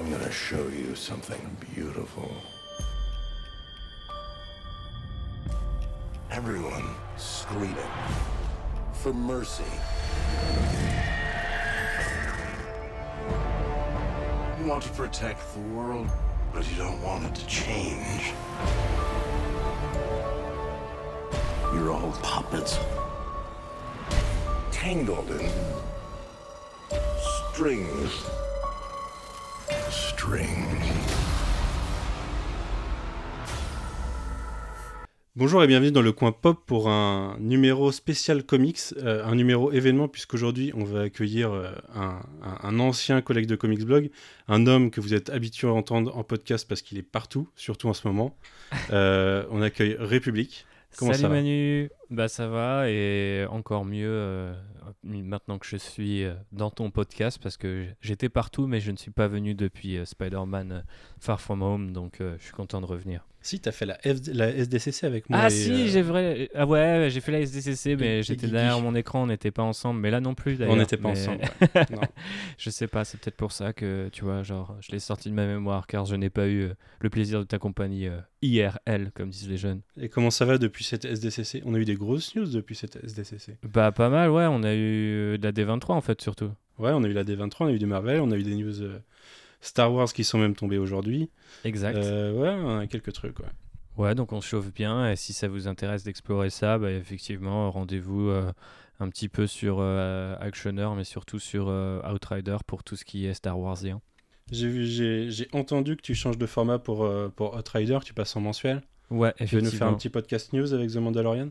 I'm gonna show you something beautiful. Everyone screaming for mercy. You want to protect the world, but you don't want it to change. You're all puppets. Tangled in strings. Bonjour et bienvenue dans le coin pop pour un numéro spécial comics, euh, un numéro événement puisqu'aujourd'hui on va accueillir euh, un, un- un ancien collègue de Comics Blog, un homme que vous êtes habitué à entendre en podcast parce qu'il est partout, surtout en ce moment. Euh, on accueille République. Comment Salut ça va? Manu, bah ça va et encore mieux euh, maintenant que je suis euh, dans ton podcast parce que j'étais partout mais je ne suis pas venu depuis euh, Spider-Man Far From Home donc euh, je suis content de revenir. Si, t'as fait la, F- la SDCC avec moi. ah et, si, euh, j'ai vrai ah ouais, j'ai fait la SDCC mais j'étais derrière mon écran, on n'était pas ensemble mais là non plus d'ailleurs. On n'était pas mais- ensemble. ouais. Non. je sais pas, c'est peut-être pour ça que tu vois genre je l'ai sorti de ma mémoire car je n'ai pas eu le plaisir de t'accompagner IRL comme disent les jeunes. Et comment ça va depuis cette SDCC On a eu des grosses news depuis cette SDCC. Bah pas mal ouais, on a eu euh, de la D23 en fait surtout. Ouais, on a eu la D23, on a eu des Marvel, on a eu des news euh, Star Wars qui sont même tombées aujourd'hui. Exact. Euh, ouais, on a quelques trucs, ouais. Ouais, donc on se chauffe bien. Et si ça vous intéresse d'explorer ça, bah, effectivement, rendez-vous euh, un petit peu sur euh, Actioner, mais surtout sur euh, Outrider pour tout ce qui est Star. J'ai vu, j'ai, j'ai entendu que tu changes de format pour, euh, pour Hot Rider, tu passes en mensuel. Ouais, Tu veux nous faire un petit podcast news avec The Mandalorian?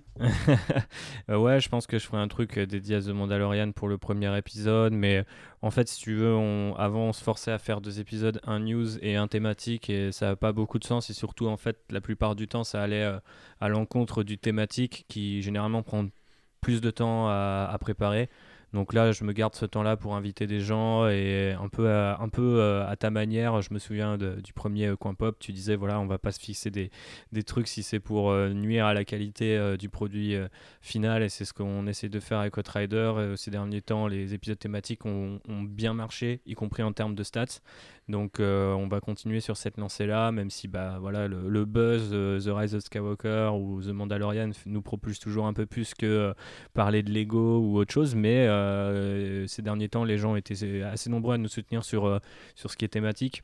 Euh, ouais, je pense que je ferai un truc euh, dédié à The Mandalorian pour le premier épisode. Mais en fait, si tu veux, on... avant, on se forçait à faire deux épisodes, un news et un thématique. Et ça n'a pas beaucoup de sens. Et surtout, en fait, la plupart du temps, ça allait euh, à l'encontre du thématique qui généralement prend plus de temps à, à préparer. Donc là, je me garde ce temps-là pour inviter des gens et un peu à, euh, ta manière. Je me souviens du premier euh, coin pop. Tu disais voilà, on va pas se fixer des, trucs si c'est pour euh, nuire à la qualité du produit final. Et c'est ce qu'on essaie de faire avec Hot Rider. Euh, ces derniers temps, les épisodes thématiques ont bien marché, y compris en termes de stats. Donc euh, on va continuer sur cette lancée-là, même si bah, voilà, le, buzz, euh, The Rise of Skywalker ou The Mandalorian nous propulse toujours un peu plus que euh, parler de Lego ou autre chose. Mais ces derniers temps, les gens étaient assez nombreux à nous soutenir sur, sur ce qui est thématique.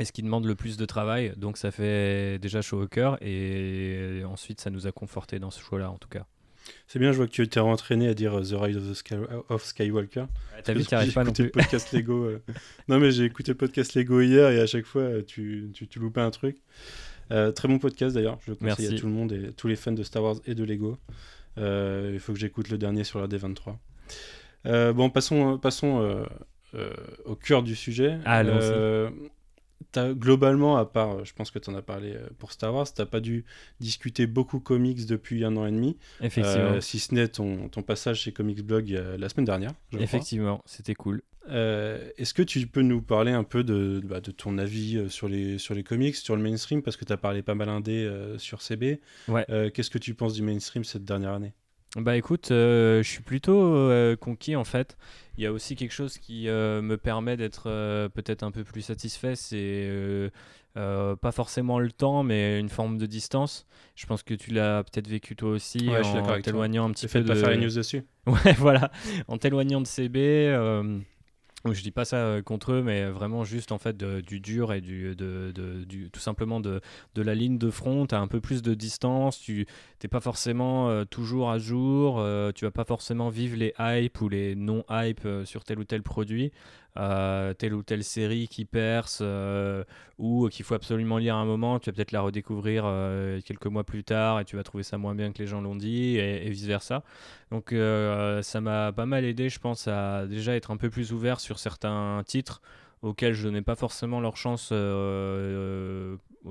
Et ce qui demande le plus de travail, donc ça fait déjà chaud au cœur, et ensuite ça nous a conforté dans ce choix-là en tout cas. C'est bien, je vois que tu t'es rentraîné à dire euh, The Rise of, the Sky- of Skywalker. T'as vu, j'ai pas non plus. le podcast Lego. euh. Non, mais j'ai écouté le podcast Lego hier et à chaque fois, euh, tu, tu, tu loupais un truc. Euh, très bon podcast d'ailleurs, je le conseille Merci. à tout le monde et tous les fans de Star Wars et de Lego. Euh, il faut que j'écoute le dernier sur la D23. Euh, bon, passons, passons au cœur du sujet. Allons-y. Globalement, à part, euh, je pense que tu en as parlé euh, pour Star Wars, t'as pas dû discuter beaucoup comics depuis un an et demi, Effectivement, euh, si ce n'est ton, ton passage chez Comics Blog euh, la semaine dernière. je effectivement, c'était cool. Euh, Est-ce que tu peux nous parler un peu de, bah, de ton avis sur les, sur les comics, sur le mainstream, parce que tu as parlé pas mal indé sur CB. Ouais. Qu'est-ce que tu penses du mainstream cette dernière année? Bah écoute, euh, je suis plutôt euh, conquis en fait. Il y a aussi quelque chose qui euh, me permet d'être peut-être un peu plus satisfait, c'est pas forcément le temps, mais une forme de distance. Je pense que tu l'as peut-être vécu toi aussi Ouais, en t'éloignant un petit Le fait peu de pas faire les news dessus Ouais, voilà, en t'éloignant de CB. Euh, je dis pas ça euh, contre eux, mais vraiment juste en fait du dur et du, tout simplement de, la ligne de front. Tu as un peu plus de distance, tu t'es pas forcément euh, toujours à jour, euh, tu vas pas forcément vivre les hypes ou les non-hypes sur tel ou tel produit. Euh, telle ou telle série qui perce euh, ou qu'il faut absolument lire à un moment, tu vas peut-être la redécouvrir euh, quelques mois plus tard et tu vas trouver ça moins bien que les gens l'ont dit et, vice-versa. Donc ça m'a pas mal aidé, je pense, à déjà être un peu plus ouvert sur certains titres auxquels je donnais pas forcément leur chance,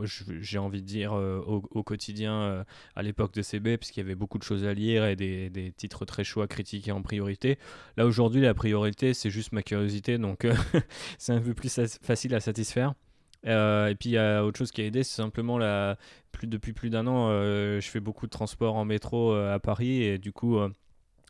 j'ai envie de dire, euh, au, quotidien euh, à l'époque de CB, puisqu'il y avait beaucoup de choses à lire et des, des titres très chauds à critiquer en priorité. Là aujourd'hui, la priorité, c'est juste ma curiosité, donc euh, c'est un peu plus facile à satisfaire. Et puis il y a autre chose qui a aidé, c'est simplement la, plus, depuis plus d'un an, je fais beaucoup de transport en métro à Paris et du coup,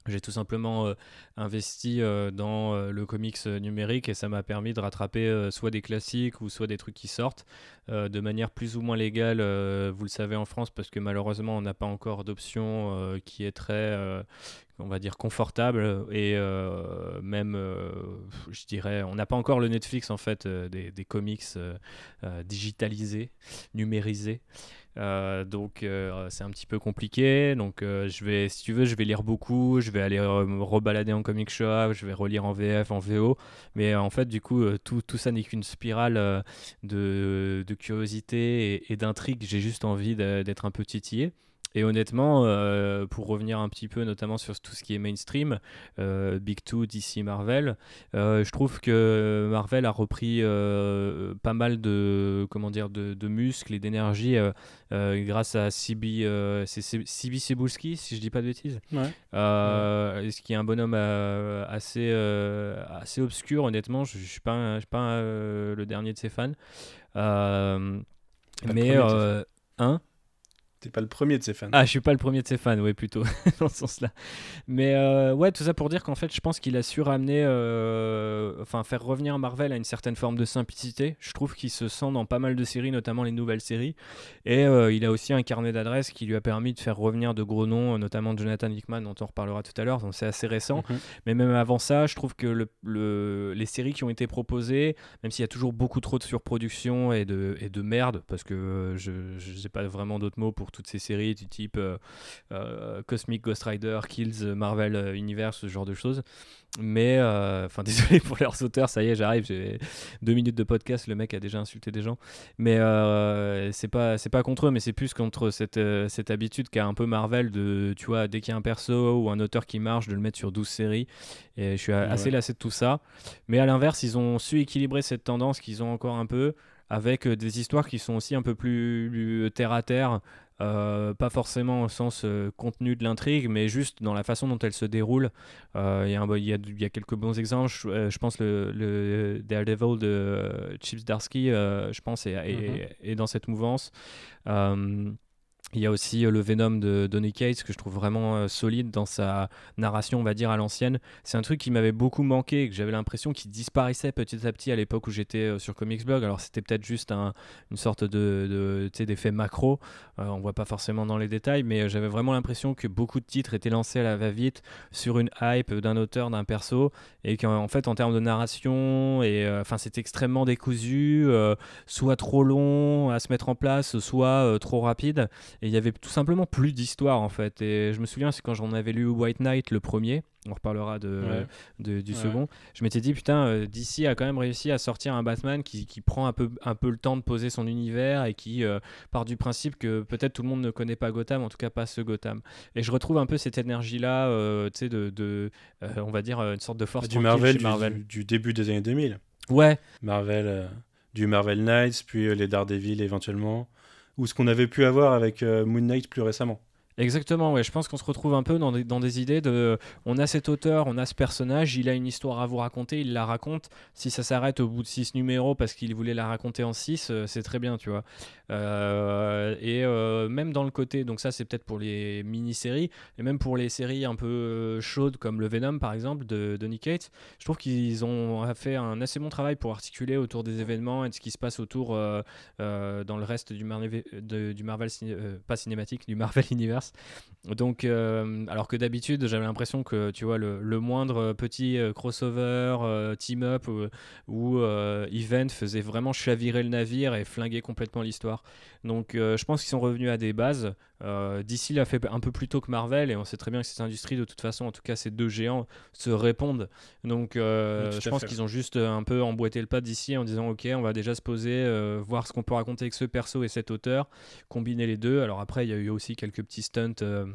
j'ai tout simplement euh, investi euh, dans euh, le comics numérique et ça m'a permis de rattraper soit des classiques ou soit des trucs qui sortent de manière plus ou moins légale, vous le savez en France, parce que malheureusement on n'a pas encore d'option qui est très, on va dire, confortable et même, je dirais, on n'a pas encore le Netflix en fait des, des, comics digitalisés, numérisés. Euh, donc euh, c'est un petit peu compliqué. Donc euh, je vais, si tu veux, je vais lire beaucoup. Je vais aller rebalader en comic shop. Je vais relire en VF, en VO. Mais en fait, du coup, tout, tout ça n'est qu'une spirale de, de, curiosité et, et d'intrigue. J'ai juste envie d'être un peu titillé. Et honnêtement, euh, pour revenir un petit peu notamment sur tout ce qui est mainstream, euh, Big Two, DC, Marvel, euh, je trouve que Marvel a repris pas mal de, comment dire, de, muscles et d'énergie grâce à CB Cebulski, si je dis pas de bêtises. Ouais. Ce qui est un bonhomme assez, assez obscur, honnêtement. Je ne suis pas, suis pas le dernier de ses fans. mais, hein? T'es pas le premier de ses fans. Ah, je suis pas le premier de ses fans, ouais, plutôt, dans ce sens-là. Mais euh, ouais, tout ça pour dire qu'en fait, je pense qu'il a su ramener, euh, enfin, faire revenir Marvel à une certaine forme de simplicité. Je trouve qu'il se sent dans pas mal de séries, notamment les nouvelles séries. Et euh, il a aussi un carnet d'adresses qui lui a permis de faire revenir de gros noms, notamment Jonathan Hickman, dont on reparlera tout à l'heure. Donc c'est assez récent. Mhm. Mais même avant ça, je trouve que le, les séries qui ont été proposées, même s'il y a toujours beaucoup trop de surproduction et de, et de merde, parce que je n'ai pas vraiment d'autres mots pour toutes ces séries du type euh, euh, Cosmic Ghost Rider, Kills, Marvel euh, Universe, ce genre de choses. Mais, enfin, désolé pour leurs auteurs, ça y est, j'arrive, j'ai deux minutes de podcast, le mec a déjà insulté des gens. Mais c'est pas, pas contre eux, mais c'est plus contre cette, cette habitude qu'a un peu Marvel de, tu vois, dès qu'il y a un perso ou un auteur qui marche, de le mettre sur 12 séries. Et je suis assez lassé de tout ça. Mais à l'inverse, ils ont su équilibrer cette tendance qu'ils ont encore un peu avec des histoires qui sont aussi un peu plus terre à terre, euh, pas forcément au sens euh, contenu de l'intrigue, mais juste dans la façon dont elle se déroule. Euh, il y, y, a quelques bons exemples. Je, pense le, le, Daredevil de Chips Darsky, je pense, est, est, est, dans cette mouvance. Il y a aussi euh, le Venom de Donny Cates que je trouve vraiment euh, solide dans sa narration, on va dire, à l'ancienne. C'est un truc qui m'avait beaucoup manqué et que j'avais l'impression qu'il disparaissait petit à petit à l'époque où j'étais euh, sur Comics Blog. Alors c'était peut-être juste une sorte de, de d'effet macro, on voit pas forcément dans les détails, mais j'avais vraiment l'impression que beaucoup de titres étaient lancés à la va-vite sur une hype d'un auteur, d'un perso, et qu'en fait en termes de narration, et enfin c'est extrêmement décousu, soit trop long à se mettre en place, soit trop rapide et il y avait tout simplement plus d'histoire en fait. Et je me souviens, c'est quand j'en avais lu White Knight le premier, on reparlera de, du second, je m'étais dit putain, euh, DC a quand même réussi à sortir un Batman qui, qui, prend un peu, un peu le temps de poser son univers et qui euh, part du principe que peut-être tout le monde ne connaît pas Gotham, en tout cas pas ce Gotham. Et je retrouve un peu cette énergie-là, euh, tu sais, de, de on va dire, une sorte de force du Marvel, Marvel. Du, début des années 2000. Ouais. Marvel, du Marvel Knights, puis les Daredevil éventuellement ou ce qu'on avait pu avoir avec euh, Moon Knight plus récemment. Exactement, ouais. je pense qu'on se retrouve un peu dans des, dans des, idées de on a cet auteur, on a ce personnage, il a une histoire à vous raconter, il la raconte. Si ça s'arrête au bout de 6 numéros parce qu'il voulait la raconter en 6, euh, c'est très bien, tu vois. Euh, et euh, même dans le côté, donc ça c'est peut-être pour les mini-séries, et même pour les séries un peu chaudes comme le Venom par exemple de, de Nick Cates, je trouve qu'ils ont fait un assez bon travail pour articuler autour des événements et de ce qui se passe autour dans le reste du, du Marvel, pas cinématique, du Marvel Universe. Donc, euh, alors que d'habitude, j'avais l'impression que tu vois le, moindre petit euh, crossover, euh, team-up ou event faisait vraiment chavirer le navire et flinguer complètement l'histoire. Donc, je pense qu'ils sont revenus à des bases. D'ici l'a fait un peu plus tôt que Marvel et on sait très bien que cette industrie, de toute façon, en tout cas, ces deux géants se répondent. Donc, je pense qu'ils ont juste un peu emboîté le pas d'ici en disant Ok, on va déjà se poser, voir ce qu'on peut raconter avec ce perso et cet auteur, combiner les deux. Alors, après, il y a eu aussi quelques petits stunts euh,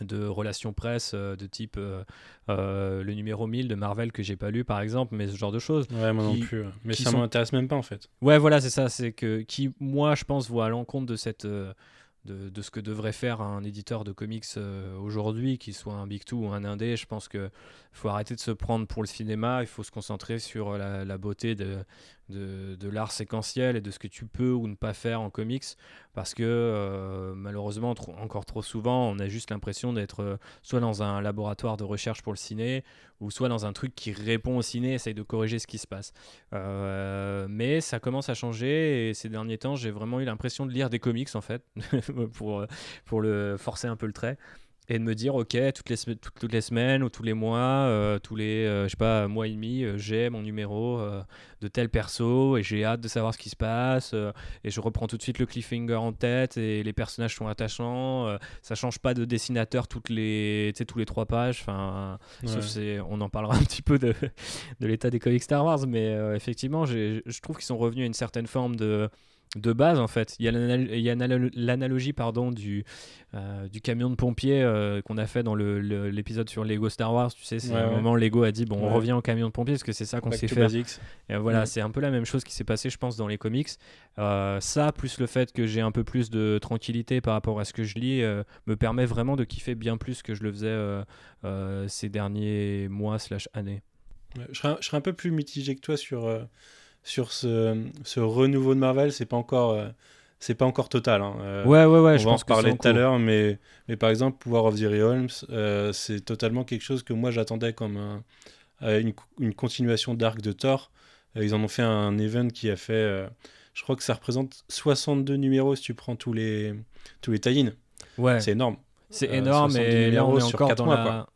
de relations presse euh, de type euh, le numéro 1000 de Marvel que j'ai pas lu par exemple mais ce genre de choses ouais moi non plus mais ça m'intéresse même pas en fait ouais voilà c'est ça c'est que qui moi je pense voit à l'encontre de cette de, ce que devrait faire un éditeur de comics aujourd'hui, qu'il soit un Big Two ou un indé. Je pense qu'il faut arrêter de se prendre pour le cinéma, il faut se concentrer sur la, beauté de, de, l'art séquentiel et de ce que tu peux ou ne pas faire en comics parce que euh, malheureusement encore trop souvent on a juste l'impression d'être euh, soit dans un laboratoire de recherche pour le ciné ou soit dans un truc qui répond au ciné essaye de corriger ce qui se passe. Euh, mais ça commence à changer et ces derniers temps j'ai vraiment eu l'impression de lire des comics en fait pour, pour le forcer un peu le trait et de me dire ok toutes les, toutes, toutes les semaines ou tous les mois euh, tous les euh, je sais pas mois et demi euh, j'ai mon numéro de tel perso et j'ai hâte de savoir ce qui se passe et je reprends tout de suite le cliffhanger en tête et les personnages sont attachants ça change pas de dessinateur toutes les tous les trois pages enfin Ouais. on en parlera un petit peu de, de l'état des comics Star Wars mais effectivement je trouve qu'ils sont revenus à une certaine forme de de base en fait il y a l'analogie pardon du euh, du camion de pompier euh, qu'on a fait dans le- le- l'épisode sur Lego Star Wars tu sais c'est Ouais, un ouais. moment Lego a dit bon on revient au camion de pompier parce que c'est ça qu'on sait faire et voilà, c'est un peu la même chose qui s'est passé, je pense, dans les comics. Euh, ça, plus le fait que j'ai un peu plus de tranquillité par rapport à ce que je lis, me permet vraiment de kiffer bien plus que je le faisais ces derniers mois slash années. Je serais, un- je serais un peu plus mitigé que toi sur, sur ce, ce renouveau de Marvel. C'est pas encore, euh, c'est pas encore total. hein. Euh, ouais, ouais, ouais, on je va en pense en tout à l'heure, mais, mais par exemple, Pouvoir of the Realms, euh, c'est totalement quelque chose que moi j'attendais comme un- euh, une, une continuation d'arc de Thor. Ils en ont fait un event qui a fait, euh, je crois que ça représente 62 numéros si tu prends tous les, tous les tie Ouais, C'est énorme. c'est énorme 70 et là on est sur encore dans mois, la... quoi.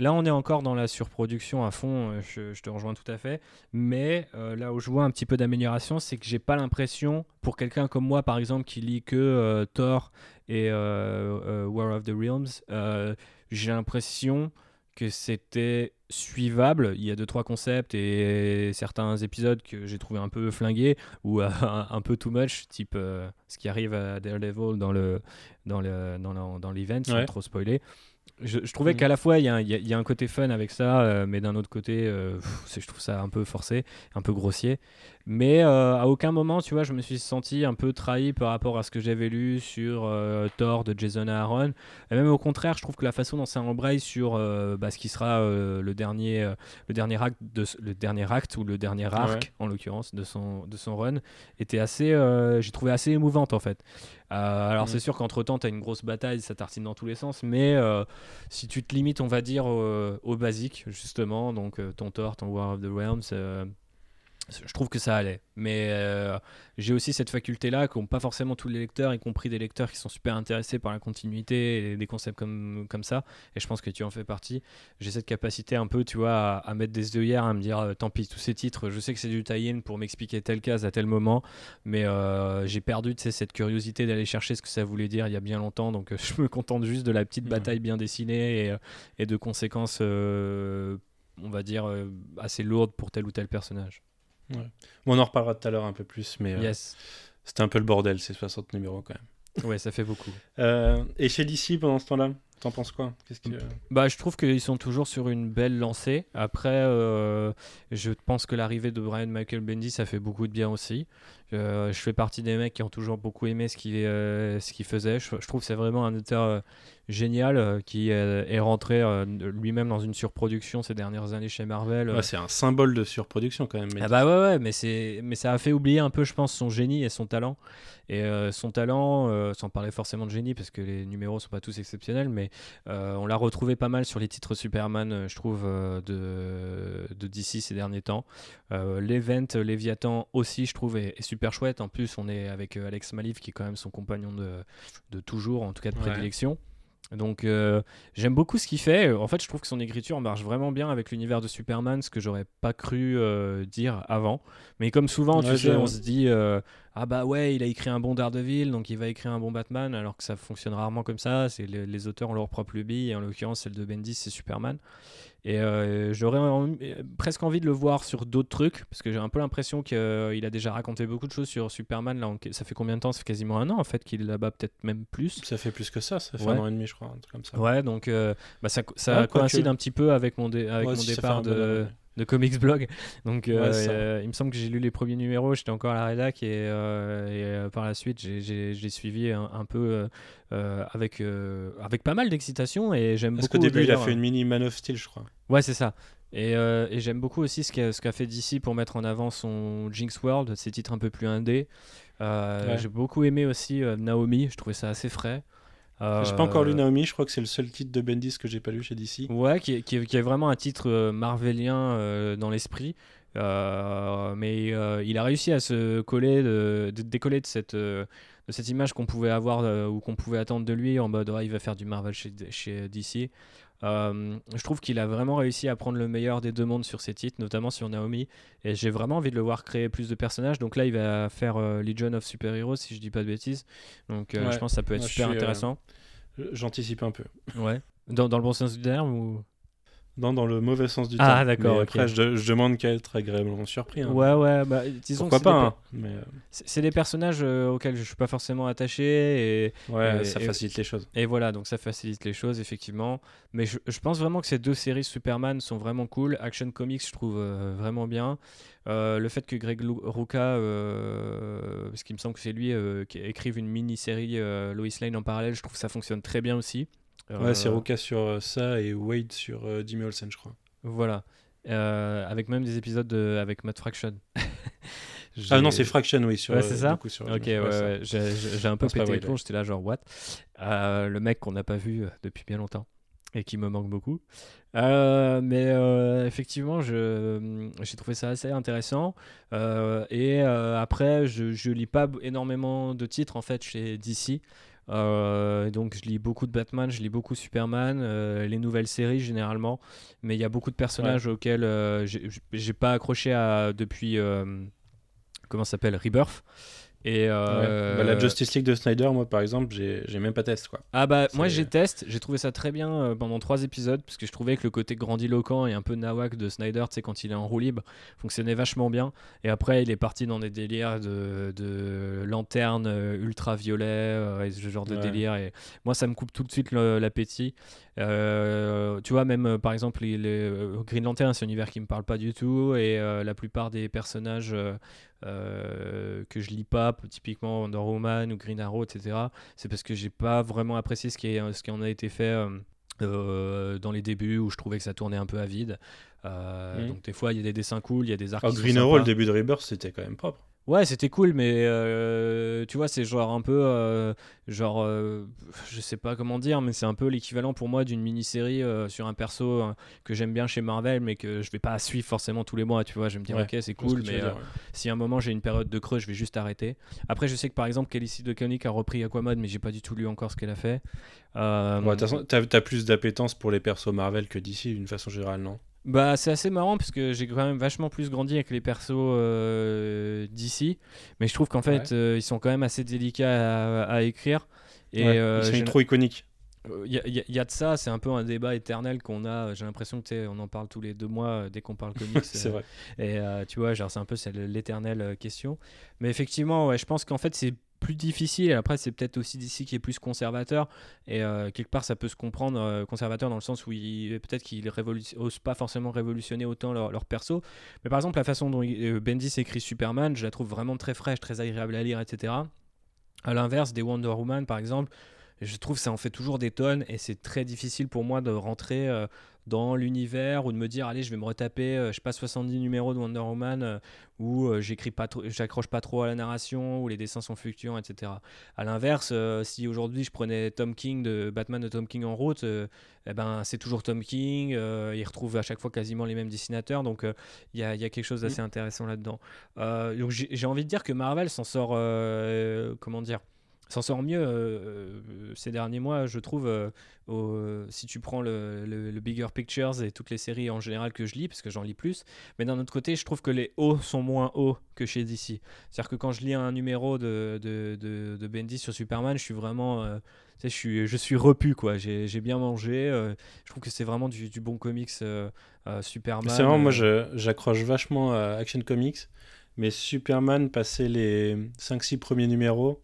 Là, on est encore dans la surproduction à fond, euh, je, je te rejoins tout à fait. Mais euh, là où je vois un petit peu d'amélioration, c'est que j'ai pas l'impression, pour quelqu'un comme moi par exemple, qui lit que euh, Thor et euh, War of the Realms, j'ai l'impression que c'était suivable. Il y a deux trois concepts et certains épisodes que j'ai trouvé un peu flingués ou un, peu too much, type euh, ce qui arrive à Daredevil dans le dans le dans le- dans l'event, sans Ouais. trop spoiler. Je, je trouvais Mhm. qu'à la fois il y, a un- il y a- il y a un côté fun avec ça, euh, mais d'un autre côté, euh, pff, je trouve ça un peu forcé, un peu grossier. Mais euh, à aucun moment, tu vois, je me suis senti un peu trahi par rapport à ce que j'avais lu sur euh, Thor de Jason Aaron. Et même au contraire, je trouve que la façon dont ça embraye sur euh, bah, ce qui sera le, dernier, le, dernier acte de, le dernier acte ou le dernier arc, Ouais. en l'occurrence, de son, de son run, était assez, j'ai trouvé assez émouvante en fait. Euh, alors Mhm. c'est sûr qu'entre temps, tu as une grosse bataille, ça tartine dans tous les sens, mais euh, si tu te limites, on va dire, au, au basique, justement, donc euh, ton Thor, ton War of the Realms, je trouve que ça allait. Mais euh, j'ai aussi cette faculté-là qu'ont pas forcément tous les lecteurs, y compris des lecteurs qui sont super intéressés par la continuité et des concepts comme, comme ça. Et je pense que tu en fais partie. J'ai cette capacité un peu, tu vois, à, à mettre des œillères, à me dire, euh, tant pis, tous ces titres, je sais que c'est du tie-in pour m'expliquer telle case à tel moment, mais euh, j'ai perdu, tu sais, cette curiosité d'aller chercher ce que ça voulait dire il y a bien longtemps. Donc je me contente juste de la petite Ouais. bataille bien dessinée et, et de conséquences, on va dire, euh, assez lourdes pour tel ou tel personnage. Bon, on en reparlera tout à l'heure un peu plus, mais euh, c'était un peu le bordel ces 60 numéros quand même. Ouais, ça fait beaucoup. Euh, et chez DC pendant ce temps-là, t'en penses quoi? Qu'est-ce que... Bah, je trouve qu'ils sont toujours sur une belle lancée. Après, euh, je pense que l'arrivée de Brian Michael Bendy, ça fait beaucoup de bien aussi. Euh, je fais partie des mecs qui ont toujours beaucoup aimé ce qu'il euh, ce qu'il faisait. Je, je trouve que c'est vraiment un auteur euh, génial euh, qui euh, est rentré euh, lui-même dans une surproduction ces dernières années chez Marvel. Ouais, c'est un symbole de surproduction quand même. mais- Ah bah ouais, ouais, mais, c'est, mais ça a fait oublier un peu, je pense, son génie et son talent. Et euh, son talent, euh, sans parler forcément de génie, parce que les numéros sont pas tous exceptionnels, mais euh, on l'a retrouvé pas mal sur les titres Superman, euh, je trouve, euh, de, de DC ces derniers temps. L'event Léviathan aussi, je trouve, est, est super chouette. En plus, on est avec Alex Maliv, qui est quand même son compagnon de, de toujours, en tout cas de Ouais. prédilection. Donc euh, j'aime beaucoup ce qu'il fait. En fait, je trouve que son écriture marche vraiment bien avec l'univers de Superman, ce que j'aurais pas cru euh, dire avant. Mais comme souvent, tu sais, on se dit euh, ah bah ouais, il a écrit un bon Daredevil, donc il va écrire un bon Batman, alors que ça fonctionne rarement comme ça. C'est les, les auteurs ont leur propre lubie, et en l'occurrence celle de Bendis, c'est Superman. Et euh, j'aurais en- presque envie de le voir sur d'autres trucs, parce que j'ai un peu l'impression qu'il a déjà raconté beaucoup de choses sur Superman. Là, ça fait combien de temps? Ça fait quasiment un an en fait qu'il est là-bas, peut-être même plus. Ça fait plus que ça, ça fait Ouais. un an et demi, je crois, un truc comme ça. Ouais, donc euh, bah, ça, ça Ouais, quoique. coïncide un petit peu avec mon, dé- avec départ bon an, de, Comics Blog. Donc euh, Ouais, euh, il me semble que j'ai lu les premiers numéros, j'étais encore à la rédac et, euh, et, par la suite j'ai- suivi un, un peu avec, avec pas mal d'excitation et j'aime Parce beaucoup. qu'au début, il a fait une mini Man of Steel, je crois. Ouais, c'est ça. Et, et j'aime beaucoup aussi ce qu'a fait DC pour mettre en avant son Jinx World, ses titres un peu plus indés. Ouais. J'ai beaucoup aimé aussi Naomi, je trouvais ça assez frais. J'ai pas encore lu Euh, Naomi, je crois que c'est le seul titre de Bendis que j'ai pas lu chez DC. Ouais, qui est, qui est- qui est vraiment un titre euh, marvelien euh, dans l'esprit. Euh, mais euh, il a réussi à se coller, de, de décoller de cette, euh, de cette image qu'on pouvait avoir euh, ou qu'on pouvait attendre de lui en mode ouais, il va faire du Marvel chez, chez DC. Euh, je trouve qu'il a vraiment réussi à prendre le meilleur des deux mondes sur ses titres, notamment sur Naomi. Et j'ai vraiment envie de le voir créer plus de personnages. Donc là, il va faire euh, Legion of Super Heroes, si je dis pas de bêtises. Donc euh, Ouais. je pense que ça peut être super suis, euh, intéressant. J'anticipe un peu. Ouais. Dans, dans le bon sens du terme ou... Non, dans le mauvais sens du Ah, terme. d'accord, Mais ok. Après, je, je demande qu'à être agréablement surpris. hein. Ouais, ouais, bah, disons Pourquoi pas des hein, mais, euh, C'est des personnages euh, auxquels je suis pas forcément attaché et, Ouais, Et- ça et- facilite les choses. et voilà, donc ça facilite les choses effectivement. Mais je, je pense vraiment que ces deux séries Superman sont vraiment cool. Action Comics, je trouve euh, vraiment bien. Euh, le fait que Greg Rucka, parce qu'il me semble que c'est lui qui écrive une mini-série Lois Lane en parallèle, je trouve que ça fonctionne très bien aussi. Ouais, c'est Euh, Ruka sur euh, ça et Wade sur euh, Jimmy Olsen, je crois. Voilà. Avec même des épisodes de- avec Matt Fraction. Ah non, c'est Fraction, oui. Sur, Ouais, c'est ça du coup, sur- Ok, ouais, ouais, j'ai un peu pété les vrai, plombs, j'étais là genre what? Euh, Le mec qu'on n'a pas vu depuis bien longtemps et qui me manque beaucoup. Euh, mais euh, effectivement, j'ai trouvé ça assez intéressant. Et après, je, je lis pas énormément de titres en fait chez DC. Euh, donc je lis beaucoup de Batman, je lis beaucoup Superman, euh, les nouvelles séries généralement, mais il y a beaucoup de personnages auxquels euh, j'ai pas accroché à, depuis euh, comment s'appelle? Rebirth. Et euh, Ouais. Bah, la Justice League de Snyder, moi, par exemple, j'ai j'ai même pas test, quoi. ah bah moi j'ai test, j'ai trouvé ça très bien euh, pendant trois épisodes parce que je trouvais que le côté grandiloquent et un peu nawak de Snyder, tu sais quand il est en roue libre, fonctionnait vachement bien. Et après il est parti dans des délires de, de lanterne euh, ultraviolet euh, et ce genre de Ouais. délire. Et moi ça me coupe tout de suite l'appétit. Euh, tu vois même euh, par exemple les, les, euh, Green Lantern c'est un univers qui me parle pas du tout et la plupart des personnages que je lis pas, typiquement Wonder Woman ou Green Arrow, etc c'est parce que j'ai pas vraiment apprécié ce qui, est, ce qui en a été fait euh, dans les débuts où je trouvais que ça tournait un peu à vide. Euh, Mhm. Donc des fois il y a des dessins cool, il y a des arcs. Sont Green Arrow, le début de Rebirth, c'était quand même propre. Ouais, c'était cool, mais euh, tu vois, c'est genre un peu, euh, genre, euh, je sais pas comment dire, mais c'est un peu l'équivalent pour moi d'une mini-série sur un perso euh, que j'aime bien chez Marvel, mais que je vais pas suivre forcément tous les mois, tu vois. Je vais me dire, Ouais, ok, c'est cool, mais veux dire, ouais. si à un moment j'ai une période de creux, je vais juste arrêter. Après, je sais que par exemple, Kelly DeConnick a repris Aquaman, mais j'ai pas du tout lu encore ce qu'elle a fait. Ouais, de façon, t'as t'as plus d'appétence pour les persos Marvel que DC, d'une façon générale, non? Bah, c'est assez marrant parce que j'ai quand même vachement plus grandi avec les persos euh, d'ici, mais je trouve qu'en fait Ouais. euh, ils sont quand même assez délicats à, à écrire. Et Ouais, euh, Ils sont j'ai- trop iconiques. il y, a- y y de ça, c'est un peu un débat éternel qu'on a. J'ai l'impression que on en parle tous les deux mois euh, dès qu'on parle comics. c'est euh, vrai. Et euh, tu vois, genre c'est un peu l'éternelle euh, question. Mais effectivement, ouais, je pense qu'en fait c'est plus difficile. Après, c'est peut-être aussi d'ici qui est plus conservateur. Et euh, quelque part, ça peut se comprendre euh, conservateur dans le sens où il- peut-être qu'ils révolu- osent pas forcément révolutionner autant leur, perso. Mais par exemple, la façon dont il- euh, Bendis écrit Superman, je la trouve vraiment très fraîche, très agréable à lire, etc. À l'inverse des Wonder Woman, par exemple, je trouve que ça en fait toujours des tonnes et c'est très difficile pour moi de rentrer euh, dans l'univers ou de me dire allez je vais me retaper euh, je sais pas 70 numéros de Wonder Woman euh, où euh, j'écris pas trop j'accroche pas trop à la narration où les dessins sont fluctuants etc à l'inverse si aujourd'hui je prenais Tom King de Batman de Tom King en route eh ben c'est toujours Tom King il retrouve à chaque fois quasiment les mêmes dessinateurs donc il y, a, y a quelque chose d'assez intéressant là dedans donc j'ai envie de dire que Marvel s'en sort comment dire s'en sort mieux euh, euh, ces derniers mois, je trouve. euh, au- si tu prends le, le- le Bigger Pictures et toutes les séries en général que je lis, parce que j'en lis plus, mais d'un autre côté, je trouve que les hauts sont moins hauts que chez DC. C'est-à-dire que quand je lis un numéro de, de, de, de Bendis sur Superman, je suis vraiment. euh, je suis, je suis repu, quoi. J'ai j'ai bien mangé. je trouve que c'est vraiment du, du bon comics Superman. C'est vraiment, moi, j'accroche vachement à Action Comics, mais Superman, passé les 5-6 premiers numéros,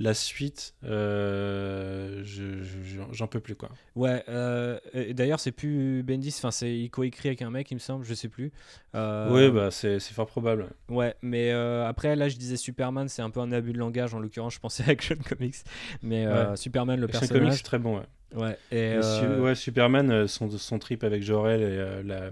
la suite, euh, je- je- j'en peux plus, quoi. Ouais, euh, d'ailleurs, c'est plus Bendis, enfin, c'est il coécrit avec un mec, il me semble, je sais plus. Euh, Oui, bah, c'est fort probable. Ouais, mais euh, après, là, je disais Superman, c'est un peu un abus de langage. En l'occurrence, je pensais à Action Comics. Mais euh, Ouais. Superman, le Action personnage. Comics, c'est très bon, ouais. Ouais, et, Mais su- ouais, Superman, son, son trip avec Jor-El et la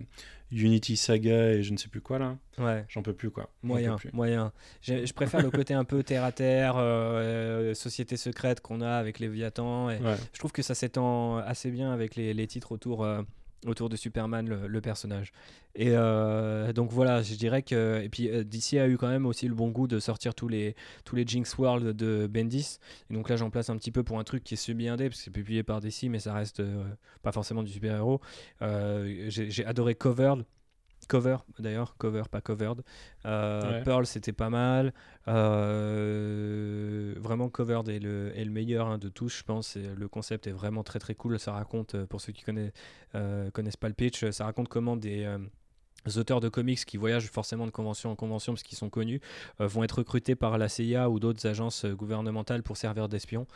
Unity Saga et je ne sais plus quoi là, ouais. j'en peux plus quoi. Moyen, plus. moyen. Je préfère le côté un peu terre à terre, euh, euh, société secrète qu'on a avec Léviathan. Et Ouais. je trouve que ça s'étend assez bien avec les, les titres autour, euh, autour de Superman, le, personnage. Et euh, donc voilà, je dirais que. Et puis euh, DC a eu quand même aussi le bon goût de sortir tous les, tous les Jinx World de Bendis. Et donc là, j'en place un petit peu pour un truc qui est semi-indé, parce que c'est publié par DC, mais ça reste euh, pas forcément du super-héros. J'ai j'ai adoré Covered. Cover d'ailleurs, cover, pas covered. Euh, Ouais. Pearl, c'était pas mal. Euh, vraiment, covered est le, est le meilleur hein, de tous, je pense. Et le concept est vraiment très très cool. Ça raconte, euh, pour ceux qui connaissent, euh, connaissent pas le pitch, ça raconte comment des. Auteurs de comics qui voyagent forcément de convention en convention parce qu'ils sont connus euh, vont être recrutés par la CIA ou d'autres agences euh, gouvernementales pour servir d'espions.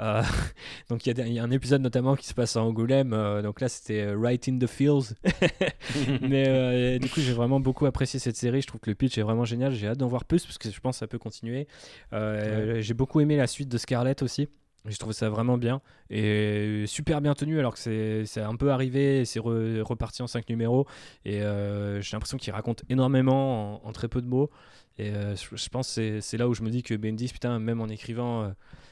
Euh, donc il y, a y un épisode notamment qui se passe à Angoulême. euh, donc là c'était Right in the Fields. Mais du coup j'ai vraiment beaucoup apprécié cette série. Je trouve que le pitch est vraiment génial. J'ai hâte d'en voir plus parce que je pense que ça peut continuer. J'ai beaucoup aimé la suite de Scarlet aussi. J'ai trouvé ça vraiment bien et super bien tenu alors que c'est un peu arrivé, c'est re- reparti en 5 numéros. Et euh, j'ai l'impression qu'il raconte énormément en, très peu de mots. Et euh, je, je pense que c'est- c'est là où je me dis que Bendis, putain, même en écrivant euh,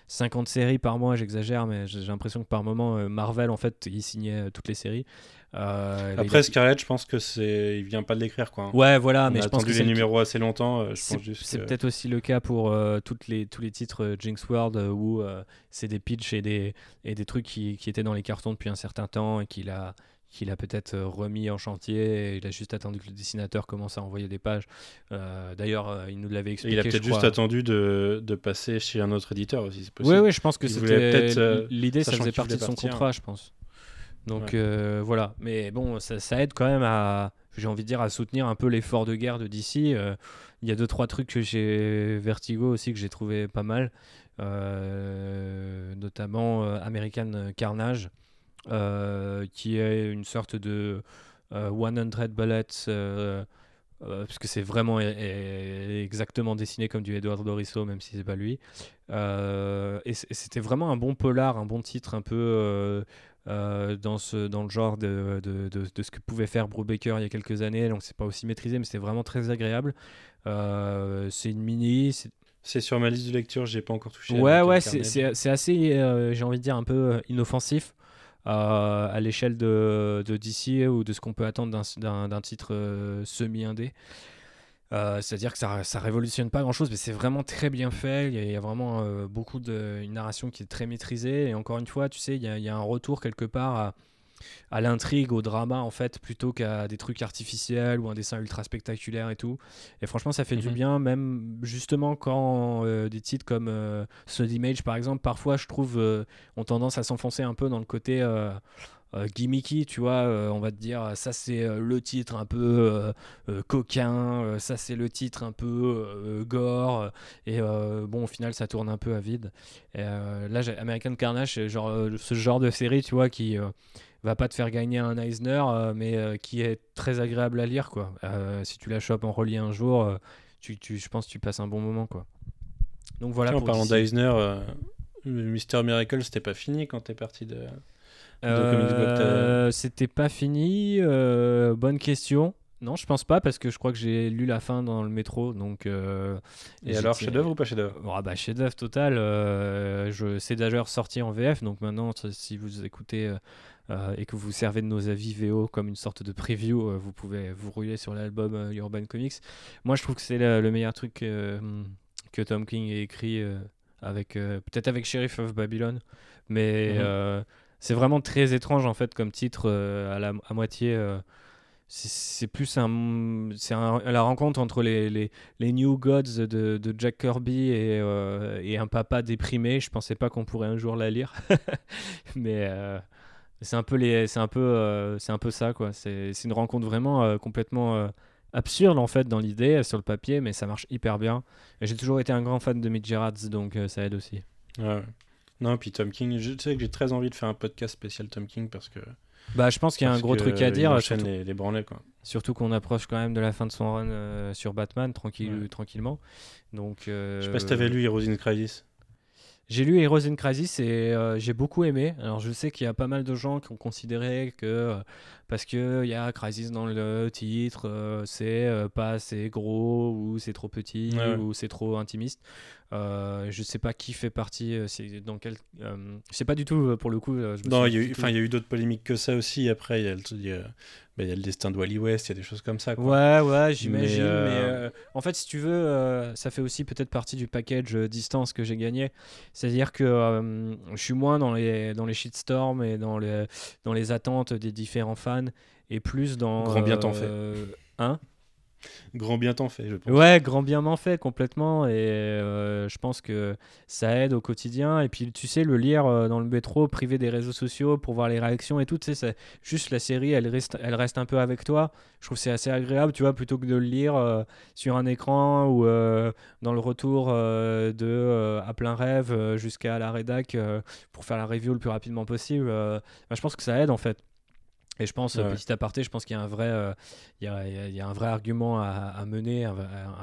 50 séries par mois, j'exagère, mais j'ai l'impression que par moment euh, Marvel en fait il signait euh, toutes les séries. Euh, Après a- Scarlett, je pense que c'est, il vient pas de l'écrire quoi. Ouais, voilà, On mais a je pense que les le- numéros assez longtemps. c'est que- peut-être aussi le cas pour euh, toutes les, tous les titres euh, Jinx World où c'est des pitchs et des, et des trucs qui, qui étaient dans les cartons depuis un certain temps et qu'il a, qu'il a peut-être euh, remis en chantier. Et il a juste attendu que le dessinateur commence à envoyer des pages. Euh, D'ailleurs, euh, il nous l'avait expliqué. il a peut-être juste attendu de, de passer chez un autre éditeur aussi, c'est Oui, possible. oui, je pense que c'était peut-être, euh, l'idée, ça faisait partie de son partir. contrat, je pense. Donc Ouais. euh, voilà, mais bon, ça, ça aide quand même à, j'ai envie de dire, à soutenir un peu l'effort de guerre de DC. Il y a deux trois trucs que j'ai Vertigo aussi que j'ai trouvé pas mal, notamment American Carnage, qui est une sorte de euh, 100 bullets. euh, euh, parce que c'est vraiment exactement dessiné comme du Eduardo Risso, même si c'est pas lui. Euh, et c'était vraiment un bon polar, un bon titre, un peu euh, euh, dans, ce, dans le genre de, de, de- de ce que pouvait faire Brubaker il y a quelques années. Donc c'est pas aussi maîtrisé, mais c'était vraiment très agréable. Euh, c'est une mini. c'est- sur ma liste de lecture, j'ai pas encore touché. Ouais, ouais, c'est assez, euh, j'ai envie de dire, un peu euh, inoffensif. Euh, à l'échelle de, de DC ou de ce qu'on peut attendre d'un- titre euh, semi-indé. Euh, C'est-à-dire que ça, ça révolutionne pas grand-chose, mais c'est vraiment très bien fait. Il y a, vraiment beaucoup de une narration qui est très maîtrisée. Et encore une fois, tu sais, il y a, il y a un retour quelque part à, à l'intrigue, au drama en fait, plutôt qu'à des trucs artificiels ou un dessin ultra spectaculaire et tout. Et franchement, ça fait du Mhm. bien, même justement quand euh, des titres comme euh, Image par exemple, parfois je trouve euh, ont tendance à s'enfoncer un peu dans le côté euh, gimmicky, tu vois. on va te dire, ça c'est le titre un peu coquin, ça c'est le titre un peu gore. et bon, au final, ça tourne un peu à vide. Et, là, American Carnage, genre, ce genre de série, tu vois, qui va pas te faire gagner un Eisner, euh, mais euh, qui est très agréable à lire, quoi. Euh, si tu la chopes en relié un jour, tu, tu- je pense que tu passes un bon moment, quoi. Donc voilà. Tiens, en parlant d'Eisner, Mister Miracle, c'était pas fini quand t'es parti de. C'était pas fini. bonne question. Non, je pense pas parce que je crois que j'ai lu la fin dans le métro. Donc, euh, Et alors, chef-d'œuvre ou pas chef-d'œuvre? Ah bah, chef-d'œuvre total. euh, je c'est d'ailleurs sorti en VF. Donc maintenant, si vous écoutez euh, et que vous servez de nos avis VO comme une sorte de preview, euh, vous pouvez vous rouler sur l'album euh, Urban Comics. Moi, je trouve que c'est le, le meilleur truc que Tom King ait écrit avec peut-être avec Sheriff of Babylon, mais Mhm. c'est vraiment très étrange en fait comme titre à, la, à moitié. c'est- plus un, c'est la rencontre entre les, les, les New Gods de, de Jack Kirby et, euh, et un papa déprimé. Je pensais pas qu'on pourrait un jour la lire, mais euh, c'est un peu les, c'est un peu, euh, c'est un peu ça quoi. C'est c'est une rencontre vraiment euh, complètement euh, absurde en fait dans l'idée sur le papier, mais ça marche hyper bien. Et j'ai toujours été un grand fan de Mitch donc ça aide aussi. Ouais. Non, puis Tom King, je sais que j'ai très envie de faire un podcast spécial Tom King parce que. Bah, je pense qu'il y a un gros truc à dire, surtout, les, les branlets, quoi. surtout qu'on approche quand même de la fin de son run sur Batman tranquille, Ouais. tranquillement. Donc, Je sais pas si t'avais lu Heroes in Crisis. J'ai lu Heroes in Crisis et euh, j'ai beaucoup aimé. Alors je sais qu'il y a pas mal de gens qui ont considéré que euh, parce qu'il y a Crisis dans le titre, euh, c'est pas assez gros ou c'est trop petit ou c'est trop intimiste. je sais pas qui fait partie, c'est dans quel, je sais pas du tout pour le coup. non, il y, a eu d'autres polémiques que ça aussi. Après, il y a le, bah, il y a le destin de Wally West, il y a des choses comme ça. Quoi. Ouais, ouais, j'imagine. Mais, euh, euh, en fait, si tu veux, euh, ça fait aussi peut-être partie du package distance que j'ai gagné. C'est-à-dire que je suis moins dans les, dans les shitstorms et dans les, dans les attentes des différents fans et plus dans. Grand bien t'en fait. Hein? Grand bien t'en fait, je pense. Ouais, grand bien m'en fait complètement. Et euh, je pense que ça aide au quotidien. Et puis, tu sais, le lire euh, dans le métro, privé des réseaux sociaux pour voir les réactions et tout, tu juste la série, elle reste, elle reste un peu avec toi. Je trouve c'est assez agréable, tu vois, plutôt que de le lire euh, sur un écran ou dans le retour de À plein rêve jusqu'à la rédac pour faire la review le plus rapidement possible. Bah, je pense que ça aide en fait. Et je pense, petit aparté, je pense qu'il y a un vrai, euh, il, y a, il y a un vrai argument à, mener, un,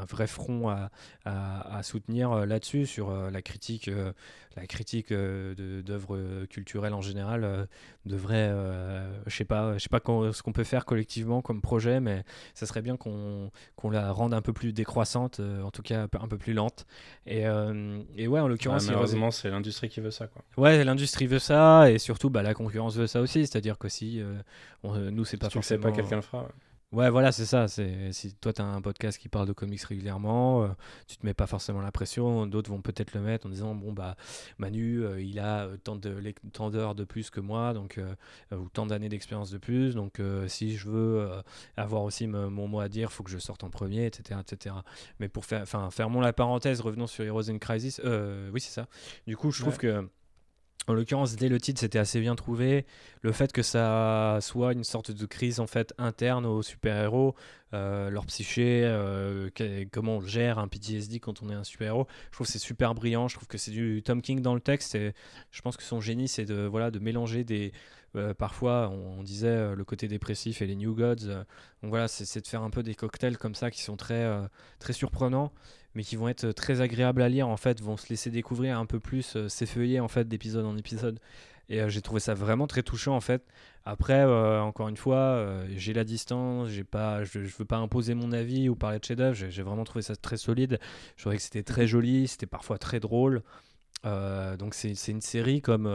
vrai front à, à, soutenir euh, là-dessus, sur euh, la critique, la critique d'œuvres culturelles en général devrait, je sais pas, je sais pas ce qu'on peut faire collectivement comme projet, mais ça serait bien qu'on qu'on la rende un peu plus décroissante, en tout cas un peu plus lente. Et, et ouais, en l'occurrence, malheureusement, c'est l'industrie qui veut ça, quoi. Ouais, l'industrie veut ça, et surtout, bah, la concurrence veut ça aussi, c'est-à-dire que si euh, nous, c'est pas forcément. pas quelqu'un le fera. Ouais. Voilà, c'est ça. C'est si toi tu as un podcast qui parle de comics régulièrement, euh, tu te mets pas forcément la pression. D'autres vont peut-être le mettre en disant bon bah Manu, euh, il a tant de tant d'heures de plus que moi, donc ou tant d'années d'expérience de plus. Donc si je veux avoir aussi mon mot à dire, faut que je sorte en premier, etc., etc. Mais pour faire, enfin fermons la parenthèse, revenons sur Heroes in Crisis. oui c'est ça. Du coup, je trouve que en l'occurrence, dès le titre, c'était assez bien trouvé. Le fait que ça soit une sorte de crise en fait interne aux super-héros, euh, leur psyché, euh, comment on gère un PTSD quand on est un super-héros, je trouve c'est super brillant. Je trouve que c'est du Tom King dans le texte. Je pense que son génie, c'est de voilà de mélanger des euh, parfois, on, disait le côté dépressif et les New Gods. donc voilà, c'est de faire un peu des cocktails comme ça qui sont très très surprenants mais qui vont être très agréables à lire en fait, vont se laisser découvrir un peu plus, euh, s'effeuiller en fait d'épisode en épisode. Et euh, j'ai trouvé ça vraiment très touchant en fait. Après, euh, encore une fois, j'ai la distance, j'ai pas, je, je, veux pas imposer mon avis ou parler de chef-d'œuvre. J'ai vraiment trouvé ça très solide. Je trouvais que c'était très joli, c'était parfois très drôle. donc c'est une série comme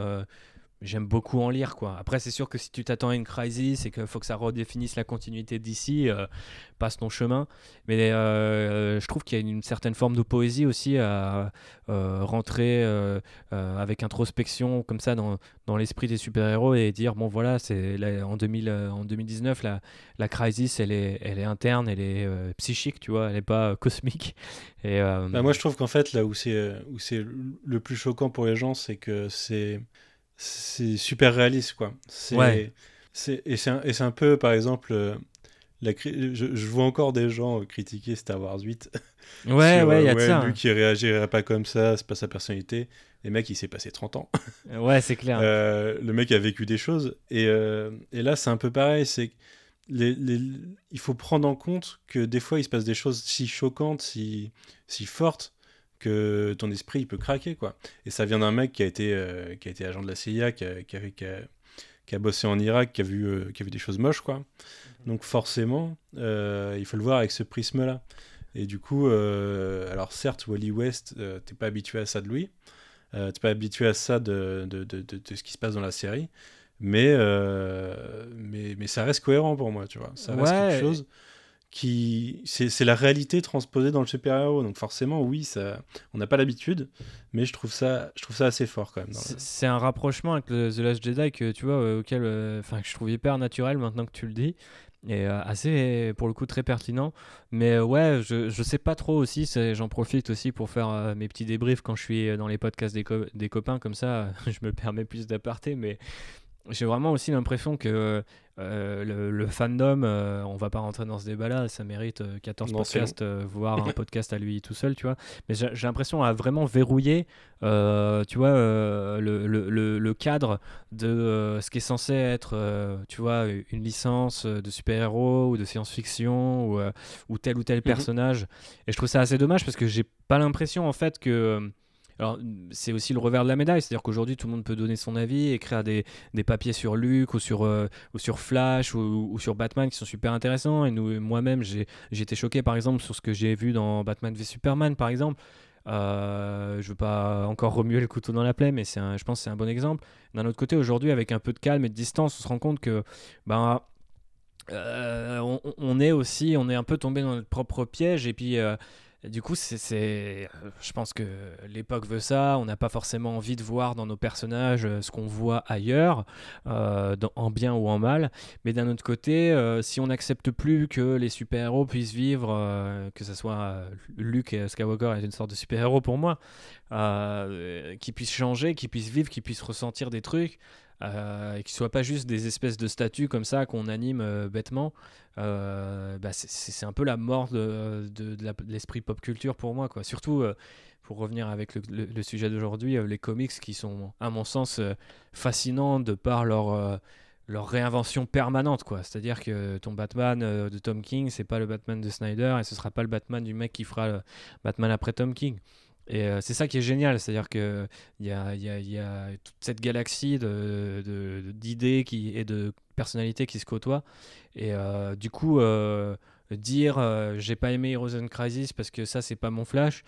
j'aime beaucoup en lire quoi. Après c'est sûr que si tu t'attends à une crisis et qu'il faut que ça redéfinisse la continuité d'ici, euh, passe ton chemin. Mais euh, je trouve qu'il y a une certaine forme de poésie aussi à euh, rentrer avec introspection comme ça dans, dans l'esprit des super-héros et dire bon voilà c'est en, 2000, en 2019 la, la crisis elle est, elle est interne, elle est psychique tu vois, elle n'est pas cosmique. Et, bah, moi je trouve qu'en fait là où c'est où c'est le plus choquant pour les gens c'est que c'est c'est super réaliste, quoi. C'est, c'est, et, c'est un, et c'est un peu, par exemple, euh, la, je, je, vois encore des gens critiquer Star Wars 8. Ouais, ouais, il y a euh, ouais, ça. Lui qui réagirait pas comme ça, c'est pas sa personnalité. Les mecs, il s'est passé 30 ans. ouais, c'est clair. Euh, le mec a vécu des choses. Et, et là, c'est un peu pareil. C'est les, les, il faut prendre en compte que des fois, il se passe des choses si choquantes, si, si fortes, que ton esprit il peut craquer quoi. Et ça vient d'un mec qui a été euh, qui a été agent de la CIA, qui a, qui a, qui a, bossé en Irak, qui a vu euh, qui a vu des choses moches quoi. Mhm. Donc forcément, euh, il faut le voir avec ce prisme là. Et du coup, alors certes, Wally West, t'es pas habitué à ça de lui, t'es pas habitué à ça de, de, de, de, ce qui se passe dans la série, mais, mais, mais ça reste cohérent pour moi, tu vois. Ça reste quelque chose qui c'est la réalité transposée dans le super-héros. Donc forcément, oui, ça, on n'a pas l'habitude, mais je trouve ça, je trouve ça assez fort quand même. C'est un rapprochement avec The Last Jedi que tu vois, euh, auquel, euh, enfin, je trouve hyper naturel maintenant que tu le dis. Et euh, assez, pour le coup, très pertinent. Mais ouais, je, je sais pas trop aussi. J'en profite aussi pour faire mes petits débriefs quand je suis dans les podcasts des, des copains. Comme ça, je me permets plus d'aparté. Mais j'ai vraiment aussi l'impression que euh, le, fandom, euh, on va pas rentrer dans ce débat-là, ça mérite 14 euh, podcasts, voire un podcast à lui tout seul, tu vois. Mais j'ai l'impression à vraiment verrouiller, tu vois, le, le, le, cadre de ce qui est censé être, tu vois, une licence de super-héros ou de science-fiction ou, ou, tel ou tel mhm. personnage. Et je trouve ça assez dommage parce que j'ai pas l'impression, en fait, que alors, c'est aussi le revers de la médaille, c'est-à-dire qu'aujourd'hui, tout le monde peut donner son avis, écrire des, des papiers sur Luke ou sur, euh, ou sur Flash ou, sur Batman qui sont super intéressants. Et nous, moi-même, j'ai été choqué, par exemple, sur ce que j'ai vu dans Batman v Superman, par exemple. Euh, je veux pas encore remuer le couteau dans la plaie, mais un, je pense que c'est un bon exemple. D'un autre côté, aujourd'hui, avec un peu de calme et de distance, on se rend compte que ben, euh, on, est aussi, on est un peu tombé dans notre propre piège. Et puis, euh, du coup, c'est, je pense que l'époque veut ça. On n'a pas forcément envie de voir dans nos personnages euh, ce qu'on voit ailleurs, euh, en bien ou en mal. Mais d'un autre côté, euh, si on n'accepte plus que les super-héros puissent vivre, que ce soit Luke Skywalker est une sorte de super-héros pour moi, qui puissent changer, qui puissent vivre, qui puissent ressentir des trucs, euh, et qui ne soient pas juste des espèces de statues comme ça qu'on anime euh, bêtement, euh, bah c'est un peu la mort de, l'esprit pop culture pour moi. Quoi. Surtout, pour revenir avec le, sujet d'aujourd'hui, les comics qui sont, à mon sens, fascinants de par leur leur réinvention permanente quoi c'est à dire que ton Batman de Tom King c'est pas le Batman de Snyder et ce sera pas le Batman du mec qui fera le Batman après Tom King et euh, c'est ça qui est génial, c'est-à-dire qu'il y a, y, y a toute cette galaxie d'idées de, qui, et de personnalités qui se côtoient. Et euh, du coup, euh, dire j'ai pas aimé Heroes and Crisis parce que ça, c'est pas mon Flash,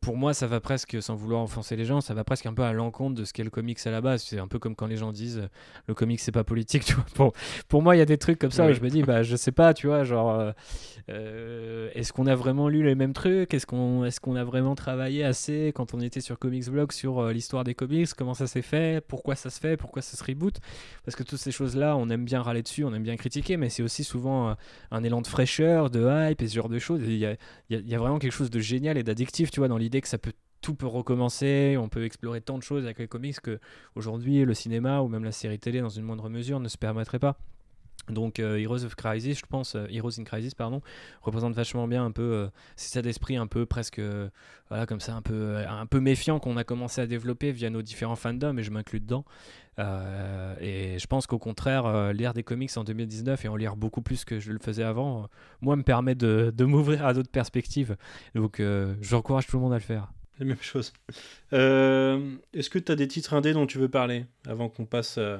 pour moi, ça va presque, sans vouloir offenser les gens, ça va presque un peu à l'encontre de ce qu'est le comics à la base. C'est un peu comme quand les gens disent euh, le comics c'est pas politique. Tu vois. Pour, pour moi, il y a des trucs comme ça où je me dis, bah, je sais pas, tu vois, genre, euh, euh, est-ce qu'on a vraiment lu les mêmes trucs? Est-ce qu'on est qu'on a vraiment travaillé assez quand on était sur Comics Blog sur l'histoire des comics? Comment ça s'est fait? Pourquoi ça se fait? Pourquoi ça se reboot? Parce que toutes ces choses-là, on aime bien râler dessus, on aime bien critiquer, mais c'est aussi souvent un élan de fraîcheur, de hype et ce genre de choses. Il y a, y, y a vraiment quelque chose de génial et d'addictif tu vois, dans l'idée que ça peut tout peut recommencer, on peut explorer tant de choses avec les comics que aujourd'hui le cinéma ou même la série télé dans une moindre mesure ne se permettrait pas. Donc euh, Heroes of Crisis, je pense, euh, Heroes in Crisis, pardon, représente vachement bien un peu euh, cet d'esprit un peu presque, voilà, comme ça, un peu, un peu méfiant qu'on a commencé à développer via nos différents fandoms, et je m'inclus dedans. et je pense qu'au contraire, lire des comics en 2019 et en lire beaucoup plus que je le faisais avant, moi, me permet de, de m'ouvrir à d'autres perspectives. Donc, j'encourage tout le monde à le faire. La même chose. Est-ce que tu as des titres indés dont tu veux parler avant qu'on passe euh,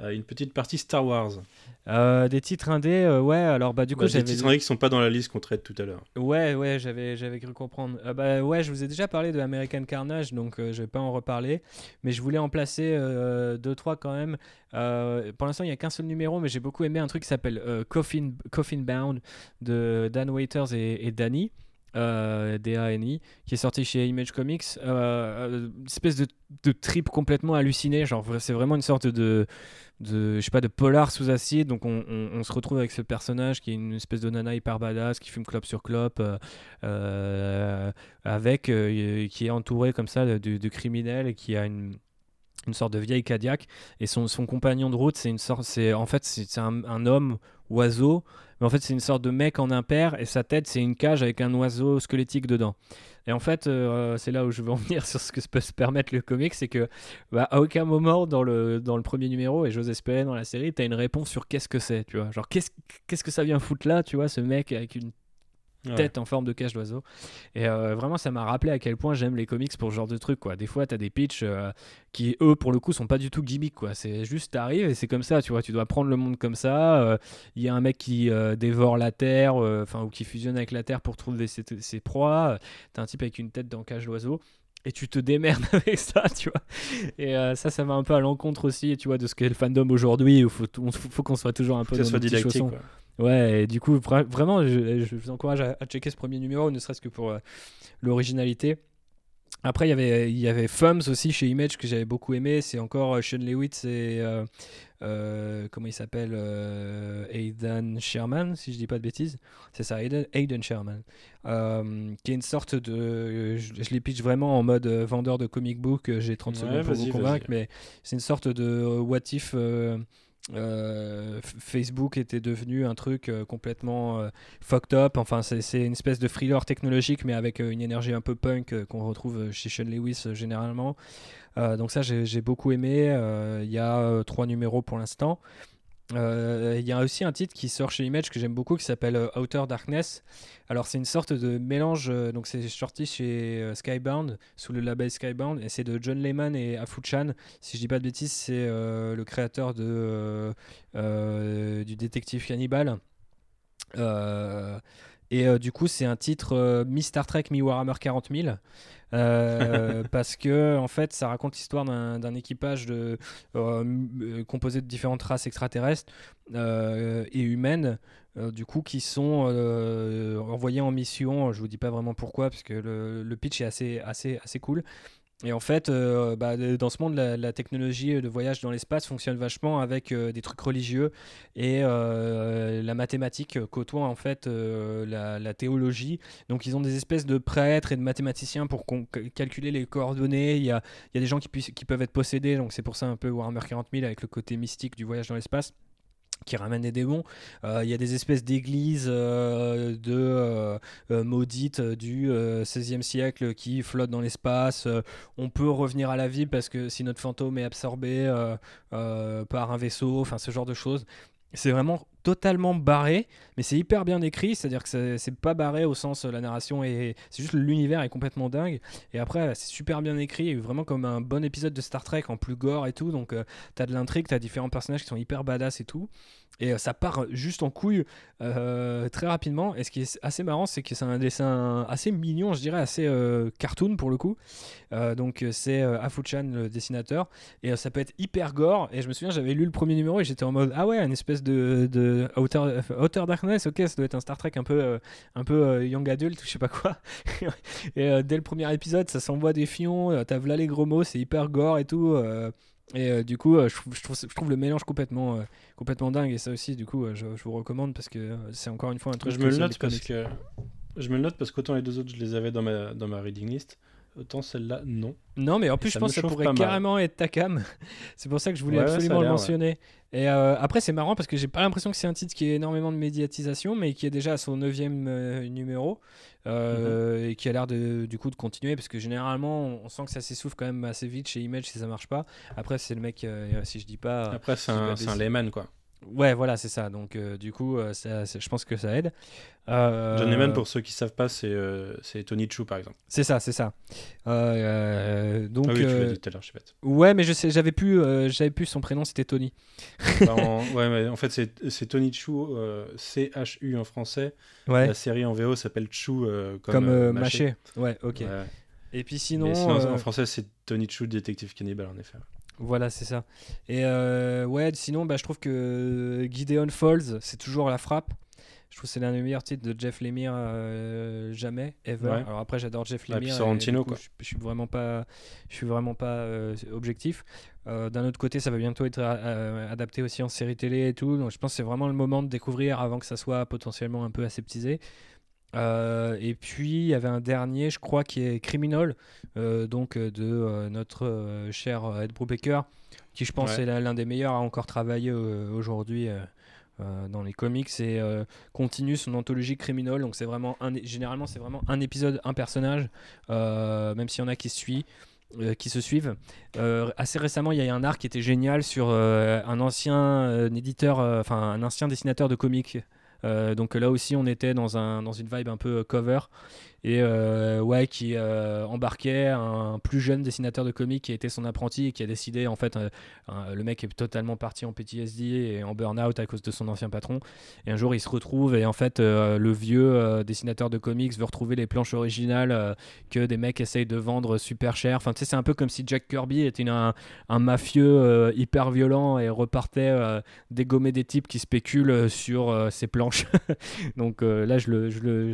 une petite partie Star Wars. Euh, des titres indés, euh, ouais, alors bah du coup bah, Des titres indés qui sont pas dans la liste qu'on traite tout à l'heure. Ouais, ouais, j'avais, j'avais cru comprendre. bah ouais, je vous ai déjà parlé de American Carnage, donc je vais pas en reparler, mais je voulais en placer deux, trois quand même. pour l'instant, il n'y a qu'un seul numéro, mais j'ai beaucoup aimé un truc qui s'appelle Coffin, Coffin Bound de Dan Waiters et, et Danny euh, DANI, qui est sorti chez Image Comics. Euh, une espèce de, de, trip complètement halluciné. Genre, c'est vraiment une sorte de, je sais pas, de polar sous acide. Donc, on, se retrouve avec ce personnage qui est une espèce de nana hyper badass, qui fume clope sur clope, euh, euh avec, euh, qui est entouré comme ça de, de, criminels et qui a une une sorte de vieille Cadillac et son, son compagnon de route c'est une sorte c'est en fait c'est un, un, homme oiseau mais en fait c'est une sorte de mec en impair et sa tête c'est une cage avec un oiseau squelettique dedans. Et en fait euh, c'est là où je veux en venir sur ce que peut se permettre le comic, c'est que bah, à aucun moment dans le, dans le premier numéro et j'ose espérer dans la série, tu as une réponse sur qu'est-ce que c'est, tu vois. Genre qu'est-ce qu'est-ce que ça vient foutre là, tu vois, ce mec avec une tête en forme de cage d'oiseau. Et euh, vraiment, ça m'a rappelé à quel point j'aime les comics pour ce genre de truc. Quoi. Des fois, tu as des pitchs euh, qui, eux, pour le coup, sont pas du tout gimmick. Quoi. C'est juste, t'arrives et c'est comme ça. Tu vois, tu dois prendre le monde comme ça. Euh, il y a un mec qui dévore la terre, enfin, ou qui fusionne avec la terre pour trouver ses, ses proies. T'as un type avec une tête dans cage d'oiseau et tu te démerdes avec ça, tu vois. Et ça, ça va un peu à l'encontre aussi, tu vois, de ce qu'est le fandom aujourd'hui. Il faut, faut qu'on soit toujours un peu dans soit didactique, Ouais, et du coup, vraiment, je, vous encourage à, checker ce premier numéro, ne serait-ce que pour euh, l'originalité. Après, il y avait, il y avait Fums aussi chez Image que j'avais beaucoup aimé. C'est encore euh, Sean Lewis et. Euh, comment il s'appelle Aidan Sherman, si je dis pas de bêtises. C'est ça, Aidan, Sherman. qui est une sorte de. Je, les pitch vraiment en mode vendeur de comic book. J'ai 30 secondes pour vous convaincre, mais c'est une sorte de what if euh, Facebook était devenu un truc euh, complètement euh, fucked up. Enfin, c'est une espèce de thriller technologique, mais avec une énergie un peu punk qu'on retrouve chez Sean Lewis généralement. donc ça, j'ai beaucoup aimé. Il y a trois numéros pour l'instant. Euh, Il y a aussi un titre qui sort chez Image que j'aime beaucoup qui s'appelle euh, Outer Darkness. Alors c'est une sorte de mélange, euh, donc c'est sorti chez Skybound, sous le label Skybound, et c'est de John Lehman et Afu Chan. Si je dis pas de bêtises, c'est le créateur de, du détective Cannibal. Et euh, du coup, c'est un titre euh, mi-Star Trek, mi-Warhammer 40 000. euh, parce que en fait ça raconte l'histoire d'un équipage de, composé de différentes races extraterrestres et humaines du coup qui sont envoyés en mission je vous dis pas vraiment pourquoi parce que le, le pitch est assez assez assez cool et en fait, euh, bah, dans ce monde, la, technologie de voyage dans l'espace fonctionne vachement avec euh, des trucs religieux et euh, la mathématique côtoie en fait la, théologie. Donc ils ont des espèces de prêtres et de mathématiciens pour calculer les coordonnées. Il y a, des gens qui peuvent être possédés, donc c'est pour ça un peu Warhammer 40 000 avec le côté mystique du voyage dans l'espace qui ramène des démons. Euh, Il y a des espèces d'églises euh, de euh, maudites du 16e siècle qui flottent dans l'espace. On peut revenir à la vie parce que si notre fantôme est absorbé par un vaisseau, enfin ce genre de choses. C'est vraiment totalement barré, mais c'est hyper bien écrit, c'est-à-dire que c'est- pas barré au sens euh, la narration et c'est juste l'univers est complètement dingue. Et après, c'est super bien écrit, vraiment comme un bon épisode de Star Trek en plus gore et tout. Donc, euh, t'as de l'intrigue, t'as différents personnages qui sont hyper badass et tout. Et euh, ça part juste en couille euh, très rapidement. Et ce qui est assez marrant, c'est que c'est un dessin assez mignon, je dirais, assez euh, cartoon pour le coup. Donc, c'est Afu-chan, le dessinateur. Et ça peut être hyper gore. Et je me souviens, j'avais lu le premier numéro et j'étais en mode Ah ouais, une espèce de, de Outer, Outer Darkness, ok, ça doit être un Star Trek un peu, un peu young adult ou je sais pas quoi. et dès le premier épisode, ça s'envoie des fions, t'as là les gros mots, c'est hyper gore et tout. Et euh, du coup, euh, je, trouve, je, trouve, je trouve le mélange complètement, euh, complètement dingue. Et ça aussi, du coup, je, je vous recommande parce que c'est encore une fois un truc Je que me le note parce que je me le note parce qu'autant les deux autres je les avais dans ma dans ma reading list, autant celle-là non. Non, mais en plus, je pense que ça pourrait mal. carrément être ta cam. c'est pour ça que je voulais Ouais, absolument le ouais. mentionner. Et euh, après, c'est marrant parce que j'ai pas l'impression que c'est un titre qui ait énormément de médiatisation, mais qui est déjà à son neuvième euh, numéro euh, et qui a l'air de, du coup de continuer parce que généralement, on, on sent que ça s'essouffle quand même assez vite chez Image si ça marche pas. Après, c'est le mec, si je dis pas. Après c'est un, un layman quoi. Ouais, voilà, c'est ça. Donc, euh, du coup, euh, ça- je pense que ça aide. Euh, John pour ceux qui savent pas c'est euh, Tony Chu par exemple. C'est ça, c'est ça. Donc, ah oui tu l'as dit tout à l'heure je suis bête. ouais, mais je sais, j'avais plus, j'avais plus son prénom, c'était Tony. Bah, en- ouais mais en fait c'est Tony Chu euh, C H U en français. Ouais. La série en VO s'appelle Chu comme, Comme, mâché. Ouais, ok. Ouais. Et puis sinon, sinon, en français c'est Tony Chu détective cannibale en effet. Voilà, c'est ça. Et euh, ouais, sinon, bah, je trouve que Gideon Falls, c'est toujours la frappe. Je trouve que c'est l'un des meilleurs titres de Jeff Lemire euh, jamais, ever. Ouais. Alors après, j'adore Jeff Ouais, Lemire. Sorrentino, coup, quoi. Je, je suis vraiment pas, je suis vraiment pas euh, objectif. Euh, D'un autre côté, ça va bientôt être adapté aussi en série télé et tout. Donc je pense que c'est vraiment le moment de découvrir avant que ça soit potentiellement un peu aseptisé. Euh, et puis il y avait un dernier, je crois, qui est Criminal, euh, donc euh, de euh, notre cher Ed Brubaker, qui je pense Ouais. est l'un des meilleurs à encore travailler aujourd'hui dans les comics et continue son anthologie Criminal. Donc c'est vraiment un, généralement c'est vraiment un épisode, un personnage, même s'il y en a qui se suivent. euh, qui se suivent. Euh, assez récemment, il y a eu un arc qui était génial sur euh, un ancien éditeur, enfin un ancien dessinateur de comics. Euh, donc là aussi, on était dans, un, dans une vibe un peu euh, cover et euh, ouais, qui euh, embarquait un plus jeune dessinateur de comics qui était son apprenti et qui a décidé en fait, euh, le mec est totalement parti en PTSD et en burn-out à cause de son ancien patron. Et un jour, il se retrouve et en fait, le vieux dessinateur de comics veut retrouver les planches originales que des mecs essayent de vendre super cher. Enfin, tu sais, c'est un peu comme si Jack Kirby était un, un mafieux hyper violent et repartait dégommer des types qui spéculent sur ses planches. Donc là, je le, je-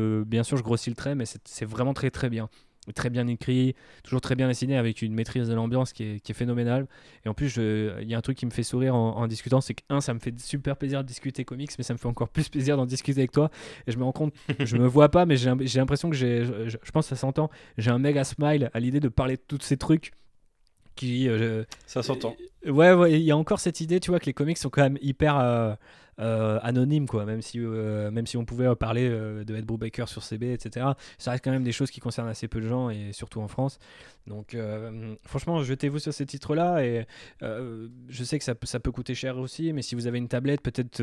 je- bien sûr, je grossis le trait, mais c'est vraiment très très bien. Très bien écrit, toujours très bien dessiné, avec une maîtrise de l'ambiance qui est, phénoménale. Et en plus, il y a un truc qui me fait sourire en, discutant, c'est que, un, ça me fait super plaisir de discuter comics, mais ça me fait encore plus plaisir d'en discuter avec toi. Et je me rends compte, je me vois pas, mais j'ai l'impression que j'ai, je pense que ça s'entend, j'ai un méga smile à l'idée de parler de tous ces trucs qui, euh, Ça s'entend. Ouais, ouais, il y a encore cette idée, tu vois, que les comics sont quand même hyper euh, euh, anonymes, quoi. Même si, euh, même si on pouvait parler de Ed Brubaker sur CB, etc. Ça reste quand même des choses qui concernent assez peu de gens et surtout en France. Donc, franchement, jetez-vous sur ces titres-là. Et je sais que ça, ça, peut coûter cher aussi, mais si vous avez une tablette, peut-être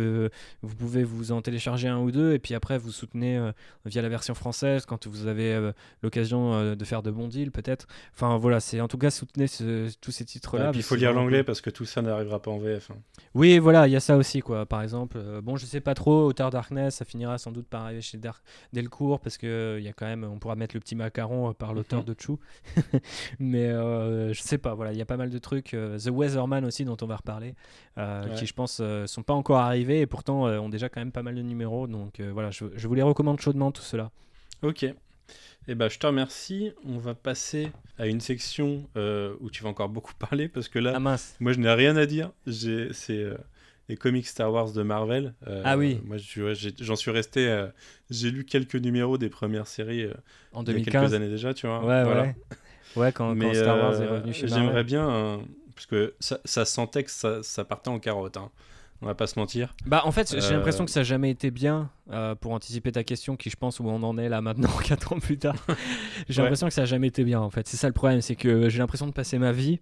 vous pouvez vous en télécharger un ou deux. Et puis après, vous soutenez via la version française quand vous avez l'occasion de faire de bons deals, peut-être. Enfin, voilà, c'est en tout cas soutenez tous ces titres-là. et puis il faut lire l'anglais parce que tout ça n'arrivera pas en VF. Hein. Oui, voilà, il y a ça aussi, quoi. Par exemple, bon, je sais pas trop, Auteur Darkness, ça finira sans doute par arriver chez Delcourt parce que il y a quand même, on pourra mettre le petit macaron par l'auteur mhm. de Chou. mais euh, je sais pas, voilà, il y a pas mal de trucs. Euh, The Weatherman aussi, dont on va reparler, euh, qui je pense sont pas encore arrivés et pourtant ont déjà quand même pas mal de numéros. Donc voilà, je, vous les recommande chaudement tout cela. Ok. Eh ben, je te remercie. On va passer à une section où tu vas encore beaucoup parler parce que là, ah, mince. moi, je n'ai rien à dire. C'est les comics Star Wars de Marvel. ah oui. Moi, j'en suis resté. J'ai lu quelques numéros des premières séries en 2015. il y a quelques années déjà, tu vois. Ouais, voilà. ouais. Ouais, quand, Star Wars est euh, revenu chez J'aimerais bien, euh, parce que ça, ça, sentait que ça, ça partait en carotte. Hein. On va pas se mentir. Bah en fait, j'ai l'impression que ça n'a jamais été bien. pour anticiper ta question, qui je pense où on en est là maintenant, 4 ans plus tard. j'ai l'impression que ça n'a jamais été bien en fait. C'est ça le problème, c'est que j'ai l'impression de passer ma vie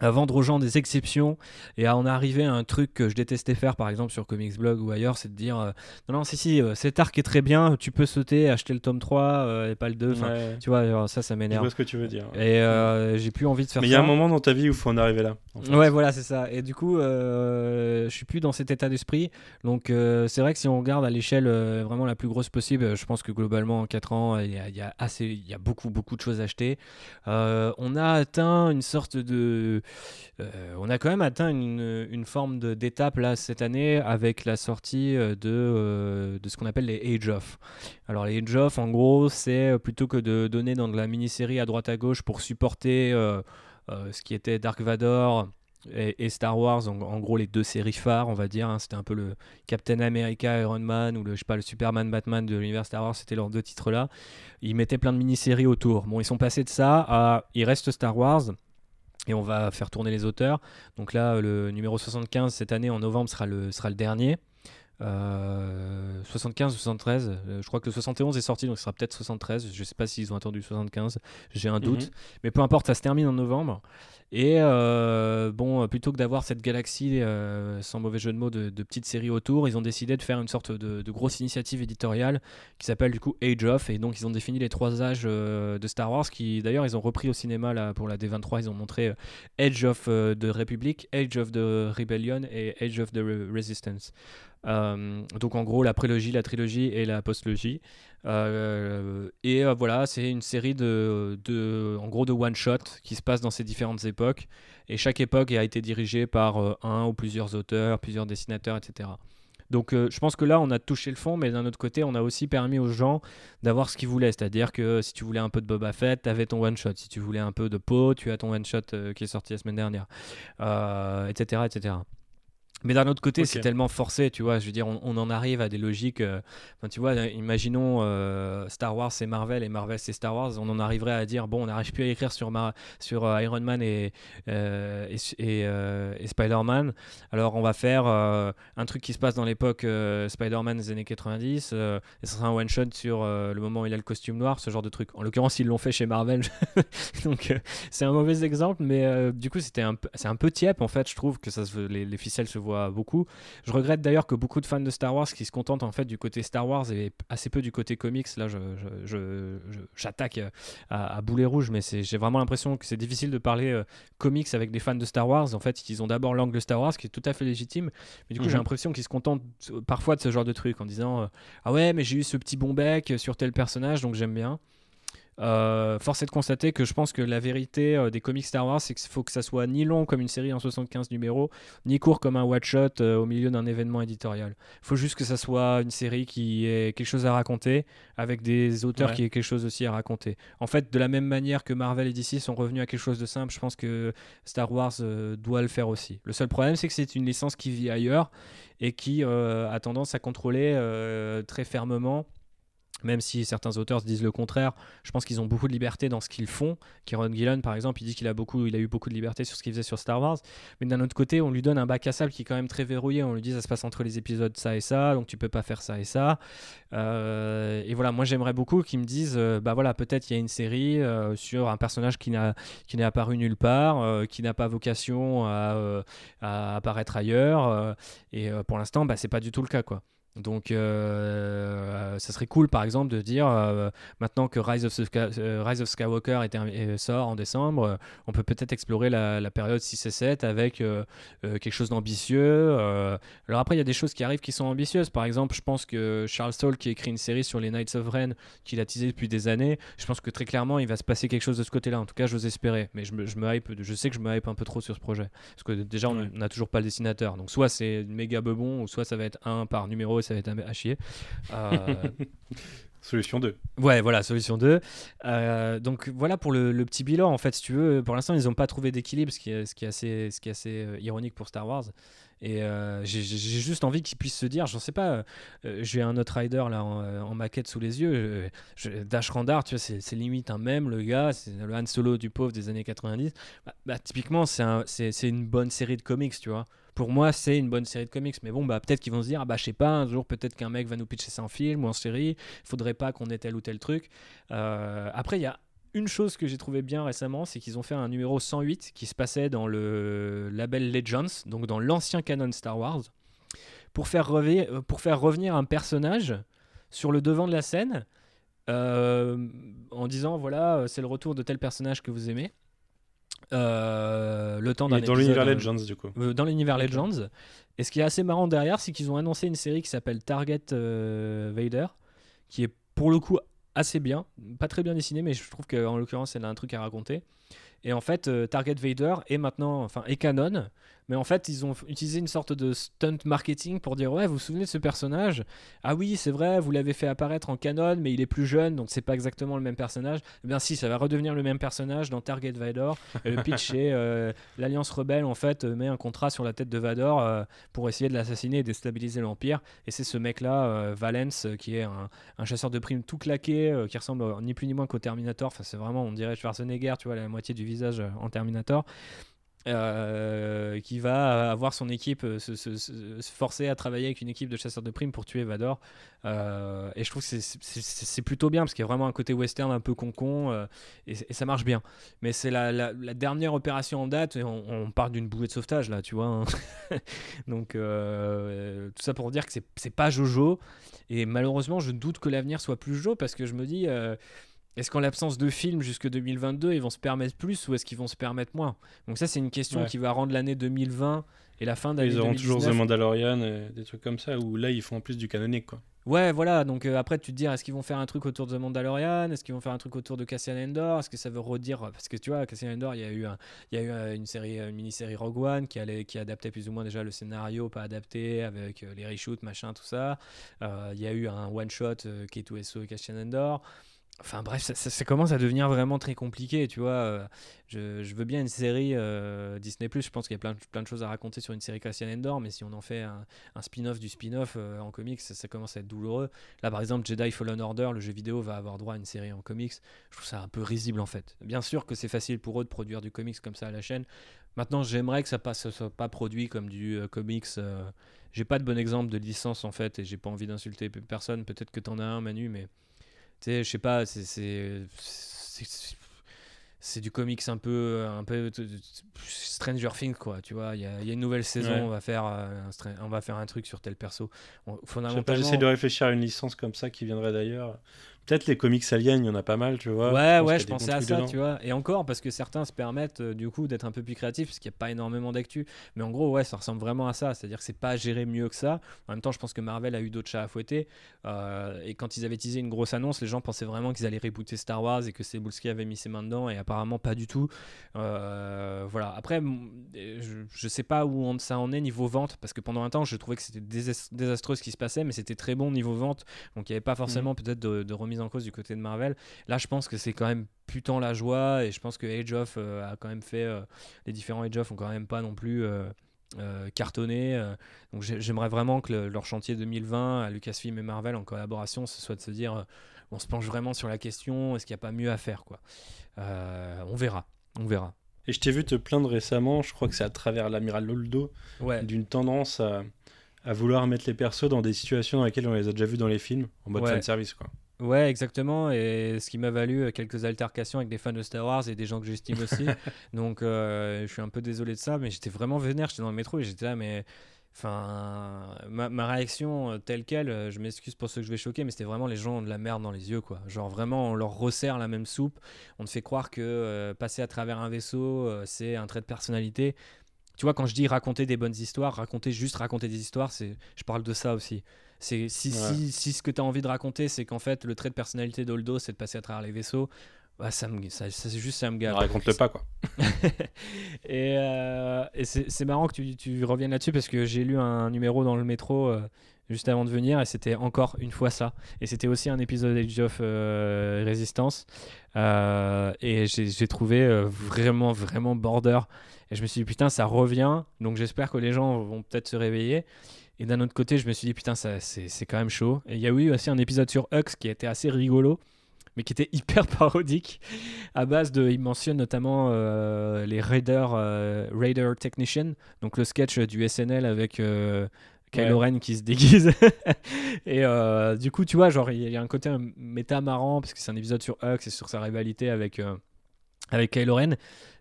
à vendre aux gens des exceptions et à en arriver à un truc que je détestais faire par exemple sur Comics Blog ou ailleurs c'est de dire euh, non non si si euh, cet arc est très bien tu peux sauter acheter le tome 3 euh, et pas le 2 tu vois ça ça m'énerve. je vois ce que tu veux dire et j'ai plus envie de faire mais il y a un moment dans ta vie où il faut en arriver là ouais voilà c'est ça. Et du coup je suis plus dans cet état d'esprit. Donc c'est vrai que si on regarde à l'échelle vraiment la plus grosse possible je pense que globalement en 4 ans il y a, y a assez il y a beaucoup beaucoup de choses à acheter. On a atteint une sorte de euh, on a quand même atteint une, forme d'étape là cette année avec la sortie euh, de, euh, de ce qu'on appelle les Age of. Alors les Age of, en gros, c'est plutôt que de donner dans de la mini-série à droite à gauche pour supporter ce qui était Dark Vador, et, Star Wars, en, gros les deux séries phares, on va dire. Hein. c'était un peu le Captain America, Iron Man ou le, je sais pas, le Superman, Batman de l'univers Star Wars, c'était leurs deux titres-là. Ils mettaient plein de mini-séries autour. Bon, ils sont passés de ça à il reste Star Wars et on va faire tourner les auteurs. Donc là, le numéro 75 cette année en novembre sera le, sera le dernier. 75 ou 73, je crois que le 71 est sorti, donc ce sera peut-être 73. Je sais pas s'ils ont attendu 75, j'ai un doute. Mhm. Mais peu importe, ça se termine en novembre. Et euh, bon, plutôt que d'avoir cette galaxie, euh, sans mauvais jeu de mots, de, petites séries autour, ils ont décidé de faire une sorte de, grosse initiative éditoriale qui s'appelle du coup Age of. Et donc ils ont défini les trois âges euh, de Star Wars, qui d'ailleurs ils ont repris au cinéma là, pour la D23. Ils ont montré Age of the Republic, Age of the Rebellion et Age of the Resistance. Donc en gros la prélogie, la trilogie et la postlogie. Euh, et euh, voilà, c'est une série de, de, en gros, de one shot qui se passe dans ces différentes époques. Et chaque époque a été dirigée par euh, un ou plusieurs auteurs, plusieurs dessinateurs, etc. Donc je pense que là, on a touché le fond, mais d'un autre côté, on a aussi permis aux gens d'avoir ce qu'ils voulaient. C'est-à-dire que si tu voulais un peu de Boba Fett, tu avais ton one-shot. Si tu voulais un peu de Poe, tu as ton one-shot qui est sorti la semaine dernière, etc., etc. Mais d'un autre côté, c'est tellement forcé, tu vois. Je veux dire, on, en arrive à des logiques. Euh, tu vois, imaginons euh, Star Wars c'est Marvel et Marvel c'est Star Wars. On en arriverait à dire bon, on n'arrive plus à écrire sur, sur euh, Iron Man et, et, et, Spider-Man. Alors on va faire un truc qui se passe dans l'époque Spider-Man des années 90. et ce sera un one shot sur le moment où il a le costume noir, ce genre de truc. En l'occurrence, ils l'ont fait chez Marvel. Donc c'est un mauvais exemple, mais du coup, c'était un, c'est un peu tiep en fait. Je trouve que ça les, les ficelles se voient beaucoup. Je regrette d'ailleurs que beaucoup de fans de Star Wars qui se contentent en fait du côté Star Wars et assez peu du côté comics. Là, j'attaque je, je, à, à, boulet rouge, mais j'ai vraiment l'impression que c'est difficile de parler euh, comics avec des fans de Star Wars. En fait, ils ont d'abord l'angle Star Wars qui est tout à fait légitime, mais du coup, j'ai mhm. l'impression qu'ils se contentent euh, parfois de ce genre de truc en disant euh, Ah ouais, mais j'ai eu ce petit bon bec sur tel personnage, donc j'aime bien. Euh, force est de constater que je pense que la vérité euh, des comics Star Wars, c'est qu'il faut que ça soit ni long comme une série en 75 numéros, ni court comme un one-shot euh, au milieu d'un événement éditorial. Il faut juste que ça soit une série qui ait quelque chose à raconter, avec des auteurs qui aient quelque chose aussi à raconter. En fait, de la même manière que Marvel et DC sont revenus à quelque chose de simple, je pense que Star Wars doit le faire aussi. Le seul problème, c'est que c'est une licence qui vit ailleurs et qui a tendance à contrôler très fermement même si certains auteurs disent le contraire, je pense qu'ils ont beaucoup de liberté dans ce qu'ils font. Kieron Gillen, par exemple, il dit qu'il a, beaucoup, il a eu beaucoup de liberté sur ce qu'il faisait sur Star Wars. Mais d'un autre côté, on lui donne un bac à sable qui est quand même très verrouillé. On lui dit ça se passe entre les épisodes ça et ça, donc tu peux pas faire ça et ça. Euh, et voilà, moi j'aimerais beaucoup qu'ils me disent euh, bah voilà, peut-être il y a une série euh, sur un personnage qui n'a qui n'est apparu nulle part, qui n'a pas vocation à, à apparaître ailleurs. et pour l'instant, bah, c'est pas du tout le cas quoi. Donc, euh, ça serait cool, par exemple, de dire euh, maintenant que Rise of, euh, Rise of Skywalker est, sort en décembre, on peut peut-être explorer la, période 6 et 7 avec quelque chose d'ambitieux. alors après, il y a des choses qui arrivent qui sont ambitieuses. Par exemple, je pense que Charles Soule, qui écrit une série sur les Knights of Ren, qu'il a teasé depuis des années, je pense que très clairement, il va se passer quelque chose de ce côté-là. En tout cas, j'ose espérer. Mais je me, je me hype, je sais que je me hype un peu trop sur ce projet. Parce que déjà, on n'a toujours pas le dessinateur. Donc, soit c'est méga bebon, ou soit ça va être un par numéro ça va être à chier. Euh, solution 2. Ouais, voilà, solution 2. Euh, donc voilà pour le, petit bilan. En fait, si tu veux, pour l'instant, ils n'ont pas trouvé d'équilibre, ce, qui est, ce, qui est assez, ce qui est assez euh, ironique pour Star Wars. Et j'ai juste envie qu'ils puissent se dire, j'en sais pas, j'ai un autre rider là en, maquette sous les yeux. Dash Randar, tu vois, c'est limite un même, le gars, c'est le Han Solo du pauvre des années 90. Bah, bah, typiquement, c'est une bonne série de comics, tu vois pour moi, c'est une bonne série de comics. Mais bon, bah, peut-être qu'ils vont se dire, ah bah, je sais pas, un jour, peut-être qu'un mec va nous pitcher ça en film ou en série. Il faudrait pas qu'on ait tel ou tel truc. Euh, après, il y a une chose que j'ai trouvé bien récemment, c'est qu'ils ont fait un numéro 108 qui se passait dans le label Legends, donc dans l'ancien canon Star Wars, pour faire, euh, pour faire revenir un personnage sur le devant de la scène. Euh, en disant voilà c'est le retour de tel personnage que vous aimez euh, le temps d'un dans l'univers Legends du coup. Euh, dans l'univers Legends. Et ce qui est assez marrant derrière, c'est qu'ils ont annoncé une série qui s'appelle Target euh, Vader, qui est pour le coup assez bien, pas très bien dessinée, mais je trouve qu'en l'occurrence elle a un truc à raconter. Et en fait, Target Vader est maintenant, enfin, est canon. Mais en fait, ils ont utilisé une sorte de stunt marketing pour dire Ouais, vous vous souvenez de ce personnage? Ah oui, c'est vrai, vous l'avez fait apparaître en canon, mais il est plus jeune, donc c'est pas exactement le même personnage. Eh bien, si, ça va redevenir le même personnage dans Target Vador. Et le pitch, c'est euh, l'Alliance Rebelle, en fait, met un contrat sur la tête de Vador euh, pour essayer de l'assassiner et déstabiliser l'Empire. Et c'est ce mec-là, euh, Valence, qui est un, chasseur de primes tout claqué, qui ressemble ni plus ni moins qu'au Terminator. Enfin, c'est vraiment, on dirait Schwarzenegger, tu vois, la moitié du visage en Terminator. Euh, qui va avoir son équipe euh, se, forcer à travailler avec une équipe de chasseurs de primes pour tuer Vador. Euh, et je trouve que c'est plutôt bien parce qu'il y a vraiment un côté western un peu con-con et, ça marche bien. Mais c'est la, dernière opération en date et on, parle d'une bouée de sauvetage là, tu vois. Hein. Donc tout ça pour dire que c'est pas Jojo. Et malheureusement, je doute que l'avenir soit plus Jojo parce que je me dis est-ce qu'en l'absence de films jusque 2022, ils vont se permettre plus ou est-ce qu'ils vont se permettre moins? Donc ça, c'est une question qui va rendre l'année 2020 et la fin d'année 2019. Ils auront toujours The Mandalorian et des trucs comme ça, où là, ils font en plus du canonique, quoi. Ouais, voilà. Donc euh, après, tu te dis, est-ce qu'ils vont faire un truc autour de The Mandalorian? Est-ce qu'ils vont faire un truc autour de Cassian Endor? Est-ce que ça veut redire Parce que tu vois, Cassian Endor, il y a eu, il y a eu euh, une série, une mini-série Rogue One qui allait, qui adaptait plus ou moins déjà le scénario, pas adapté, avec euh, les reshoots, machin, tout ça. il y a eu un one-shot qui est tout SO et Cassian Endor. Enfin bref, ça, commence à devenir vraiment très compliqué, tu vois. Euh, je, veux bien une série euh, Disney. Je pense qu'il y a plein, de choses à raconter sur une série Cassian Endor, mais si on en fait un, spin-off du spin-off euh, en comics, ça, commence à être douloureux. Là, par exemple, Jedi Fallen Order, le jeu vidéo va avoir droit à une série en comics. Je trouve ça un peu risible en fait. Bien sûr que c'est facile pour eux de produire du comics comme ça à la chaîne. Maintenant, j'aimerais que ça ne soit pas produit comme du comics. j'ai pas de bon exemple de licence en fait, et j'ai pas envie d'insulter personne. Peut-être que tu en as un, Manu, mais tu sais, je sais pas, c'est c'est du comics un peu un peu Stranger Things quoi tu vois. Il y, a, y a une nouvelle saison on va faire euh, un, on va faire un truc sur tel perso. Fondamentalement j'essaie de réfléchir à une licence comme ça qui viendrait d'ailleurs Peut-être les comics aliens, il y en a pas mal, tu vois. Ouais, ouais, je pensais à ça, tu vois. Et encore, parce que certains se permettent, euh, du coup, d'être un peu plus créatifs, parce qu'il n'y a pas énormément d'actu. Mais en gros, ouais, ça ressemble vraiment à ça. C'est-à-dire que c'est pas géré mieux que ça. En même temps, je pense que Marvel a eu d'autres chats à fouetter. Euh, et quand ils avaient teasé une grosse annonce, les gens pensaient vraiment qu'ils allaient rebooter Star Wars et que Cebulski avait mis ses mains dedans. Et apparemment, pas du tout. Euh, voilà. Après, je, je, sais pas où ça en est niveau vente, parce que pendant un temps, je trouvais que c'était désastreux ce qui se passait, mais c'était très bon niveau vente. Donc il n'y avait pas forcément mmh. peut-être de, de remise en cause du côté de Marvel. Là, je pense que c'est quand même putain la joie et je pense que Age of euh, a quand même fait. Euh, les différents Age of ont quand même pas non plus. Euh, cartonné. donc j'aimerais vraiment que leur chantier 2020 à Lucasfilm et Marvel en collaboration, ce soit de se dire on se penche vraiment sur la question, est-ce qu'il n'y a pas mieux à faire quoi. on verra, on verra. Et je t'ai vu te plaindre récemment, je crois que c'est à travers l'amiral Loldo, d'une tendance à, à, vouloir mettre les persos dans des situations dans lesquelles on les a déjà vus dans les films, en mode fan service quoi. Ouais, exactement. Et ce qui m'a valu euh, quelques altercations avec des fans de Star Wars et des gens que j'estime aussi. Donc, euh, je suis un peu désolé de ça, mais j'étais vraiment vénère. J'étais dans le métro et j'étais là, mais. Enfin, ma, réaction euh, telle qu'elle, je m'excuse pour ceux que je vais choquer, mais c'était vraiment les gens ont de la merde dans les yeux, quoi. Genre vraiment, on leur resserre la même soupe, on te fait croire que passer à travers un vaisseau, c'est un trait de personnalité. Tu vois, quand je dis raconter des bonnes histoires, raconter juste raconter des histoires, c'est, je parle de ça aussi. Si, si, ce que tu as envie de raconter, c'est qu'en fait, le trait de personnalité d'Oldo, c'est de passer à travers les vaisseaux, bah, ça, me, ça, c'est juste ça me gave. Raconte-le pas, quoi. et, euh, et c'est marrant que tu, tu reviennes là-dessus parce que j'ai lu un numéro dans le métro euh, juste avant de venir et c'était encore une fois ça. Et c'était aussi un épisode d'Age of euh, Resistance. et j'ai trouvé vraiment, vraiment border. Et je me suis dit, putain, ça revient. Donc j'espère que les gens vont peut-être se réveiller. Et d'un autre côté, je me suis dit, putain, c'est quand même chaud. Et il y a eu aussi un épisode sur Hux qui était assez rigolo, mais qui était hyper parodique. À base de. Il mentionne notamment euh, les Raider, euh, Raider Technician, donc le sketch du SNL avec. Euh, Kylo Ren qui se déguise. et du coup, tu vois, genre, il y a un côté méta marrant parce que c'est un épisode sur Hux et sur sa rivalité avec, avec Kylo Ren.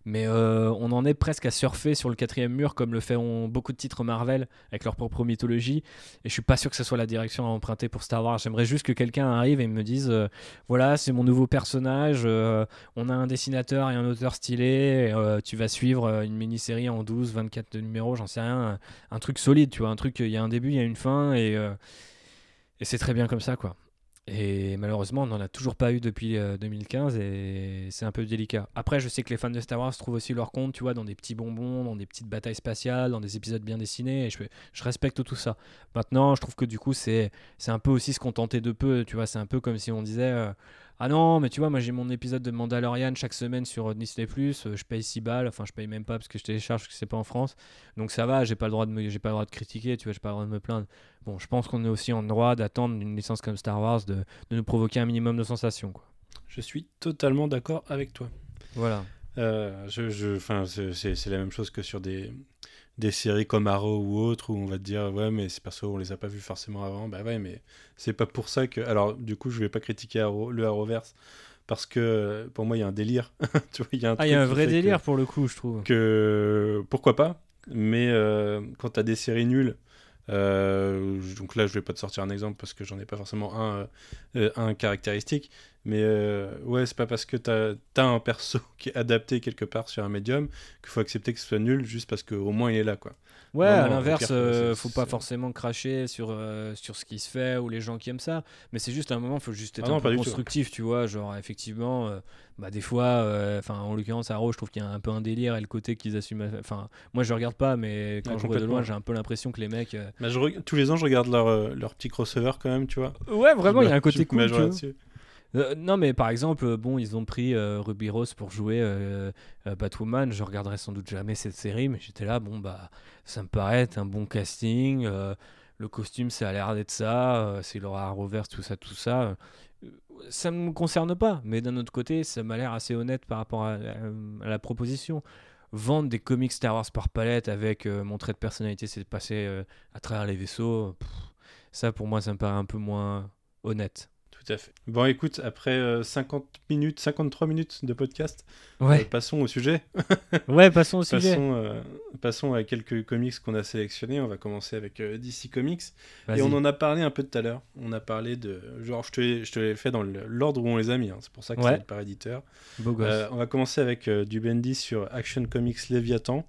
Mais euh, on en est presque à surfer sur le quatrième mur, comme le font beaucoup de titres Marvel avec leur propre mythologie. Et je suis pas sûr que ce soit la direction à emprunter pour Star Wars. J'aimerais juste que quelqu'un arrive et me dise euh, voilà, c'est mon nouveau personnage, euh, on a un dessinateur et un auteur stylé, tu vas suivre une mini-série en 12, 24 numéros, j'en sais rien. Un, truc solide, tu vois, un truc, il y a un début, il y a une fin, et, et c'est très bien comme ça, quoi. Et malheureusement, on n'en a toujours pas eu depuis 2015 euh, et c'est un peu délicat. Après, je sais que les fans de Star Wars trouvent aussi leur compte, tu vois, dans des petits bonbons, dans des petites batailles spatiales, dans des épisodes bien dessinés. Et je, respecte tout ça. Maintenant, je trouve que du coup, c'est un peu aussi se contenter de peu. Tu vois, c'est un peu comme si on disait. Euh, ah non, mais tu vois, moi j'ai mon épisode de Mandalorian chaque semaine sur Disney Plus, euh, je paye 6 balles, enfin je paye même pas parce que je télécharge parce que c'est pas en France. Donc ça va, j'ai pas le droit de me j'ai pas le droit de critiquer, tu vois, j'ai pas le droit de me plaindre. Bon, je pense qu'on est aussi en droit d'attendre une licence comme Star Wars de, de nous provoquer un minimum de sensations quoi. Je suis totalement d'accord avec toi. Voilà. Euh, je, je, c'est la même chose que sur des, des séries comme Arrow ou autres où on va te dire ouais mais ces persos on les a pas vus forcément avant bah ouais mais c'est pas pour ça que alors du coup je vais pas critiquer Arrow, le Arrowverse parce que pour moi il y a un délire tu vois il y a un, ah, y a un vrai délire pour le coup je trouve que pourquoi pas mais euh, quand tu as des séries nulles euh, donc là, je vais pas te sortir un exemple parce que j'en ai pas forcément un, euh, un caractéristique. Mais euh, ouais, c'est pas parce que t'as as un perso qui est adapté quelque part sur un médium qu'il faut accepter que ce soit nul juste parce qu'au moins il est là, quoi. Ouais, à l'inverse, euh, faut pas forcément cracher sur, euh, sur ce qui se fait ou les gens qui aiment ça. Mais c'est juste un moment, faut juste être ah un peu constructif, tu vois. Genre, effectivement, euh, bah, des fois, enfin, en l'occurrence, à Rose, je trouve qu'il y a un peu un délire et le côté qu'ils assument. Enfin, moi, je regarde pas, mais quand je vois de loin, j'ai un peu l'impression que les mecs. Bah, tous les ans, je regarde leur, leur petit crossover quand même, tu vois. Ouais, vraiment, il y a un côté cool. Euh, non, mais par exemple, euh, bon, ils ont pris euh, Ruby Rose pour jouer Batwoman. Je regarderai sans doute jamais cette série, mais j'étais là, bon, bah, ça me paraît être un bon casting. le costume, ça a l'air d'être ça. c'est Laura Rovers, tout ça, tout ça. ça ne me concerne pas, mais d'un autre côté, ça m'a l'air assez honnête par rapport à, la proposition. Vendre des comics Star Wars par palette avec mon trait de personnalité, c'est de passer à travers les vaisseaux. ça, pour moi, ça me paraît un peu moins honnête. Bon, écoute, après 50 euh, minutes, 53 minutes de podcast, euh, passons au sujet. ouais, passons au sujet. Passons, euh, passons, à quelques comics qu'on a sélectionnés. On va commencer avec DC Comics. Et on en a parlé un peu tout à l'heure. On a parlé de. Genre, je te, je te l'ai fait dans l'ordre où on les a mis. Hein. C'est pour ça que c'est par éditeur. on va commencer avec du Bendy sur Action Comics Léviathan.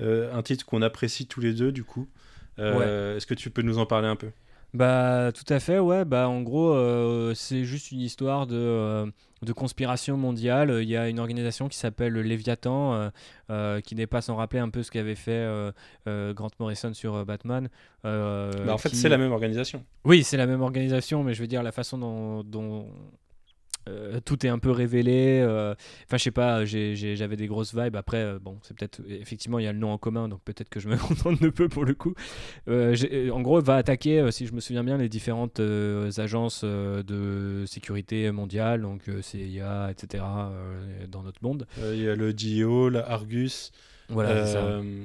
un titre qu'on apprécie tous les deux, du coup. Est-ce que tu peux nous en parler un peu? Bah tout à fait, ouais. Bah en gros, euh, c'est juste une histoire de, euh, de, conspiration mondiale. Il y a une organisation qui s'appelle Léviathan, euh, qui n'est pas sans rappeler un peu ce qu'avait fait Grant Morrison sur Batman. Bah, en fait, c'est la même organisation. Oui, c'est la même organisation, mais je veux dire la façon dont, dont euh, tout est un peu révélé. euh, Enfin, je sais pas, j'avais des grosses vibes. Après, euh, bon, c'est peut-être. Effectivement, il y a le nom en commun, donc peut-être que je me contente de peu pour le coup. En gros, va attaquer, si je me souviens bien, les différentes agences de sécurité mondiale, donc CIA, etc., dans notre monde. Il y a le DIO, la Argus, Voilà, euh,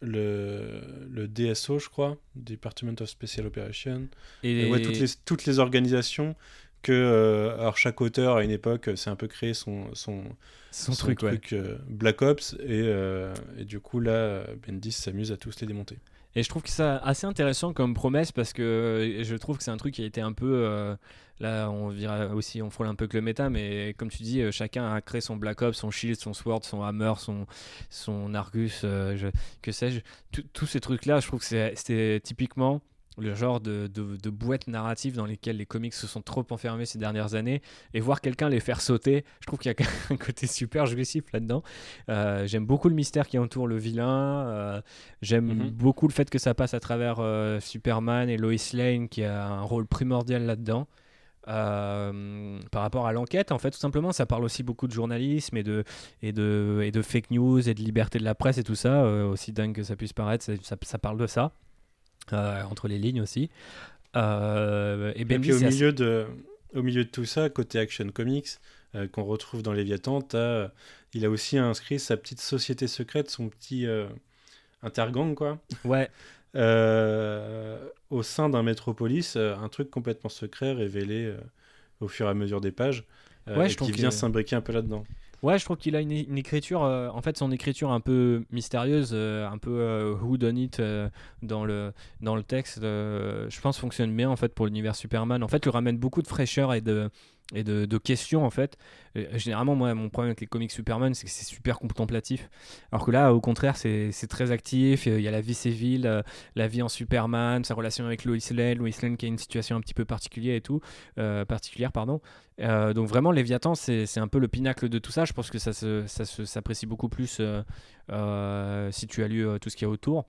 le, le DSO, je crois, Department of Special Operations. Et Ouais, toutes, les, toutes les organisations que euh, alors chaque auteur à une époque euh, s'est un peu créé son, son, son, son truc, ouais. euh, Black Ops et, euh, et du coup là Bendis s'amuse à tous les démonter. Et je trouve que ça assez intéressant comme promesse parce que je trouve que c'est un truc qui a été un peu là on verra aussi on frôle un peu que le méta mais comme tu dis chacun a créé son Black Ops, son Shield, son Sword, son Hammer, son son Argus, je- que sais-je, tous ces trucs là, je trouve que c'est- c'était typiquement le genre de, de, de boîte narrative dans lesquelles les comics se sont trop enfermés ces dernières années et voir quelqu'un les faire sauter, je trouve qu'il y a un côté super jouissif là-dedans. Euh, J'aime beaucoup le mystère qui entoure le vilain. euh, J'aime Mhm. beaucoup le fait que ça passe à travers euh, Superman et Lois Lane qui a un rôle primordial là-dedans. Euh, par rapport à l'enquête, en fait, tout simplement, ça parle aussi beaucoup de journalisme et de, et de, et de fake news et de liberté de la presse et tout ça, euh, aussi dingue que ça puisse paraître, ça, ça- ça parle de ça, entre les lignes aussi. Euh, et puis au assez- milieu de au milieu de tout ça, côté Action Comics euh, qu'on retrouve dans Léviathan, euh, il a aussi inscrit sa petite société secrète, son petit euh, intergang quoi. Ouais, euh, au sein d'un métropolis, euh, un truc complètement secret révélé euh, au fur et à mesure des pages, euh, Ouais, et je qui vient que- s'imbriquer un peu là-dedans. Ouais, je trouve qu'il a une, écriture, euh, en fait, son écriture un peu mystérieuse, euh, un peu euh, who done it dans le dans le texte, je pense fonctionne bien en fait pour l'univers Superman. En fait, lui ramène beaucoup de fraîcheur et de et de, questions en fait. Euh, généralement, moi, mon problème avec les comics Superman, c'est que c'est super contemplatif. Alors que là, au contraire, c'est très actif. Il y a la vie civile, euh, la vie en Superman, sa relation avec Lois Lane, Lois Lane qui a une situation un petit peu particulière et tout, euh, particulière, pardon. Donc vraiment, Léviathan, c'est un peu le pinacle de tout ça. Je pense que ça se- ça s'apprécie beaucoup plus si tu as lu tout ce qu'il y a autour.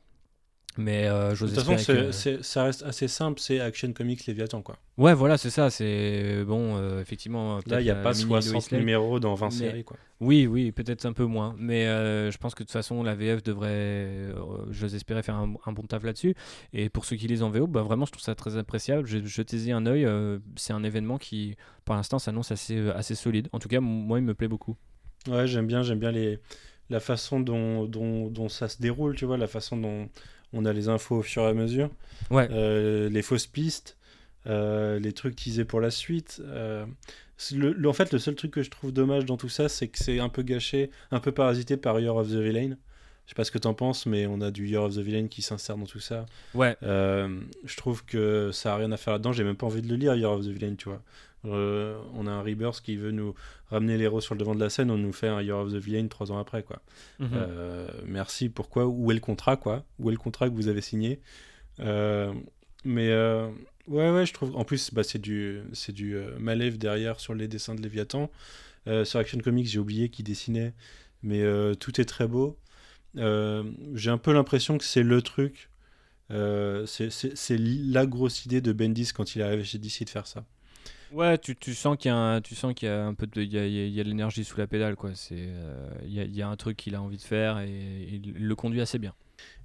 Mais euh, De toute façon, que- ça reste assez simple, c'est Action Comics Léviathan quoi. Ouais, voilà, c'est ça. C'est bon, euh, effectivement. Là, peut-être il n'y a pas la mini Lois 60 Lane. numéros dans 20 Mais- séries quoi. Oui, oui, peut-être un peu moins. Mais euh, je pense que de toute façon, la VF devrait, euh, j'ose espérer, faire un, un bon taf là-dessus. Et pour ceux qui lisent en VO, bah, vraiment, je trouve ça très appréciable. Je, jetez-y un œil. euh, c'est un événement qui, pour l'instant, s'annonce assez, euh, assez solide. En tout cas, moi, il me plaît beaucoup. Ouais, j'aime bien, j'aime bien les, la façon dont, dont, dont ça se déroule, tu vois, la façon dont on a les infos au fur et à mesure, Ouais. euh, les fausses pistes, euh, les trucs teasés pour la suite. euh, c'est le, le- en fait, le seul truc que je trouve dommage dans tout ça, c'est que c'est un peu gâché, un peu parasité par Year of the Villain. Je sais pas ce que t'en penses, mais on a du Year of the Villain qui s'insère dans tout ça. Ouais. Je trouve que ça a rien à faire là-dedans. J'ai même pas envie de le lire, Year of the Villain, tu vois. Euh, on a un Rebirth qui veut nous ramener l'héros sur le devant de la scène, on nous fait un Year of the Villain trois ans après, quoi. Mhm. Euh, merci, pourquoi? Où est le contrat, quoi? Où est le contrat que vous avez signé? Euh, Mais ouais, ouais, je trouve. En plus, bah, c'est du, c'est du Malev derrière sur les dessins de Léviathan. Sur Action Comics, j'ai oublié qui dessinait, mais tout est très beau. J'ai un peu l'impression que c'est le truc. c'est la grosse idée de Bendis quand il est arrivé chez DC de faire ça. Ouais, tu, tu sens qu'il y a tu sens qu'il y a un peu de, il y a, il y a- de l'énergie sous la pédale, quoi. C'est, euh, il y, a, il y a un truc qu'il a envie de faire et il le conduit assez bien.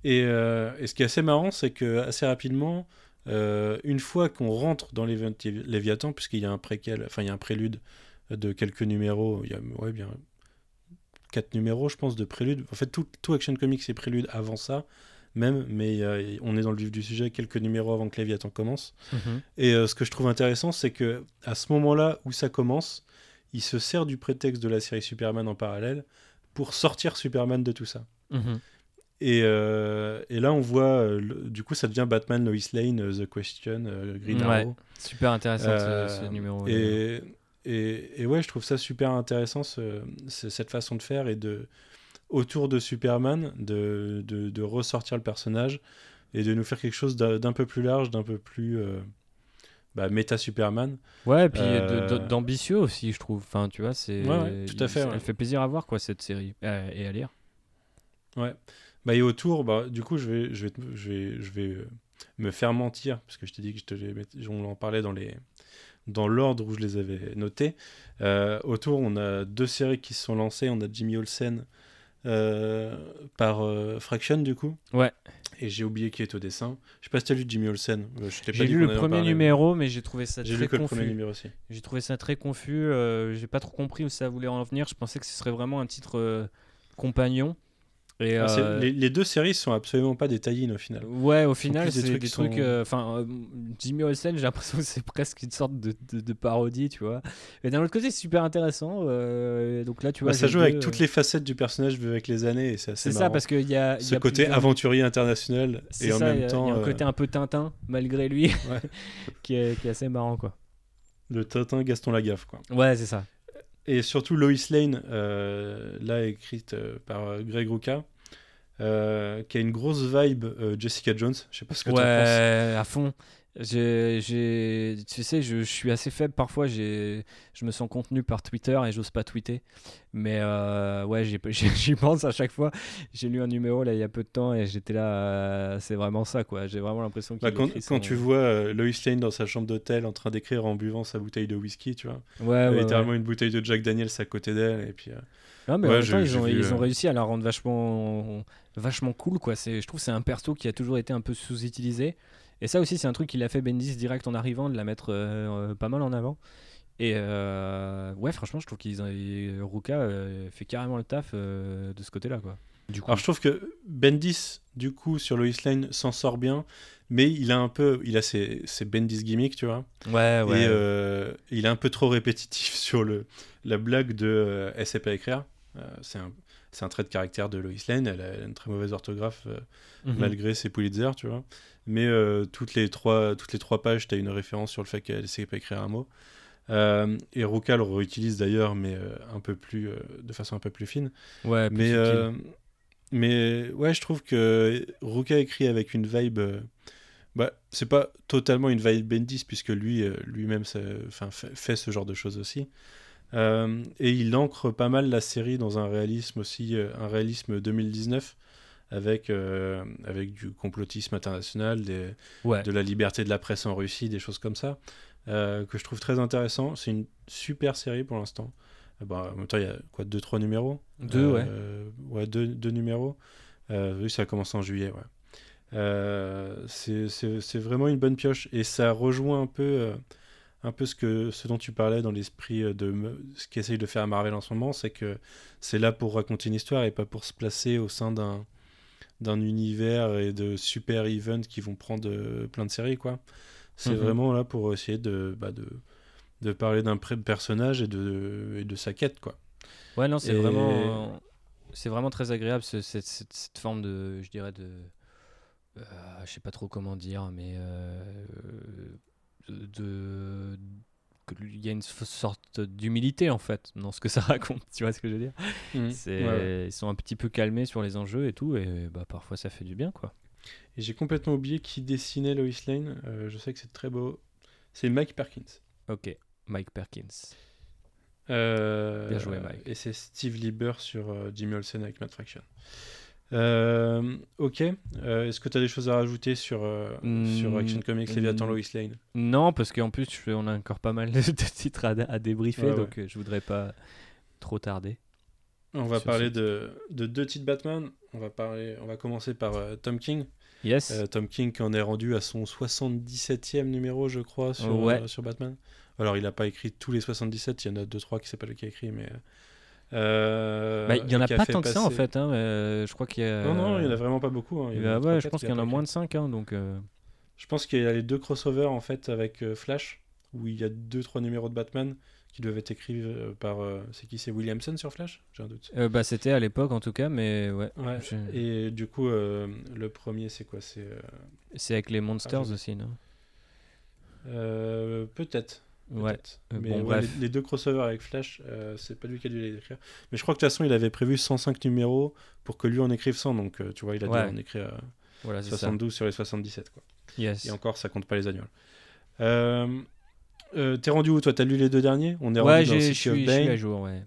Et, euh, et ce qui est assez marrant, c'est que assez rapidement, euh, une fois qu'on rentre dans Léviathan, puisqu'il y a un préquel, enfin il y a un prélude de quelques numéros, il y a ouais, bien quatre numéros, je pense, de prélude. En fait, tout, tout Action Comics est prélude avant ça, même, mais euh, on est dans le vif du sujet quelques numéros avant que Léviathan commence. Et euh, ce que je trouve intéressant, c'est que à ce moment-là où ça commence, il se sert du prétexte de la série Superman en parallèle pour sortir Superman de tout ça. Mhm. Et, euh, et là, on voit, le- du coup, ça devient Batman, Lois Lane, The Question, Green Ouais, Arrow. Super intéressant ce- ce, numéro. Et, et, et ouais, je trouve ça super intéressant, ce- ce- cette façon de faire et de, autour de Superman, de, de, de ressortir le personnage et de nous faire quelque chose d'un peu plus large, d'un peu plus euh, bah, méta Superman. Ouais, et puis Euh, d'ambitieux aussi, je trouve. Enfin, tu vois, c'est. Ouais, ouais, tout à fait, Elle ouais. fait plaisir à voir, quoi, cette série. Euh, et à lire. Ouais. Bah, et autour, bah, du coup, je vais, je vais, je vais, je vais euh, me faire mentir, parce que je t'ai dit que je te, on en parlait dans les, dans l'ordre où je les avais notés. Euh, autour, on a deux séries qui se sont lancées. On a Jimmy Olsen par euh, Fraction, du coup. Ouais. Et j'ai oublié qui est au dessin. Je sais pas si tu as lu Jimmy Olsen. Euh, J'ai lu le premier numéro, mais j'ai trouvé ça très lu que le premier confus. numéro aussi. J'ai trouvé ça très confus. euh, j'ai pas trop compris où ça voulait en venir. Je pensais que ce serait vraiment un titre euh, compagnon. Et, Ah, euh, les, les deux séries sont absolument pas des tie au final. Ouais, au final, des c'est trucs des trucs. sont- euh, Enfin, euh, Jimmy Olsen, j'ai l'impression que c'est presque une sorte de, de- de parodie, tu vois. Mais d'un autre côté, c'est super intéressant. donc là, tu vois. Bah, ça joue avec toutes les facettes du personnage vu avec les années et c'est assez C'est ça, parce qu'il y a. y Ce a côté plusieurs- aventurier international et en ça, y même a- temps Il y a un côté un peu Tintin, malgré lui, Ouais. qui, est, qui est assez marrant, quoi. le Tintin Gaston Lagaffe quoi. Ouais, c'est ça. Et surtout Lois Lane, euh, là écrite euh, par euh, Greg Rucka, qui a une grosse vibe Jessica Jones. Je sais pas ce que tu en penses. Ouais, à fond. J'ai, tu sais, je, je suis assez faible parfois. J'ai, je me sens contenu par Twitter et j'ose pas tweeter. Mais euh, ouais, j'y pense à chaque fois. J'ai lu un numéro là il y a peu de temps et j'étais là. euh, c'est vraiment ça, quoi. J'ai vraiment l'impression qu'il Bah, quand, son- tu vois euh, Lois Lane dans sa chambre d'hôtel en train d'écrire en buvant sa bouteille de whisky, tu vois, Ouais, ouais, ouais. littéralement une bouteille de Jack Daniels à côté d'elle et puis Non, mais Ouais, en même j'ai- temps, ils ont, vu, ils ont réussi à la rendre vachement, vachement cool, quoi. C'est, je trouve que c'est un perso qui a toujours été un peu sous-utilisé. Et ça aussi, c'est un truc qu'il a fait Bendis direct en arrivant, de la mettre euh, pas mal en avant. Et euh, ouais, franchement, je trouve qu'ils Ruka euh, fait carrément le taf euh, de ce côté-là, quoi. Du coup, Alors je trouve que Bendis, du coup, sur Lois Lane, s'en sort bien, mais il a un peu, il a ses, ses Bendis gimmicks, tu vois, ouais, ouais. et euh, il est un peu trop répétitif sur le, la blague de euh, sait pas écrire. Euh, c'est un, c'est un trait de caractère de Lois Lane, elle a, une très mauvaise orthographe euh, Mhm. malgré ses Pulitzer, tu vois. Mais euh, toutes, les trois, toutes les trois pages, tu as une référence sur le fait qu'elle sait pas écrire un mot. Euh, et Ruka le réutilise d'ailleurs, mais un peu plus, de façon un peu plus fine. Ouais, plus Mais, mais ouais, je trouve que Ruka écrit avec une vibe. bah, c'est pas totalement une vibe Bendis, puisque lui, lui-même fait, fait ce genre de choses aussi. Euh, et il ancre pas mal la série dans un réalisme aussi, euh, un réalisme 2019, avec, euh, avec du complotisme international, des, ouais. de la liberté de la presse en Russie, des choses comme ça, euh, que je trouve très intéressant. C'est une super série pour l'instant. Bah, en même temps, il y a quoi, deux, trois numéros Deux, ouais. Ouais, deux, deux numéros. Oui, ça a commencé en juillet, ouais. C'est- vraiment une bonne pioche et ça rejoint un peu, un peu ce, que, ce dont tu parlais dans l'esprit euh, de ce qu'essaye de faire Marvel en ce moment, c'est que c'est là pour raconter une histoire et pas pour se placer au sein d'un d'un univers et de super events qui vont prendre euh, plein de séries, quoi. C'est Mhm. vraiment là pour essayer de, bah, de, de parler d'un personnage et de, et de sa quête, quoi. Ouais, non, c'est Et- vraiment, c'est vraiment très agréable ce- cette, cette- cette forme de, je dirais de, euh, je sais pas trop comment dire, mais euh, de, il y a une sorte d'humilité en fait dans ce que ça raconte. Tu vois ce que je veux dire? C'est, Ouais, ouais. ils sont un petit peu calmés sur les enjeux et tout, et bah parfois ça fait du bien quoi. Et j'ai complètement oublié qui dessinait Lois Lane. Euh, je sais que c'est très beau. C'est Mike Perkins. Ok, Mike Perkins. Euh, Bien joué, Mike. Et c'est Steve Lieber sur euh, Jimmy Olsen avec Matt Fraction. Euh, ok. Euh, Est-ce que tu as des choses à rajouter sur, euh, sur Mm, Action Comics Léviathan mm. Lois Lane? Non, parce qu'en plus je- on a encore pas mal de titres à, à débriefer, Ouais, ouais. donc euh, je voudrais pas trop tarder. On va parler de, de deux titres Batman. On va, parler, on va commencer par Tom King. Yes. Tom King qui en est rendu à son 77e numéro, je crois, sur, Ouais. sur Batman. Alors, il n'a pas écrit tous les 77, il y en a 2-3 qui ne sait pas qui a écrit, mais. Euh, Bah, il y en a pas tant que ça en fait. Hein, euh, je crois qu'il y a. Non, non, il n'y en a vraiment pas beaucoup. hein. Il y Bah je pense qu'il y en a moins de 5, hein, donc. euh, Je pense qu'il y a les deux crossovers en fait avec euh, Flash, où il y a 2-3 numéros de Batman qui doivent être écrits par. c'est qui? C'est Williamson sur Flash? J'ai un doute. bah c'était à l'époque en tout cas, mais ouais. Ouais. je- Et du coup, le premier, c'est quoi? C'est. C'est avec les Monsters Ah, je- aussi, non? Peut-être. Ouais. Euh, Mais bon, ouais, bref. les, les deux crossovers avec Flash, euh, c'est pas lui qui a dû les écrire. Mais je crois que de toute façon, il avait prévu 105 numéros pour que lui en écrive 100. Donc, euh, tu vois, il a Ouais. dû en écrire euh, Voilà, c'est ça. 72 sur les 77. Quoi. Yes. Et encore, ça compte pas les annuals. T'es rendu où toi? T'as lu les deux derniers? On est Ouais, rendu dans je City suis of je suis à Bane. jour, ouais.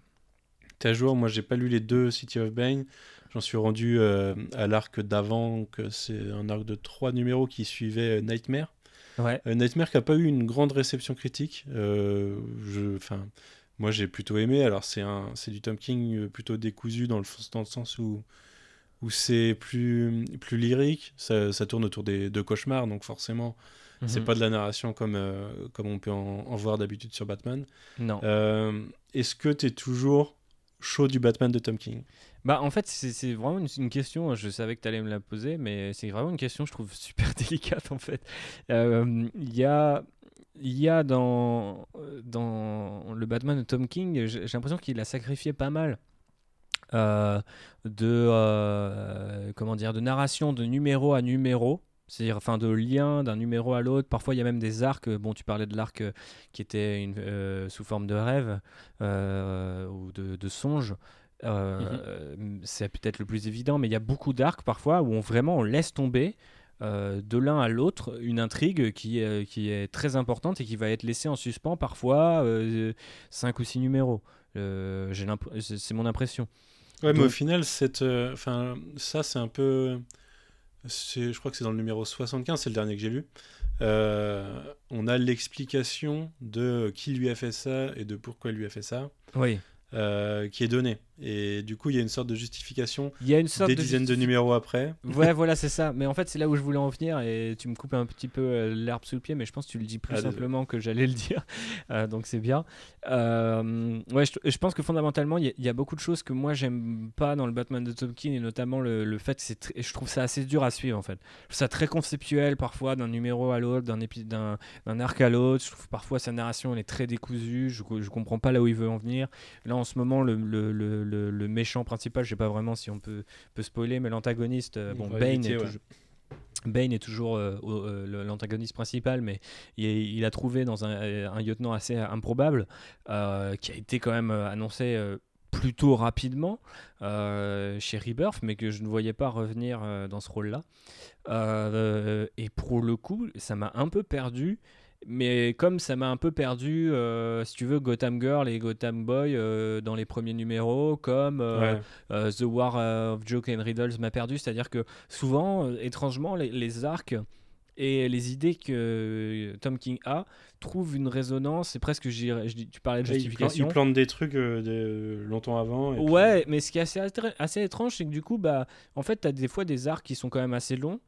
T'es à jour? Moi, j'ai pas lu les deux City of Bane. J'en suis rendu à l'arc d'avant, que c'est un arc de trois numéros qui suivait Nightmare. Ouais. Euh, Nightmare qui a pas eu une grande réception critique. Euh, je, enfin, moi j'ai plutôt aimé. Alors c'est un, c'est du Tom King euh, plutôt décousu dans le, dans le sens où où c'est plus plus lyrique. Ça, ça tourne autour des de cauchemars, donc forcément c'est Mhm. pas de la narration comme euh, comme on peut en, en voir d'habitude sur Batman. Non. Euh, Est-ce que tu es toujours chaud du Batman de Tom King? Bah en fait c'est vraiment une, question, je savais que tu allais me la poser, mais c'est vraiment une question je trouve super délicate en fait. Euh, Il y a... Il y a dans, dans le Batman de Tom King, j'ai l'impression qu'il a sacrifié pas mal euh, de, euh, comment dire, de narration de numéro à numéro. C'est-à-dire, enfin, de lien d'un numéro à l'autre. Parfois, il y a même des arcs. Bon, tu parlais de l'arc qui était une, sous forme de rêve ou de songe. Euh, euh, C'est peut-être le plus évident, mais il y a beaucoup d'arcs parfois où on vraiment on laisse tomber euh, de l'un à l'autre une intrigue qui, euh, qui est très importante et qui va être laissée en suspens parfois 5 ou 6 numéros. Euh, c'est mon impression. Ouais, mais au final, cette, euh, enfin, ça, c'est un peu. c'est- Je crois que c'est dans le numéro 75, c'est le dernier que j'ai lu. Euh, on a l'explication de qui lui a fait ça et de pourquoi il lui a fait ça, Oui. euh, qui est donnée. Et du coup, il y a une sorte de justification Il y a une sorte des de dizaines de numéros après. Ouais, voilà, c'est ça. Mais en fait, c'est là où je voulais en venir et tu me coupes un petit peu euh, l'herbe sous le pied, mais je pense que tu le dis plus Ah, désolé. simplement que j'allais le dire. Euh, donc c'est bien. Euh, ouais, je, je pense que fondamentalement, il y, a- il y a beaucoup de choses que moi j'aime pas dans le Batman de Tom King et notamment le, le fait que c'est je trouve ça assez dur à suivre en fait. Je trouve ça très conceptuel parfois d'un numéro à l'autre, d'un épi- d'un d'un arc à l'autre. Je trouve parfois sa narration elle est très décousue. Je, je comprends pas là où il veut en venir. Là en ce moment, le, le, le, le- le méchant principal, je sais pas vraiment si on peut, peut spoiler, mais l'antagoniste, euh, On bon, Bane éviter, est ouais. toujours. Bane est toujours euh, euh, l'antagoniste principal, mais il, il a trouvé dans un, un lieutenant assez improbable, euh, qui a été quand même annoncé euh, plutôt rapidement chez Rebirth, mais que je ne voyais pas revenir dans ce rôle-là. Et pour le coup, ça m'a un peu perdu. Mais comme ça m'a un peu perdu, euh, si tu veux, Gotham Girl et Gotham Boy euh, dans les premiers numéros, comme euh, Ouais. The War of Joke and Riddles m'a perdu. C'est-à-dire que souvent, étrangement, les, les arcs et les idées que Tom King a trouvent une résonance. Et presque, je tu parlais de Et il, justification. il plante des trucs des- longtemps avant. et puis- Ouais, mais ce qui est assez, assez étrange, c'est que du coup, bah, en fait, tu as des fois des arcs qui sont quand même assez longs,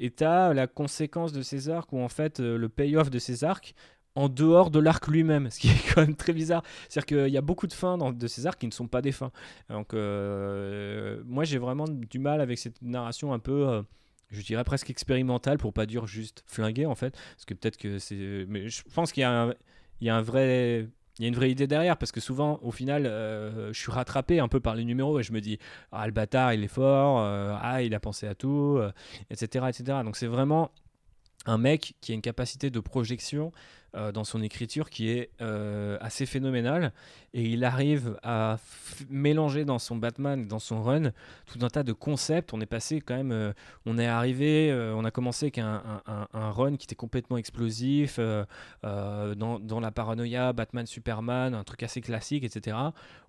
et tu as la conséquence de ces arcs, ou en fait, euh, le payoff de ces arcs en dehors de l'arc lui-même, ce qui est quand même très bizarre. C'est-à-dire qu'il y a beaucoup de fins dans- de ces arcs qui ne sont pas des fins. Donc, euh, moi, j'ai vraiment du mal avec cette narration un peu... euh, je dirais presque expérimentale pour pas dire juste flinguée en fait parce que peut-être que c'est mais je pense qu'il y a un, il y a un vrai il y a une vraie idée derrière parce que souvent au final euh, je suis rattrapé un peu par les numéros et je me dis ah le bâtard il est fort euh, ah il a pensé à tout euh, etc etc donc c'est vraiment un mec qui a une capacité de projection euh, dans son écriture qui est euh, assez phénoménale. Et il arrive à mélanger dans son Batman dans son run tout un tas de concepts. On est passé quand même euh, on est arrivé on a commencé avec un, un- un- un run qui était complètement explosif dans, dans la paranoïa Batman Superman un truc assez classique etc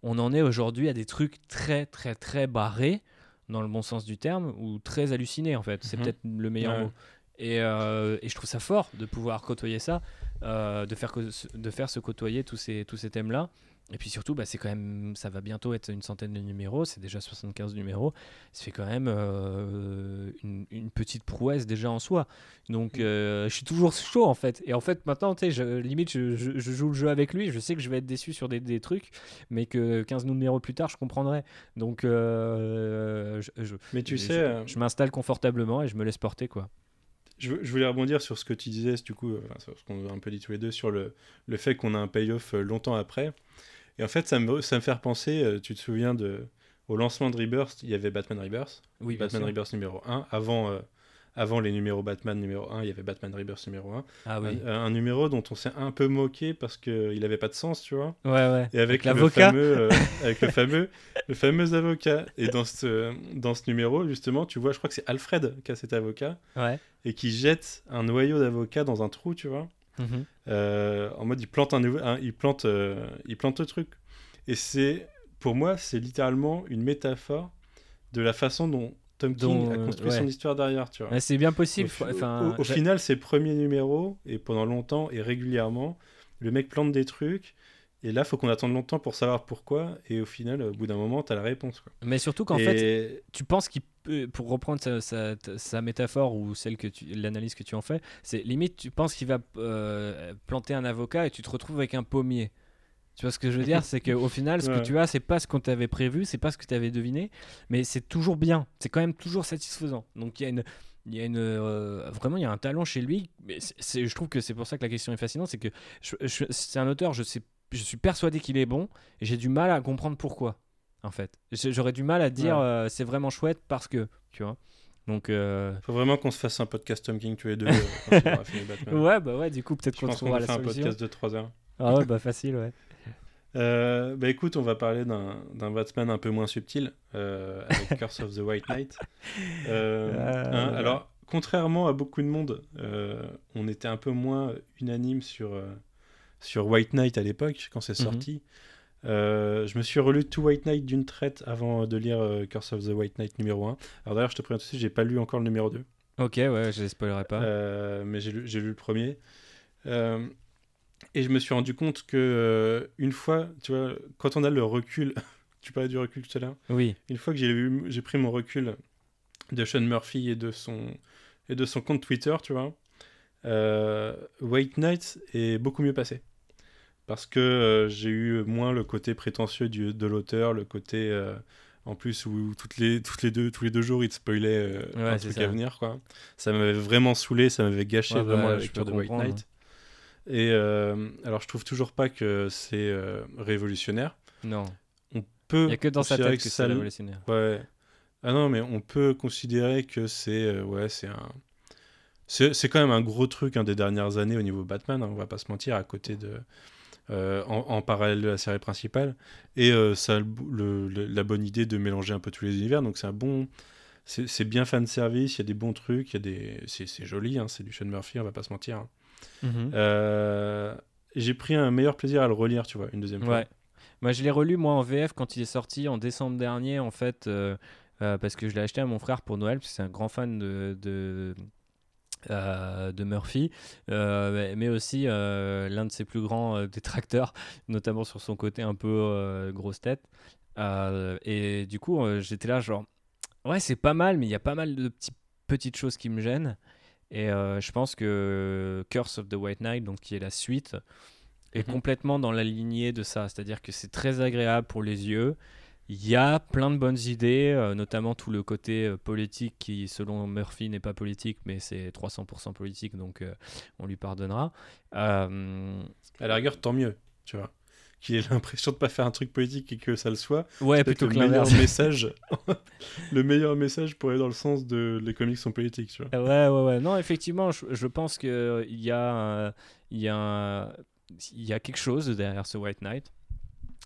on en est aujourd'hui à des trucs très très très barrés dans le bon sens du terme ou très hallucinés en fait. C'est Mhm. peut-être le meilleur Ouais. mot et, euh, et je trouve ça fort de pouvoir côtoyer ça, euh, de, faire de faire se côtoyer tous ces, tous ces thèmes-là. Et puis surtout, bah, c'est quand même, ça va bientôt être une centaine de numéros, c'est déjà 75 numéros. Ça fait quand même euh, une, une petite prouesse déjà en soi. Donc euh, je suis toujours chaud en fait. Et en fait, maintenant, tu sais, je- limite, je, je- je joue le jeu avec lui. Je sais que je vais être déçu sur des, des trucs, mais que 15 numéros plus tard, je comprendrai. Donc euh, je, je- Mais tu sais, je m'installe confortablement et je me laisse porter quoi. Je, je voulais rebondir sur ce que tu disais, du coup, euh, enfin, sur ce qu'on a un peu dit tous les deux, sur le, le fait qu'on a un payoff euh, longtemps après. Et en fait, ça me, ça me fait repenser, euh, tu te souviens, de, au lancement de Rebirth, il y avait Batman Rebirth, Oui, Batman sûr. Rebirth numéro 1. Avant, euh, avant les numéros Batman numéro 1, il y avait Batman Rebirth numéro 1. Ah oui. Un, un numéro dont on s'est un peu moqué parce qu'il n'avait pas de sens, tu vois. Ouais, ouais. Et avec, le l'avocat. fameux, euh, avec le fameux, le fameux avocat. Et dans ce, dans ce numéro, justement, tu vois, je crois que c'est Alfred qui a cet avocat Ouais. et qui jette un noyau d'avocat dans un trou, tu vois. Mhm. Euh, en mode, il plante un nouveau, un- il plante, euh, il plante le truc. Et c'est, pour moi, c'est littéralement une métaphore de la façon dont Tom King Dont, a euh, construit ouais. son histoire derrière, tu vois. C'est bien possible. Enfin, au- au j'a- final, c'est le premier numéro, et pendant longtemps et régulièrement, le mec plante des trucs, et là, faut qu'on attende longtemps pour savoir pourquoi, et au final, au bout d'un moment, t'as la réponse. Quoi. mais surtout qu'en Et- fait, tu penses qu'il peut, pour reprendre sa, sa- sa métaphore ou celle que tu, l'analyse que tu en fais, c'est limite tu penses qu'il va euh, planter un avocat et tu te retrouves avec un pommier. Tu vois ce que je veux dire? C'est qu'au final, ce Ouais. que tu as, c'est pas ce qu'on t'avait prévu, c'est pas ce que tu avais deviné, mais c'est toujours bien. C'est quand même toujours satisfaisant. Donc il y a une. Il y a une euh, vraiment il y a un talent chez lui mais c'est- je trouve que c'est pour ça que la question est fascinante c'est que je- je- c'est un auteur je sais je suis persuadé qu'il est bon et j'ai du mal à comprendre pourquoi en fait j'aurais du mal à dire Ouais. euh, c'est vraiment chouette parce que tu vois donc euh, Faut vraiment qu'on se fasse un podcast Tom King tous les deux ouais bah ouais du coup peut-être qu'on trouvera va la faire un solution podcast de 3 heures. ah ouais bah facile ouais Euh, bah écoute, on va parler d'un Batman un peu moins subtil, euh, avec Curse of the White Knight. Euh, Ah, hein, alors, contrairement à beaucoup de monde, on était un peu moins unanime sur, sur White Knight à l'époque, quand c'est Mhm. sorti. Je me suis relu tout White Knight d'une traite avant de lire Curse of the White Knight numéro 1. Alors d'ailleurs, je te préviens tout de suite, j'ai pas lu encore le numéro 2. ok ouais je les spoilerai pas mais j'ai lu, j'ai lu le premier. Et je me suis rendu compte que euh, une fois, tu vois, quand on a le recul, tu parlais du recul tout à l'heure, oui une fois que j'ai pris mon recul de Sean Murphy et de son, et de son compte Twitter, tu vois, euh, White Knight est beaucoup mieux passé. Parce que euh, j'ai eu moins le côté prétentieux du, de l'auteur, le côté euh, en plus où toutes les, toutes les deux, tous les deux jours il te spoilait euh, Ouais, un truc ça. à venir. Quoi. Ça m'avait vraiment saoulé, ça m'avait gâché Ouais, bah, vraiment la lecture de White. Knight. Et euh, alors je trouve toujours pas que c'est euh, révolutionnaire. non On peut il y a que dans sa considérer tête que ça c'est révolutionnaire Ouais. Ah non, mais on peut considérer que c'est euh, ouais, c'est un c'est quand même un gros truc hein, des dernières années au niveau Batman, hein, on va pas se mentir, à côté de euh, en, en parallèle de la série principale. Et euh, ça a le, la bonne idée de mélanger un peu tous les univers, donc c'est un bon c'est bien fan service, il y a des bons trucs, il y a des c'est c'est joli, hein, c'est du Sean Murphy, on va pas se mentir. Mhm. Euh, J'ai pris un meilleur plaisir à le relire, tu vois, une deuxième fois. Ouais. Moi, je l'ai relu moi en VF quand il est sorti en décembre dernier, en fait, euh, euh, parce que je l'ai acheté à mon frère pour Noël, parce que c'est un grand fan de, de, euh, de Murphy, euh, mais aussi euh, l'un de ses plus grands détracteurs, notamment sur son côté un peu grosse tête. Et du coup, j'étais là, genre, ouais, c'est pas mal, mais il y a pas mal de petits, petites choses qui me gênent. Et euh, je pense que Curse of the White Knight, donc qui est la suite, est Mhm. complètement dans la lignée de ça. C'est-à-dire que c'est très agréable pour les yeux. Il y a plein de bonnes idées, euh, notamment tout le côté euh, politique qui, selon Murphy, n'est pas politique, mais c'est 300% politique, donc euh, on lui pardonnera. À la rigueur, tant mieux, tu vois. Qu'il ait l'impression de pas faire un truc politique et que ça le soit. ouais, plutôt que que le meilleur message, le meilleur message pourrait être dans le sens de les comics sont politiques, tu vois. Ouais, ouais, ouais. Non, effectivement, je, je pense qu'il y, a, il y, a un- il y a quelque chose derrière ce White Knight.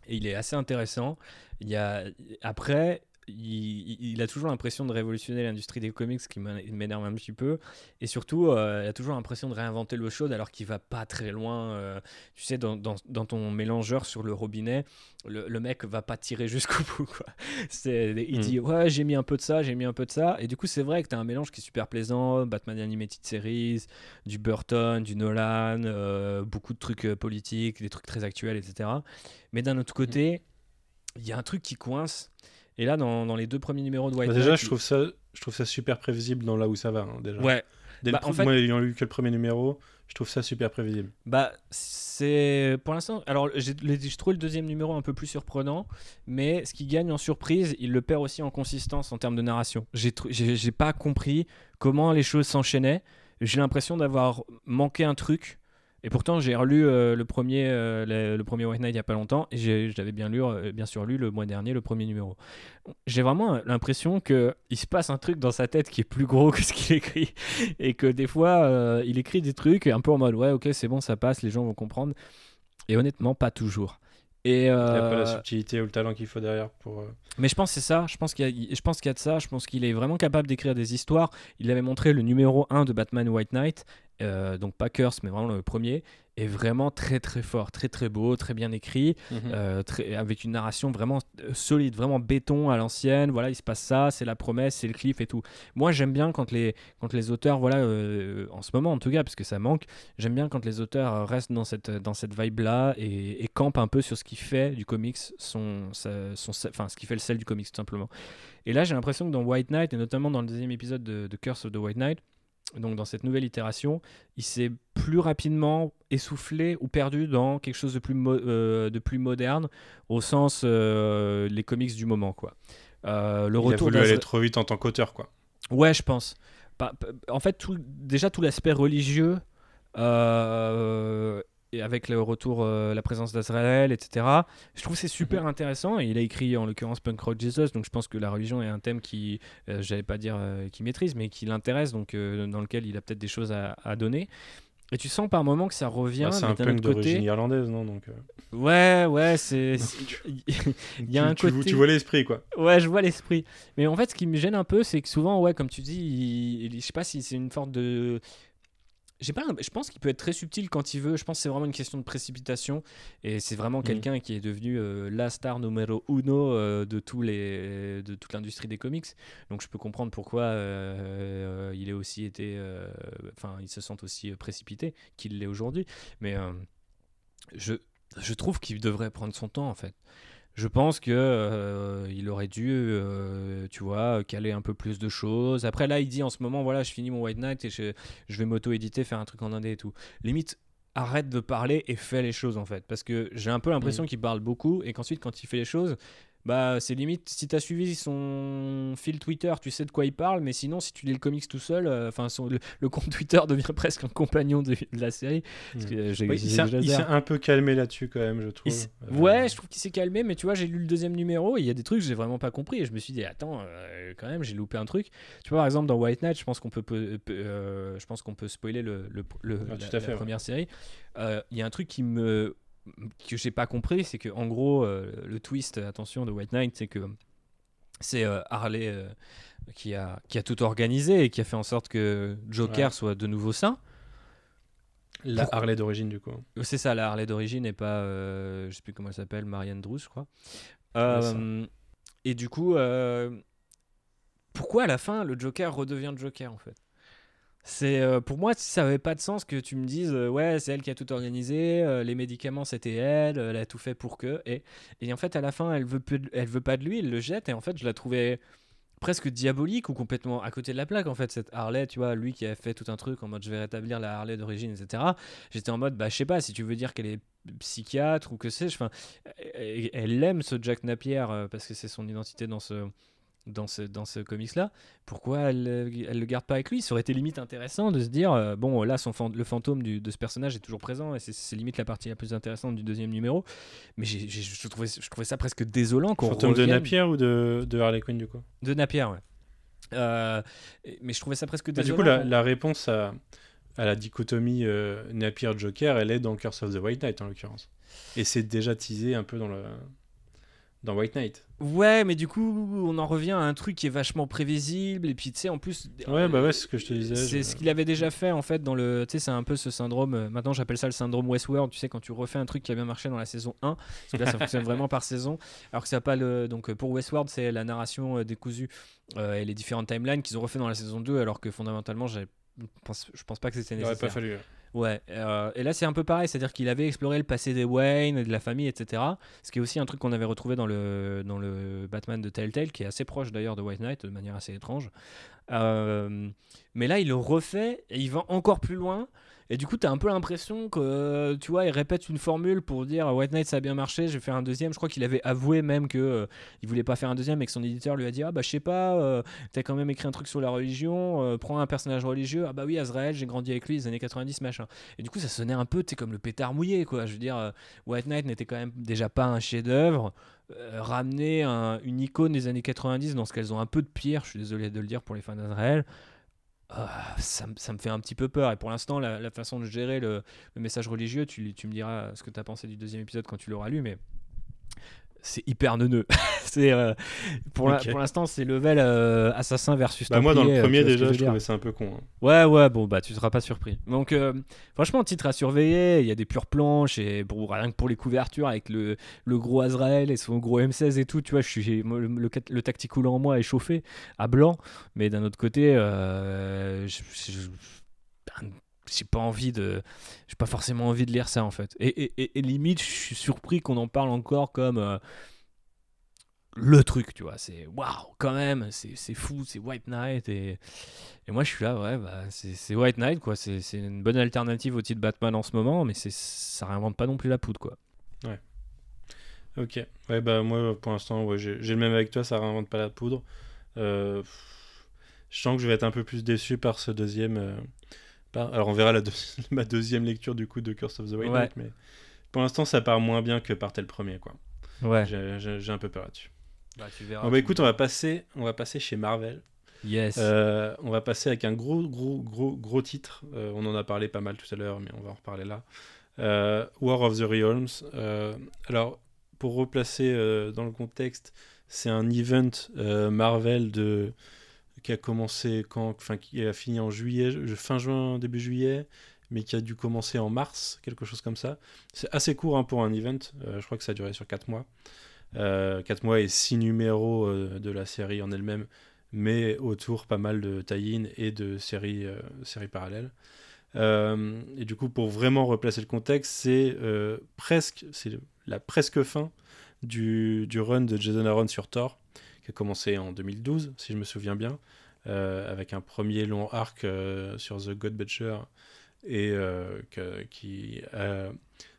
Et il est assez intéressant. Il y a, après, il, a toujours l'impression de révolutionner l'industrie des comics, ce qui m'énerve un petit peu. Et surtout, euh, il a toujours l'impression de réinventer l'eau chaude alors qu'il va pas très loin. euh, tu sais, dans, dans- dans ton mélangeur sur le robinet, le, le mec va pas tirer jusqu'au bout. Quoi. Il Mm. dit Ouais, j'ai mis un peu de ça, j'ai mis un peu de ça. Et du coup, c'est vrai que tu as un mélange qui est super plaisant Batman Animated Series, du Burton, du Nolan, euh, beaucoup de trucs politiques, des trucs très actuels, etc. Mais d'un autre côté, il y a un truc qui coince. Et là, dans, dans les deux premiers numéros de White Bah, déjà, je trouve ça, je trouve ça super prévisible dans là où ça va. hein, déjà. Ouais, Dès Bah, le en fait- Moi, ayant lu que le premier numéro, je trouve ça super prévisible. Bah, c'est pour l'instant. Alors, je trouve le deuxième numéro un peu plus surprenant, mais ce qui gagne en surprise, il le perd aussi en consistance en termes de narration. J'ai tr- J'ai j'ai pas compris comment les choses s'enchaînaient. J'ai l'impression d'avoir manqué un truc. Et pourtant, j'ai relu euh, le, premier, euh, le, le premier White Knight il y a pas longtemps, et j'ai- j'avais bien, lu, euh, bien sûr lu le mois dernier le premier numéro. J'ai vraiment l'impression que il se passe un truc dans sa tête qui est plus gros que ce qu'il écrit, et que des fois, il écrit des trucs un peu en mode ouais, ok, c'est bon, ça passe, les gens vont comprendre. Et honnêtement, pas toujours. Et Il n'y a pas la subtilité ou le talent qu'il faut derrière pour. mais je pense que c'est ça, je pense qu'il y, a- je pense qu'il y a de ça, je pense qu'il est vraiment capable d'écrire des histoires. Il avait montré le numéro 1 de Batman White Knight, euh, donc pas Curse, mais vraiment le premier. est vraiment très très fort, très très beau, très bien écrit, Mhm. euh, très, avec une narration vraiment euh, solide, vraiment béton à l'ancienne. Voilà, il se passe ça, c'est la promesse, c'est le cliff et tout. Moi, j'aime bien quand les, quand les auteurs, voilà, euh, en ce moment en tout cas, parce que ça manque, j'aime bien quand les auteurs restent dans cette, dans cette vibe-là et, et campent un peu sur ce qui fait du comics, son, son, enfin, ce qui fait le sel du comics tout simplement. Et là, j'ai l'impression que dans White Knight, et notamment dans le deuxième épisode de, de Curse of the White Knight, donc dans cette nouvelle itération, il s'est plus rapidement essoufflé ou perdu dans quelque chose de plus, mo- euh, de plus moderne, au sens euh, les comics du moment, quoi. Euh, le Il a voulu aller trop vite en tant qu'auteur, quoi. Ouais, je pense. En fait, tout, déjà tout l'aspect religieux, euh, et avec le retour, euh, la présence d'Azrael, etc. Je trouve c'est super intéressant. Et il a écrit en l'occurrence Punk Rock Jesus, donc je pense que la religion est un thème qui, euh, j'allais pas dire euh, qui maîtrise, mais qui l'intéresse, donc euh, dans lequel il a peut-être des choses à, à donner. Et tu sens par moment que ça revient, Bah, c'est un punk d'origine irlandaise, non Donc, Ouais, ouais, c'est. Il y a tu, un tu- côté. tu vois l'esprit, quoi. Ouais, je vois l'esprit. Mais en fait, ce qui me gêne un peu, c'est que souvent, ouais, comme tu dis, il- je sais pas si c'est une forme de. J'ai pas, je pense qu'il peut être très subtil quand il veut. Je pense que c'est vraiment une question de précipitation. Et c'est vraiment Mhm. quelqu'un qui est devenu euh, la star numéro uno euh, de, tous les, de toute l'industrie des comics. Donc je peux comprendre pourquoi euh, il est aussi été. euh, Enfin, il se sent aussi euh, précipité qu'il l'est aujourd'hui. Mais euh, je, je trouve qu'il devrait prendre son temps, en fait. Je pense que euh, il aurait dû, euh, tu vois, caler un peu plus de choses. Après, là, il dit en ce moment, voilà, je finis mon White Knight et je, je vais m'auto-éditer, faire un truc en indé et tout. Limite, arrête de parler et fais les choses, en fait. Parce que j'ai un peu l'impression qu'il parle beaucoup et qu'ensuite, quand il fait les choses, bah, c'est limite, si tu as suivi son fil Twitter, tu sais de quoi il parle, mais sinon, si tu lis le comics tout seul, euh, enfin, son- le, le compte Twitter devient presque un compagnon de, de la série. Parce que, euh, Oui, il s'est s'est un peu calmé là-dessus, quand même, je trouve. Euh, Ouais, je trouve qu'il s'est calmé, mais tu vois, j'ai lu le deuxième numéro et il y a des trucs que j'ai vraiment pas compris et je me suis dit, attends, euh, quand même, j'ai loupé un truc. Tu vois, par exemple, dans White Knight, je pense qu'on peut, euh, je pense qu'on peut spoiler le, le- le- Ah, la, tout à la fait, ouais. première série. Euh, Il y a un truc qui me que j'ai pas compris, c'est que en gros, euh, le twist, attention, de White Knight, c'est que c'est euh, Harley euh, qui a qui a tout organisé et qui a fait en sorte que Joker Ouais. soit de nouveau sain. La Harley d'origine, du coup. C'est ça, la Harley d'origine et pas, euh, je sais plus comment elle s'appelle, Marianne Drews, je crois. Ouais, et du coup, pourquoi à la fin le Joker redevient le Joker en fait? C'est euh, pour moi, ça avait pas de sens que tu me dises euh, ouais, c'est elle qui a tout organisé, euh, les médicaments c'était elle, elle a tout fait pour que et, et en fait à la fin elle veut de- elle veut pas de lui, elle le jette et en fait je la trouvais presque diabolique ou complètement à côté de la plaque en fait cette Harley tu vois lui qui a fait tout un truc en mode je vais rétablir la Harley d'origine etc j'étais en mode bah je sais pas si tu veux dire qu'elle est psychiatre ou que sais-je enfin elle aime ce Jack Napier parce que c'est son identité dans ce dans ce, dans ce comics là pourquoi elle, euh, elle le garde pas avec lui? Ça aurait été limite intéressant de se dire euh, bon là son fan- le fantôme du- de ce personnage est toujours présent et c'est- limite la partie la plus intéressante du deuxième numéro. Mais je, trouvais, je trouvais ça presque désolant qu'on Fantôme de Napier ou de, de Harley Quinn, du coup? De Napier ouais. Euh, mais je trouvais ça presque Bah, désolant Du coup, la, réponse à, à la dichotomie euh, Napier-Joker, elle est dans Curse of the White Knight, en l'occurrence. Et c'est déjà teasé un peu dans, le, dans White Knight. Ouais, mais du coup, on en revient à un truc qui est vachement prévisible. Et puis, tu sais, en plus. Ouais, bah ouais, c'est ce que je te disais. C'est je- ce qu'il avait déjà fait en fait dans le. Tu sais, c'est un peu ce syndrome. euh, Maintenant, j'appelle ça le syndrome Westworld. Tu sais, quand tu refais un truc qui a bien marché dans la saison 1, parce que là, ça fonctionne vraiment par saison. Alors que ça pas le. Donc, euh, pour Westworld, c'est la narration euh, décousue euh, et les différentes timelines qu'ils ont refait dans la saison 2, alors que fondamentalement, je pense, je pense pas que c'était Il aurait nécessaire. pas fallu. Ouais. Euh, et là c'est un peu pareil, c'est-à-dire qu'il avait exploré le passé des Wayne, de la famille, etc. Ce qui est aussi un truc qu'on avait retrouvé dans le, dans le Batman de Telltale, qui est assez proche d'ailleurs de White Knight, de manière assez étrange. Euh, mais là il le refait et il va encore plus loin. Et du coup, tu as un peu l'impression que, euh, tu vois, il répète une formule pour dire White Knight ça a bien marché, je vais faire un deuxième. Je crois qu'il avait avoué même que euh, il voulait pas faire un deuxième et que son éditeur lui a dit Ah bah je sais pas, euh, t'as quand même écrit un truc sur la religion, euh, prends un personnage religieux. Ah bah oui, Azrael, j'ai grandi avec lui les années 90, machin. Et du coup, ça sonnait un peu, tu comme le pétard mouillé, quoi. Je veux dire, euh, White Knight n'était quand même déjà pas un chef-d'œuvre. Euh, ramener un- une icône des années 90 dans ce qu'elles ont un peu de pire, je suis désolé de le dire pour les fans d'Azrael. Euh, ça, me- ça me fait un petit peu peur. Et pour l'instant, la, façon de gérer le, le message religieux, tu, tu me diras ce que tu as pensé du deuxième épisode quand tu l'auras lu, mais c'est hyper neuneux. c'est euh, pour l'instant, c'est level euh, assassin versus Bah, moi, dans le euh, premier, déjà, je je trouvais ça un peu con. hein. Ouais, ouais, bon, bah, tu seras pas surpris. Donc, euh, franchement, titre à surveiller. Il y a des pures planches et bon, rien que pour les couvertures avec le, le gros Azrael et son gros M16 et tout, tu vois, je suis, moi, le, le, le tactical en moi est chauffé à blanc. Mais d'un autre côté, je- je- j'ai pas envie de. J'ai pas forcément envie de lire ça en fait. Et, et- limite, je suis surpris qu'on en parle encore comme. euh, le truc, tu vois, c'est waouh, quand même, c'est fou, c'est White Knight. Et, moi, je suis là, ouais, bah, c'est White Knight, quoi. C'est une bonne alternative au titre Batman en ce moment, mais c'est ça réinvente pas non plus la poudre, quoi. Ok. Ouais, bah moi, pour l'instant, ouais, j'ai le même avec toi, ça réinvente pas la poudre. Euh, je sens que je vais être un peu plus déçu par ce deuxième. euh, Alors, on verra la deux- ma deuxième lecture du coup de Curse of the White Ouais. Mais pour l'instant, ça part moins bien que partait le premier, quoi. Ouais. J'ai- un peu peur là-dessus. Bah, tu verras. Bon, bah écoute, on va passer, on va passer chez Marvel. Yes. Euh, on va passer avec un gros, gros, gros, gros titre. Euh, on en a parlé pas mal tout à l'heure, mais on va en reparler là. Euh, War of the Realms. Euh, alors, pour replacer euh, dans le contexte, c'est un event euh, Marvel de qui a commencé quand, enfin, qui a fini en juillet, fin juin, début juillet, mais qui a dû commencer en mars, quelque chose comme ça. C'est assez court hein, pour un event. Euh, je crois que ça a duré sur 4 mois. 4 mois et 6 numéros euh, de la série en elle-même mais autour pas mal de tie-in et de séries, euh, séries parallèles. Euh, et du coup, pour vraiment replacer le contexte, c'est euh, presque, c'est la presque fin du, du run de Jason Aaron sur Thor, qui a commencé en 2012, si je me souviens bien, euh, avec un premier long arc euh, sur The God Butcher et euh, que- qui a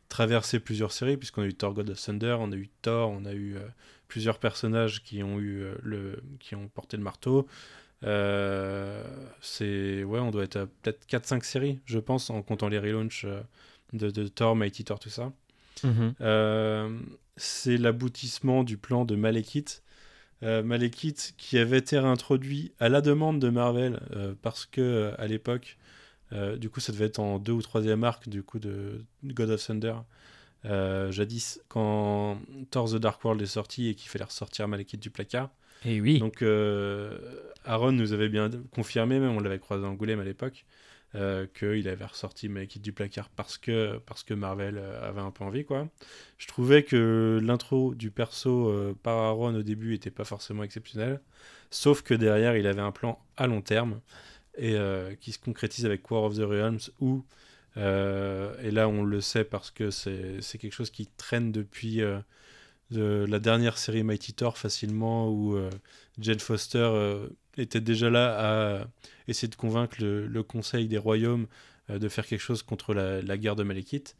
traversé plusieurs séries, puisqu'on a eu Thor God of Thunder, on a eu Thor, on a eu euh, plusieurs personnages qui ont eu euh, le qui ont porté le marteau. Euh, c'est ouais, on doit être à peut-être 4-5 séries, je pense, en comptant les relaunchs euh, de, de Thor, Mighty Thor, tout ça. Mhm. Euh, c'est l'aboutissement du plan de Malekith. Euh, Malekith qui avait été réintroduit à la demande de Marvel euh, parce que euh, à l'époque, euh, du coup, ça devait être en deux ou troisième arc du coup de God of Thunder. Jadis, quand Thor The Dark World est sorti et qu'il fallait ressortir Malekith du placard. Et oui. Donc, Aaron nous avait bien confirmé, même on l'avait croisé en Angoulême à l'époque, euh, qu'il avait ressorti Malekith du placard parce que, parce que Marvel euh, avait un peu envie, quoi. Je trouvais que l'intro du perso euh, par Aaron au début était pas forcément exceptionnel, sauf que derrière, il avait un plan à long terme et euh, qui se concrétise avec War of the Realms où et là on le sait parce que c'est quelque chose qui traîne depuis de la dernière série Mighty Thor facilement où Jane Foster était déjà là à essayer de convaincre le, Conseil des Royaumes euh, de faire quelque chose contre la, guerre de Malekith.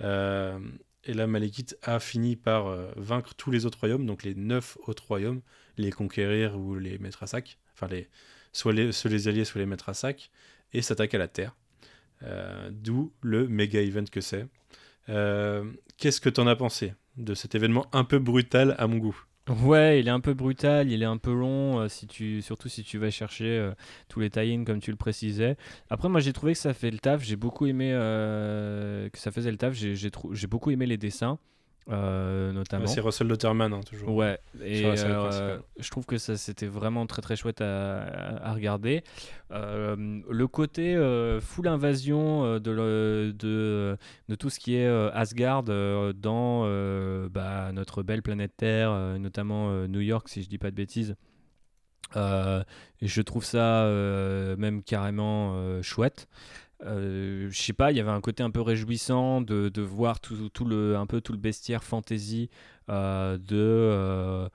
Euh, et là, Malekith a fini par euh, vaincre tous les autres royaumes, donc les neuf autres royaumes, les conquérir ou les mettre à sac, enfin soit les, soit les soit les mettre à sac, et s'attaque à la Terre. D'où le méga event que c'est. Qu'est-ce que t'en as pensé de cet événement un peu brutal à mon goût? Ouais, il est un peu brutal, il est un peu long, euh, si tu, surtout si tu vas chercher euh, tous les tie comme tu le précisais. Après, moi j'ai trouvé que ça fait le taf, j'ai beaucoup aimé euh, que ça faisait le taf, j'ai beaucoup aimé les dessins, euh, notamment. C'est Russell Lutterman, hein, toujours. Ouais, et euh, je trouve que ça c'était vraiment très très chouette à, à regarder. Euh, le côté full invasion de, le- de, de tout ce qui est Asgard dans bah, notre belle planète Terre, notamment New York si je dis pas de bêtises. Euh, je trouve ça euh, même carrément euh, chouette. Euh, je sais pas, il y avait un côté un peu réjouissant de, de voir tout, tout le, un peu tout le bestiaire fantasy euh, de,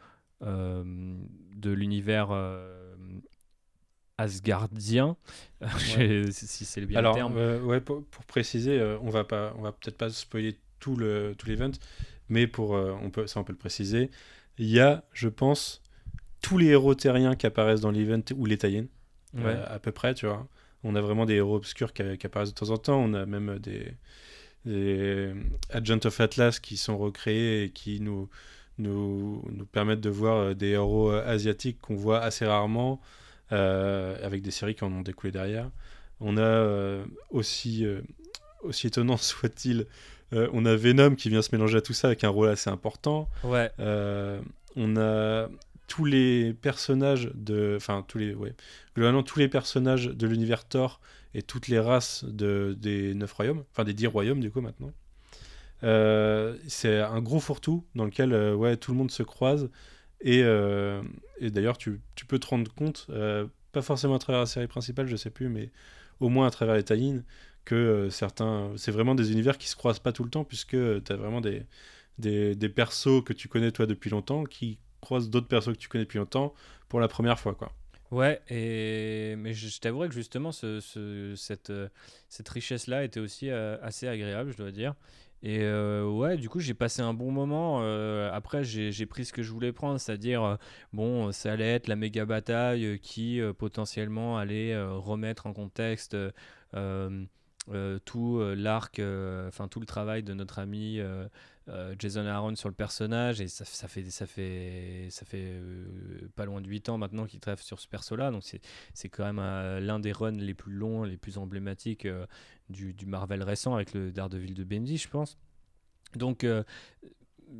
euh, de l'univers asgardien, si c'est le bien Alors, terme. euh, ouais, pour, pour préciser, euh, on va pas, on va peut-être pas spoiler tout le tout l'event, mais pour, euh, on peut, ça on peut le préciser. Il y a, je pense, tous les héros terriens qui apparaissent dans l'event ou les Ouais. euh, à peu près, tu vois. On a vraiment des héros obscurs qui, qui apparaissent de temps en temps. On a même des, des Agents of Atlas qui sont recréés et qui nous, nous, nous permettent de voir euh, des héros euh, asiatiques qu'on voit assez rarement, euh, avec des séries qui en ont découlé derrière. On a euh, aussi, euh, aussi étonnant soit-il, on a Venom qui vient se mélanger à tout ça avec un rôle assez important. Ouais. On a tous les personnages de. Enfin, tous les. Globalement, tous les personnages de l'univers Thor et toutes les races de, des neuf royaumes. Enfin, des dix royaumes, du coup, maintenant. Euh, c'est un gros fourre-tout dans lequel ouais, tout le monde se croise. Et, et d'ailleurs, tu, tu, peux te rendre compte, pas forcément à travers la série principale, je sais plus, mais au moins à travers les tie que euh, certains. C'est vraiment des univers qui se croisent pas tout le temps, puisque tu as vraiment des, des, des, persos que tu connais toi depuis longtemps qui d'autres persos que tu connais depuis longtemps pour la première fois, quoi. Ouais, et... mais je, je t'avouerais que justement, ce, ce, cette, euh, cette richesse-là était aussi euh, assez agréable, je dois dire. Et ouais, du coup, j'ai passé un bon moment. après, j'ai pris ce que je voulais prendre, c'est-à-dire, bon, ça allait être la méga bataille qui potentiellement allait remettre en contexte euh, tout euh, l'arc, euh, enfin tout le travail de notre ami Jason Aaron sur le personnage et ça, fait ça fait ça fait pas loin de 8 ans maintenant qu'il travaille sur ce perso là donc c'est quand même l'un des runs les plus longs les plus emblématiques du, du, Marvel récent avec le Daredevil de Bendy je pense. Donc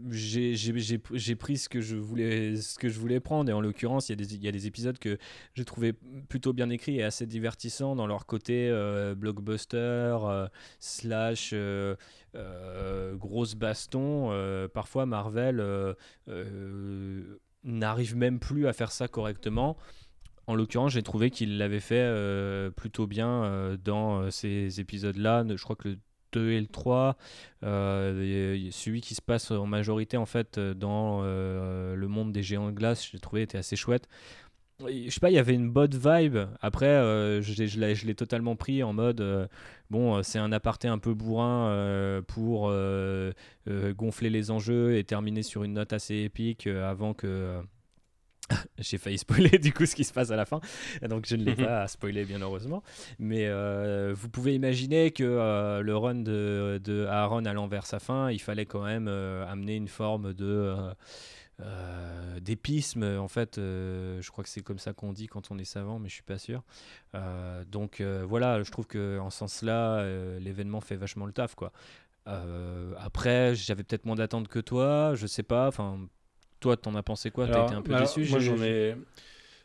j'ai pris ce que, je voulais, ce que je voulais prendre. Et en l'occurrence, il y, y, a des épisodes que j'ai trouvé plutôt bien écrits et assez divertissants dans leur côté euh, blockbuster, euh, slash euh, grosse baston. parfois, Marvel n'arrive même plus à faire ça correctement. En l'occurrence, j'ai trouvé qu'il l'avait fait plutôt bien dans ces épisodes-là. Je crois que le 2 et le 3, euh, celui qui se passe en majorité en fait dans euh, le monde des géants de glace, j'ai trouvé était assez chouette. Je sais pas, il y avait une bonne vibe. Après, euh, je l'ai totalement pris en mode bon, c'est un aparté un peu bourrin pour gonfler les enjeux et terminer sur une note assez épique avant que j'ai failli spoiler du coup ce qui se passe à la fin, donc je ne l'ai pas spoilé bien heureusement. Mais euh, vous pouvez imaginer que euh, le run de, de, Aaron allant vers sa fin, il fallait quand même euh, amener une forme de d'épisme. En fait, je crois que c'est comme ça qu'on dit quand on est savant, mais je suis pas sûr. donc voilà, je trouve que en ce sens-là, l'événement fait vachement le taf quoi. après, j'avais peut-être moins d'attentes que toi, je sais pas. Enfin, toi, t'en as pensé quoi? T'as été un peu déçu? Moi, j'en ai.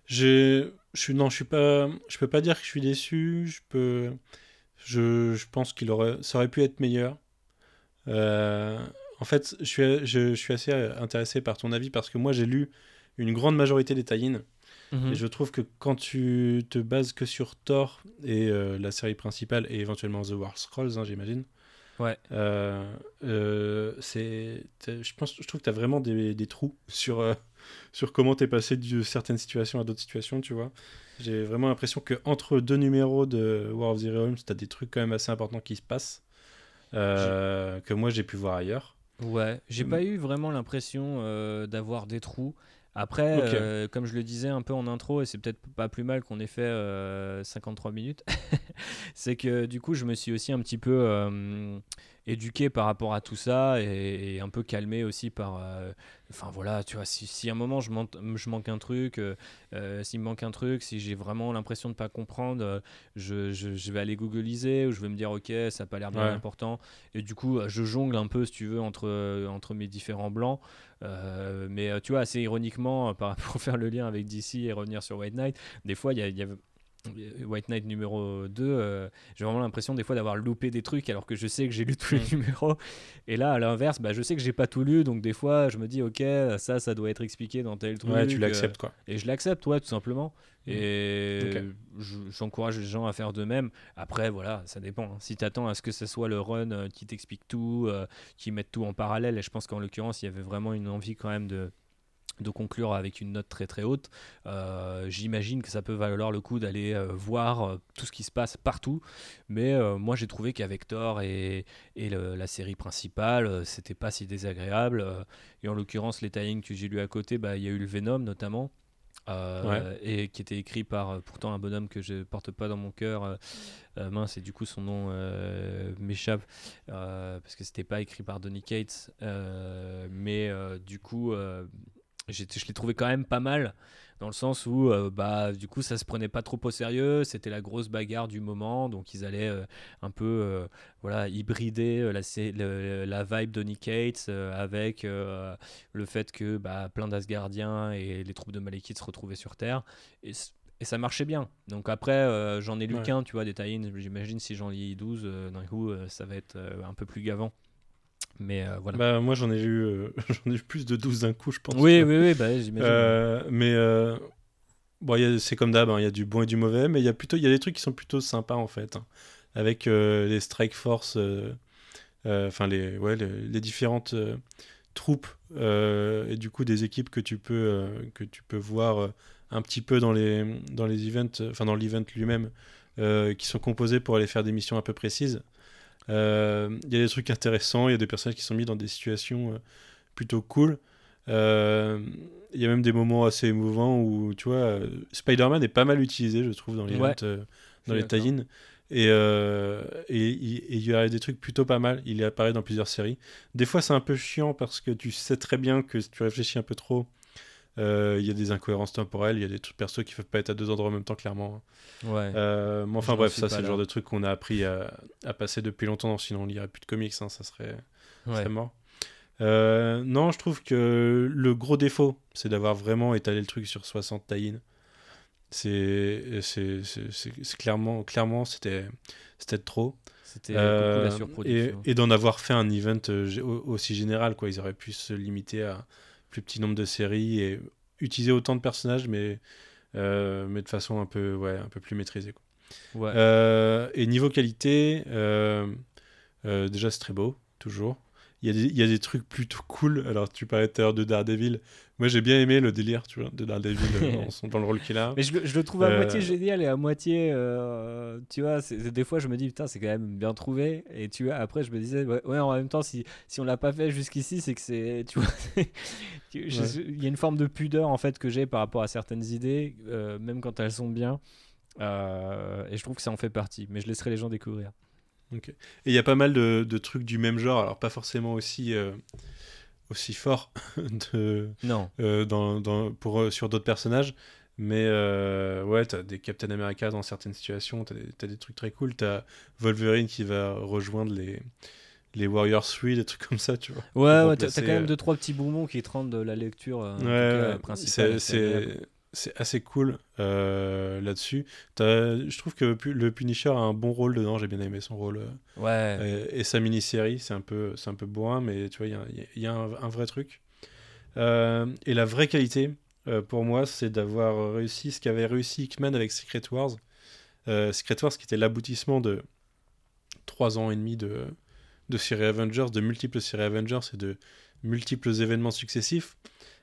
Je suis non, je suis pas. Je peux pas dire que je suis déçu. Je peux. Je, je pense qu'il aurait. Ça aurait pu être meilleur. Euh, en fait, je suis, je, suis assez intéressé par ton avis parce que moi, j'ai lu une grande majorité des tie mhm. Et je trouve que quand tu te bases que sur Thor et euh, la série principale et éventuellement The War Scrolls, hein, j'imagine, Ouais. Euh, euh, c'est, je pense, je trouve que tu as vraiment des, des trous sur, euh, sur comment tu es passé de certaines situations à d'autres situations, tu vois. J'ai vraiment l'impression que entre deux numéros de War of the Realms, tu as des trucs quand même assez importants qui se passent que moi j'ai pu voir ailleurs. Ouais, j'ai pas eu vraiment l'impression d'avoir des trous. Après, comme je le disais un peu en intro, et c'est peut-être pas plus mal qu'on ait fait 53 minutes, c'est que du coup, je me suis aussi un petit peu éduqué par rapport à tout ça et, un peu calmé aussi par. Euh, enfin voilà, tu vois, si, si, à un moment je, je manque un truc, euh, euh, s'il me manque un truc, si j'ai vraiment l'impression de ne pas comprendre, je, je, vais aller googliser ou je vais me dire ok, ça n'a pas l'air bien important. Et du coup, je jongle un peu, si tu veux, entre, entre mes différents blancs. Mais tu vois, assez ironiquement, pour faire le lien avec DC et revenir sur White Knight, des fois, il y y a White Knight numéro 2, euh, j'ai vraiment l'impression des fois d'avoir loupé des trucs alors que je sais que j'ai lu tous les mm. numéros. Et là, à l'inverse, bah, je sais que j'ai pas tout lu, donc des fois je me dis, ok, ça, ça doit être expliqué dans tel truc. Ouais, tu l'acceptes quoi. Et je l'accepte, ouais, tout simplement. Mm. Et j'encourage les gens à faire de même. Après, voilà, ça dépend. Hein. Si tu attends à ce que ce soit le run euh, qui t'explique tout, euh, qui mette tout en parallèle, et je pense qu'en l'occurrence, il y avait vraiment une envie quand même de de conclure avec une note très très haute, euh, j'imagine que ça peut valoir le coup d'aller euh, voir euh, tout ce qui se passe partout. Mais moi j'ai trouvé qu'avec Thor et, et la série principale, c'était pas si désagréable. et en l'occurrence, les tie que j'ai lu à côté, bah, il y a eu le Venom notamment. et qui était écrit par pourtant un bonhomme que je porte pas dans mon cœur mince et du coup son nom m'échappe parce que c'était pas écrit par Donny Cates mais du coup je l'ai trouvé quand même pas mal dans le sens où euh, bah du coup ça se prenait pas trop au sérieux c'était la grosse bagarre du moment donc ils allaient euh, un peu euh, voilà hybrider la, la vibe de Nick Cates avec le fait que bah, plein d'Asgardiens et les troupes de Malekith se retrouvaient sur Terre et, et ça marchait bien. Donc après j'en ai lu qu'un tu vois des tie j'imagine si j'en lis 12 d'un coup ça va être un peu plus gavant mais euh, voilà. Bah, moi, j'en ai, eu, euh, j'en ai eu plus de 12 d'un coup, je pense. Oui, oui, oui, bah, j'imagine. Euh, mais bon, c'est comme d'hab, hein, il y a du bon et du mauvais, mais il y a plutôt, il y a des trucs qui sont plutôt sympas en fait, hein. avec les Strike Force, enfin les, ouais, les, différentes troupes et du coup des équipes que tu peux, que tu peux voir un petit peu dans les, dans les events, enfin dans l'event lui-même, qui sont composés pour aller faire des missions un peu précises. Euh, il y a des trucs intéressants, il y a des personnages qui sont mis dans des situations euh, plutôt cool. Euh, il y a même des moments assez émouvants où, tu vois, Spider-Man est pas mal utilisé, je trouve, dans les, dans les tie Et, il y a des trucs plutôt pas mal. Il apparaît dans plusieurs séries. Des fois, c'est un peu chiant parce que tu sais très bien que si tu réfléchis un peu trop, euh, il y a des incohérences temporelles, il y a des trucs perso qui ne peuvent pas être à deux endroits en même temps, clairement. Ouais. Euh, mais enfin, bref, ça, c'est le genre de truc qu'on a appris à, à, passer depuis longtemps. Sinon, on lirait plus de comics, hein, ça, serait, serait mort. Euh, non, je trouve que le gros défaut, c'est d'avoir vraiment étalé le truc sur 60 tie C'est clairement, clairement c'était trop. C'était surproduction. Et, et d'en avoir fait un event aussi général, quoi. Ils auraient pu se limiter à plus petit nombre de séries et utiliser autant de personnages, mais, euh, mais de façon un peu, ouais, un peu plus maîtrisée. Quoi. Euh, et niveau qualité, euh, déjà c'est très beau, toujours. Il y, a des, il y a des trucs plutôt cool. Alors, tu parlais tout à l'heure de Daredevil. Moi, j'ai bien aimé le délire, tu vois, de Daredevil dans, dans, le rôle qu'il a. Mais je, je, le trouve à moitié génial et à moitié, tu vois, des fois, je me dis, putain, c'est quand même bien trouvé. Et tu vois, après, je me disais, ouais, en même temps, si, si on l'a pas fait jusqu'ici, c'est que c'est, tu vois, il y a une forme de pudeur, en fait, que j'ai par rapport à certaines idées, même quand elles sont bien. et je trouve que ça en fait partie. Mais je laisserai les gens découvrir. Et il y a pas mal de, de, trucs du même genre, alors pas forcément aussi, euh, aussi fort de, non. Euh, dans, dans, pour, euh, sur d'autres personnages. Mais ouais, t'as des Captain America dans certaines situations, t'as des, as des trucs très cool. T'as Wolverine qui va rejoindre les, les Warriors 3, des trucs comme ça, tu vois. Ouais, ouais t'as quand même deux, trois petits bonbons qui te rendent de la lecture ouais, C'est c'est assez cool euh, là-dessus. Je trouve que le Punisher a un bon rôle dedans, j'ai bien aimé son rôle. Euh, ouais. Et, sa mini-série, c'est un peu, c'est un peu bourrin, mais tu vois, il y a, un, vrai truc. Euh, et la vraie qualité, pour moi, c'est d'avoir réussi ce qu'avait réussi Hickman avec Secret Wars. Secret Wars qui était l'aboutissement de trois ans et demi de, de série Avengers, de multiples séries Avengers et de multiples événements successifs.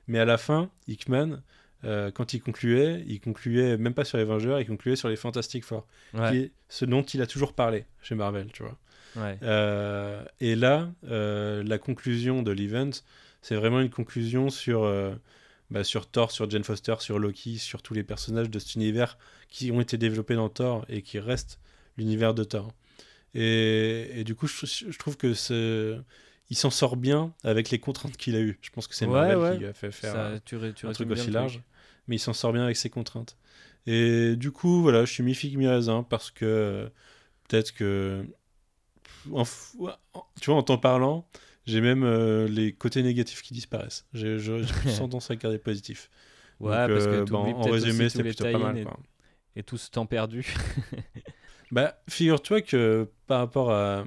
Mais à la fin, Hickman euh, quand il concluait, il concluait même pas sur les Vengeurs, il concluait sur les Fantastic Four, qui est ce dont il a toujours parlé chez Marvel, tu vois. Euh, et là, euh, la conclusion de l'event, c'est vraiment une conclusion sur, bah, sur Thor, sur Jane Foster, sur Loki, sur tous les personnages de cet univers qui ont été développés dans Thor et qui restent l'univers de Thor. Et, du coup, je, trouve que il s'en sort bien avec les contraintes qu'il a eues. Je pense que c'est Marvel qui a fait faire un, truc aussi large mais il s'en sort bien avec ses contraintes. Et du coup, voilà, je suis mi-figue, mi-raisin parce que peut-être que. tu vois, en t'en parlant, j'ai même euh, les côtés négatifs qui disparaissent. J'ai plus tendance à garder positif. Ouais, parce que euh, bah, en résumé, c'est plutôt pas mal. Et, et, tout ce temps perdu. bah, figure-toi que par rapport à,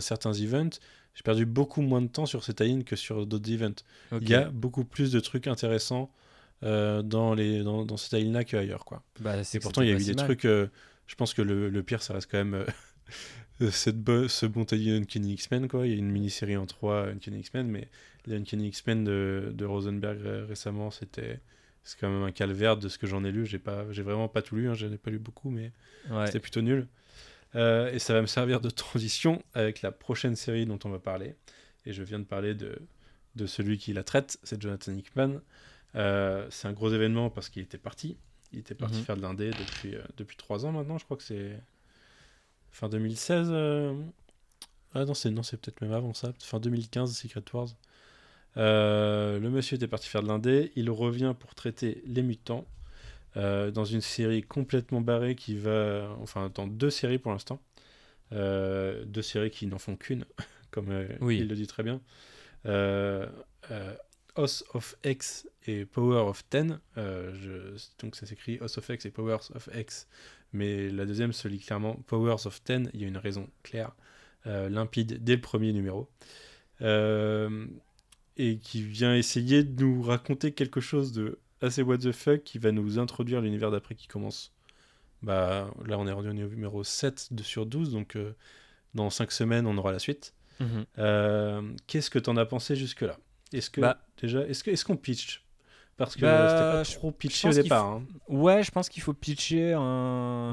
certains events, j'ai perdu beaucoup moins de temps sur ces tie que sur d'autres events. Il y a beaucoup plus de trucs intéressants euh, dans, les, dans, dans cette là qu'ailleurs. Quoi. Bah, et pourtant, il y a eu des trucs. Euh, je pense que le, le, pire, ça reste quand même euh, cette ce bon Uncanny X-Men. Quoi. Il y a une mini-série en 3 Uncanny X-Men, mais les Uncanny X-Men de, de, Rosenberg récemment, c'était. C'est quand même un calvaire de ce que j'en ai lu. J'ai pas, j'ai vraiment pas tout lu. Hein. J'en ai pas lu beaucoup, mais c'était plutôt nul. et ça va me servir de transition avec la prochaine série dont on va parler. Et je viens de parler de, de celui qui la traite, c'est Jonathan Hickman. Euh, c'est un gros événement parce qu'il était parti. Il était parti mhm. faire de l'indé depuis, euh, depuis 3 ans maintenant. Je crois que c'est fin 2016. Euh. Ah non, c'est, non, c'est peut-être même avant ça. Fin 2015, Secret Wars. Euh, le monsieur était parti faire de l'indé, il revient pour traiter les mutants dans une série complètement barrée qui va, enfin dans deux séries pour l'instant, deux séries qui n'en font qu'une, comme Oui. il le dit très bien. Euh, euh, House of X et Power of Ten, euh, je- donc ça s'écrit House of X et Powers of X, mais la deuxième se lit clairement Powers of Ten, il y a une raison claire, euh, limpide dès le premier numéro. Euh, et qui vient essayer de nous raconter quelque chose de assez what the fuck qui va nous introduire l'univers d'après qui commence. Bah, là, on est rendu au numéro 7 de sur 12, donc euh, dans 5 semaines, on aura la suite. Mhm. Euh, Qu'est-ce que t'en as pensé jusque-là? Est-ce que Bah. déjà, est-ce que est-ce qu'on pitch? Parce que Bah, c'était pas trop pitché au pense départ, hein. Ouais, je pense qu'il faut pitcher un.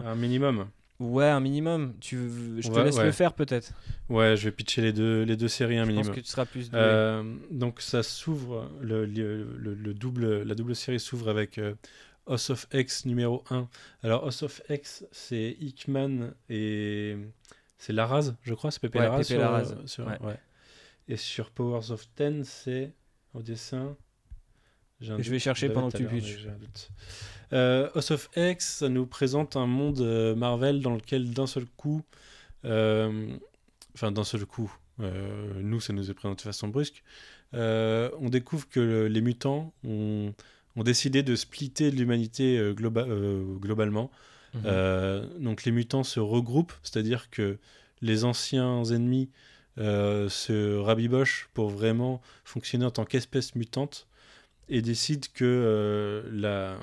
un minimum. Ouais, un minimum. Tu... Je te laisse ouais. le faire peut-être. Ouais, je vais pitcher les deux, les deux séries un Je pense minimum. que tu seras plus doué. Euh, donc ça s'ouvre, le, le, le- le double, la double série s'ouvre avec euh, House of X numéro 1. Alors House of X, c'est Hickman et c'est Laraz, je crois, c'est Pepe Ouais, Larraz. Pepe sur- Larraz, sur- ouais. Et sur Powers of Ten, c'est au dessin. Je vais chercher pendant que tu pitches. Euh, House of X, ça nous présente un monde euh, Marvel dans lequel d'un seul coup, euh, enfin d'un seul coup, euh, nous ça nous est présenté de façon brusque, on découvre que le- les mutants ont, ont décidé de splitter l'humanité globa- globalement. Mhm. Donc les mutants se regroupent, c'est-à-dire que les anciens ennemis euh, se rabibochent pour vraiment fonctionner en tant qu'espèce mutante et décident que euh, la,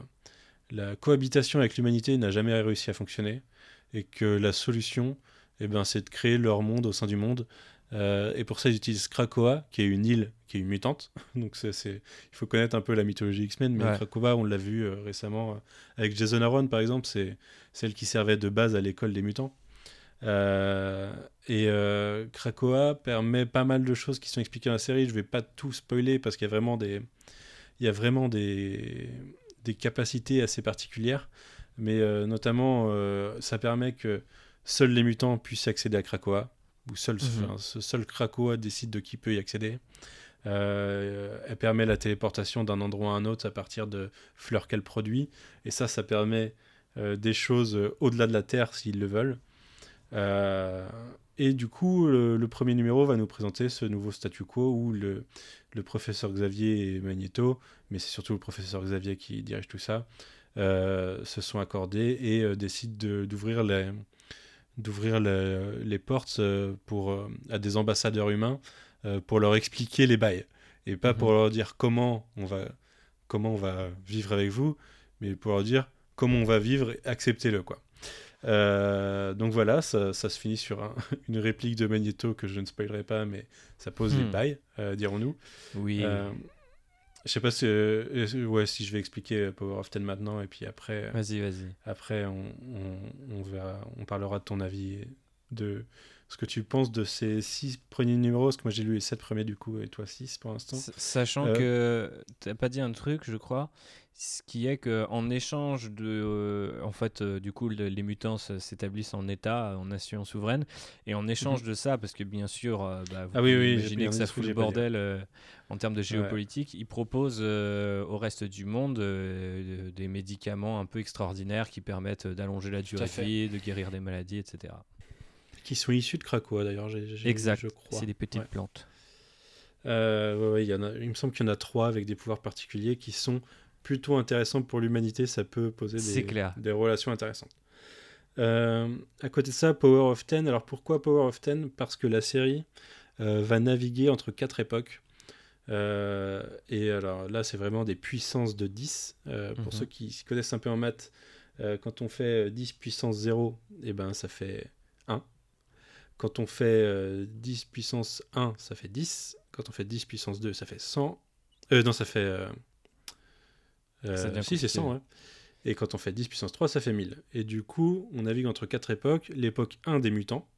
la cohabitation avec l'humanité n'a jamais réussi à fonctionner et que la solution, eh ben, c'est de créer leur monde au sein du monde. Euh, et pour ça, ils utilisent Krakoa, qui est une île, qui est une mutante. Donc, c'est, il faut connaître un peu la mythologie X-Men. Mais Ouais. Krakoa, on l'a vu euh, récemment avec Jason Aaron, par exemple. C'est celle qui servait de base à l'école des mutants. Euh, et euh, Krakoa permet pas mal de choses qui sont expliquées dans la série. Je vais pas tout spoiler parce qu'il y a vraiment des, il y a vraiment des, des capacités assez particulières. Mais euh, notamment, euh, ça permet que seuls les mutants puissent accéder à Krakoa, ou seul, Mhm. enfin, seul Krakoa décide de qui peut y accéder. Euh, elle permet la téléportation d'un endroit à un autre à partir de fleurs qu'elle produit. Et ça, ça permet euh, des choses euh, au-delà de la Terre s'ils le veulent. Euh, et du coup, le, le premier numéro va nous présenter ce nouveau statu quo où le, le professeur Xavier et Magneto, mais c'est surtout le professeur Xavier qui dirige tout ça, euh, se sont accordés et euh, décident de- d'ouvrir les, d'ouvrir les, les portes pour, à des ambassadeurs humains pour leur expliquer les bails. Et pas pour Mhm. leur dire comment on, va, comment on va vivre avec vous, mais pour leur dire comment on va vivre, acceptez-le. quoi. Euh, donc voilà, ça, ça se finit sur un- une réplique de Magneto que je ne spoilerai pas, mais ça pose les Hmm. bails, euh, dirons-nous. Oui. Euh, je sais pas si, euh, ouais, si je vais expliquer Power of Ten maintenant, et puis après, Vas-y, vas-y. après on, on, on verra, on parlera de ton avis, de ce que tu penses de ces six premiers numéros, parce que moi j'ai lu les sept premiers du coup, et toi six pour l'instant. Sachant que t'as pas dit un truc, je crois, ce qui est que en échange de, euh, en fait, euh, du coup, le- les mutants s- s'établissent en État, en nation souveraine, et en échange de ça, parce que bien sûr, euh, bah, vous Mhm. Ah oui, oui, imaginez que ça fout le bordel euh, en termes de géopolitique, ils proposent euh, au reste du monde euh, de- des médicaments un peu extraordinaires qui permettent d'allonger la durée de vie, de guérir des maladies, etc. Qui sont issus de Krakoa d'ailleurs, Exact. je crois. C'est des petites Ouais. plantes. Euh, ouais, y en a, il me semble qu'il y en a trois avec des pouvoirs particuliers qui sont plutôt intéressants pour l'humanité. Ça peut poser des, clair. des relations intéressantes. Euh, à côté de ça, Power of Ten. Alors pourquoi Power of Ten? Parce que la série euh, va naviguer entre quatre époques. Euh, et alors là, c'est vraiment des puissances de 10. Euh, pour Mhm. ceux qui connaissent un peu en maths, euh, quand on fait euh, 10 puissance 0, et ben, ça fait 1. Quand on fait euh, 10 puissance 1, ça fait 10. Quand on fait 10 puissance 2, ça fait 100. Euh, non, ça fait... Euh, euh, Ça devient si, c'est compliqué. 100, ouais. Et quand on fait 10 puissance 3, ça fait 1000. Et du coup, on navigue entre quatre époques. L'époque 1 des mutants,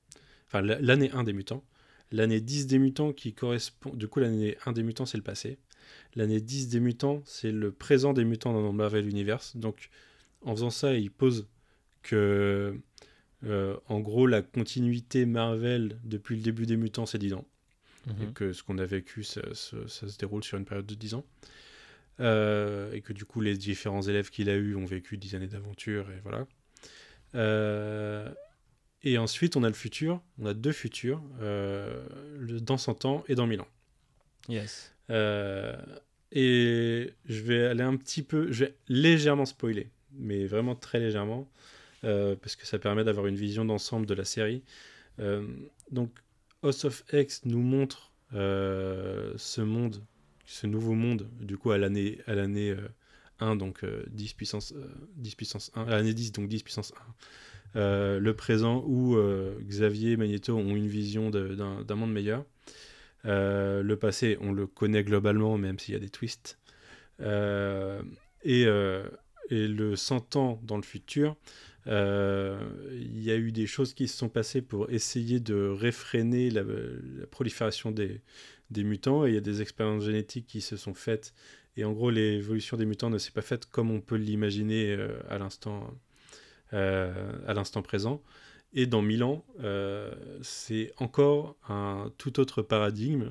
enfin la- l'année 1 des mutants, l'année 10 des mutants qui correspond... Du coup, l'année 1 des mutants, c'est le passé. L'année 10 des mutants, c'est le présent des mutants dans le Marvel Universe. Donc, en faisant ça, il pose que, euh, en gros, la continuité Marvel depuis le début des mutants, c'est 10 ans. et Mhm. que ce qu'on a vécu, ça, ça- ça se déroule sur une période de 10 ans. Euh, et que du coup, les différents élèves qu'il a eus ont vécu 10 années d'aventure, et voilà. Euh, et ensuite, on a le futur, on a deux futurs, euh, le- dans 100 ans et dans 1000 ans. Yes. Et je vais aller un petit peu, je vais légèrement spoiler, mais vraiment très légèrement, parce que ça permet d'avoir une vision d'ensemble de la série. Donc, House of X nous montre ce monde, ce nouveau monde, du coup, à l'année à l'année euh, 1, donc euh, 10 puissance, euh, 10 puissance 1, à l'année 10, donc 10 puissance 1. Euh, le présent où euh, Xavier et Magneto ont une vision d'un monde meilleur. Euh, le passé, on le connaît globalement, même s'il y a des twists. Euh, et, euh, et le 100 ans dans le futur, euh, il y a eu des choses qui se sont passées pour essayer de réfréner la prolifération des, des mutants. Et il y a des expériences génétiques qui se sont faites. Et en gros, l'évolution des mutants ne s'est pas faite comme on peut l'imaginer euh, à l'instant euh, à l'instant présent. Et dans Milan, euh, c'est encore un tout autre paradigme,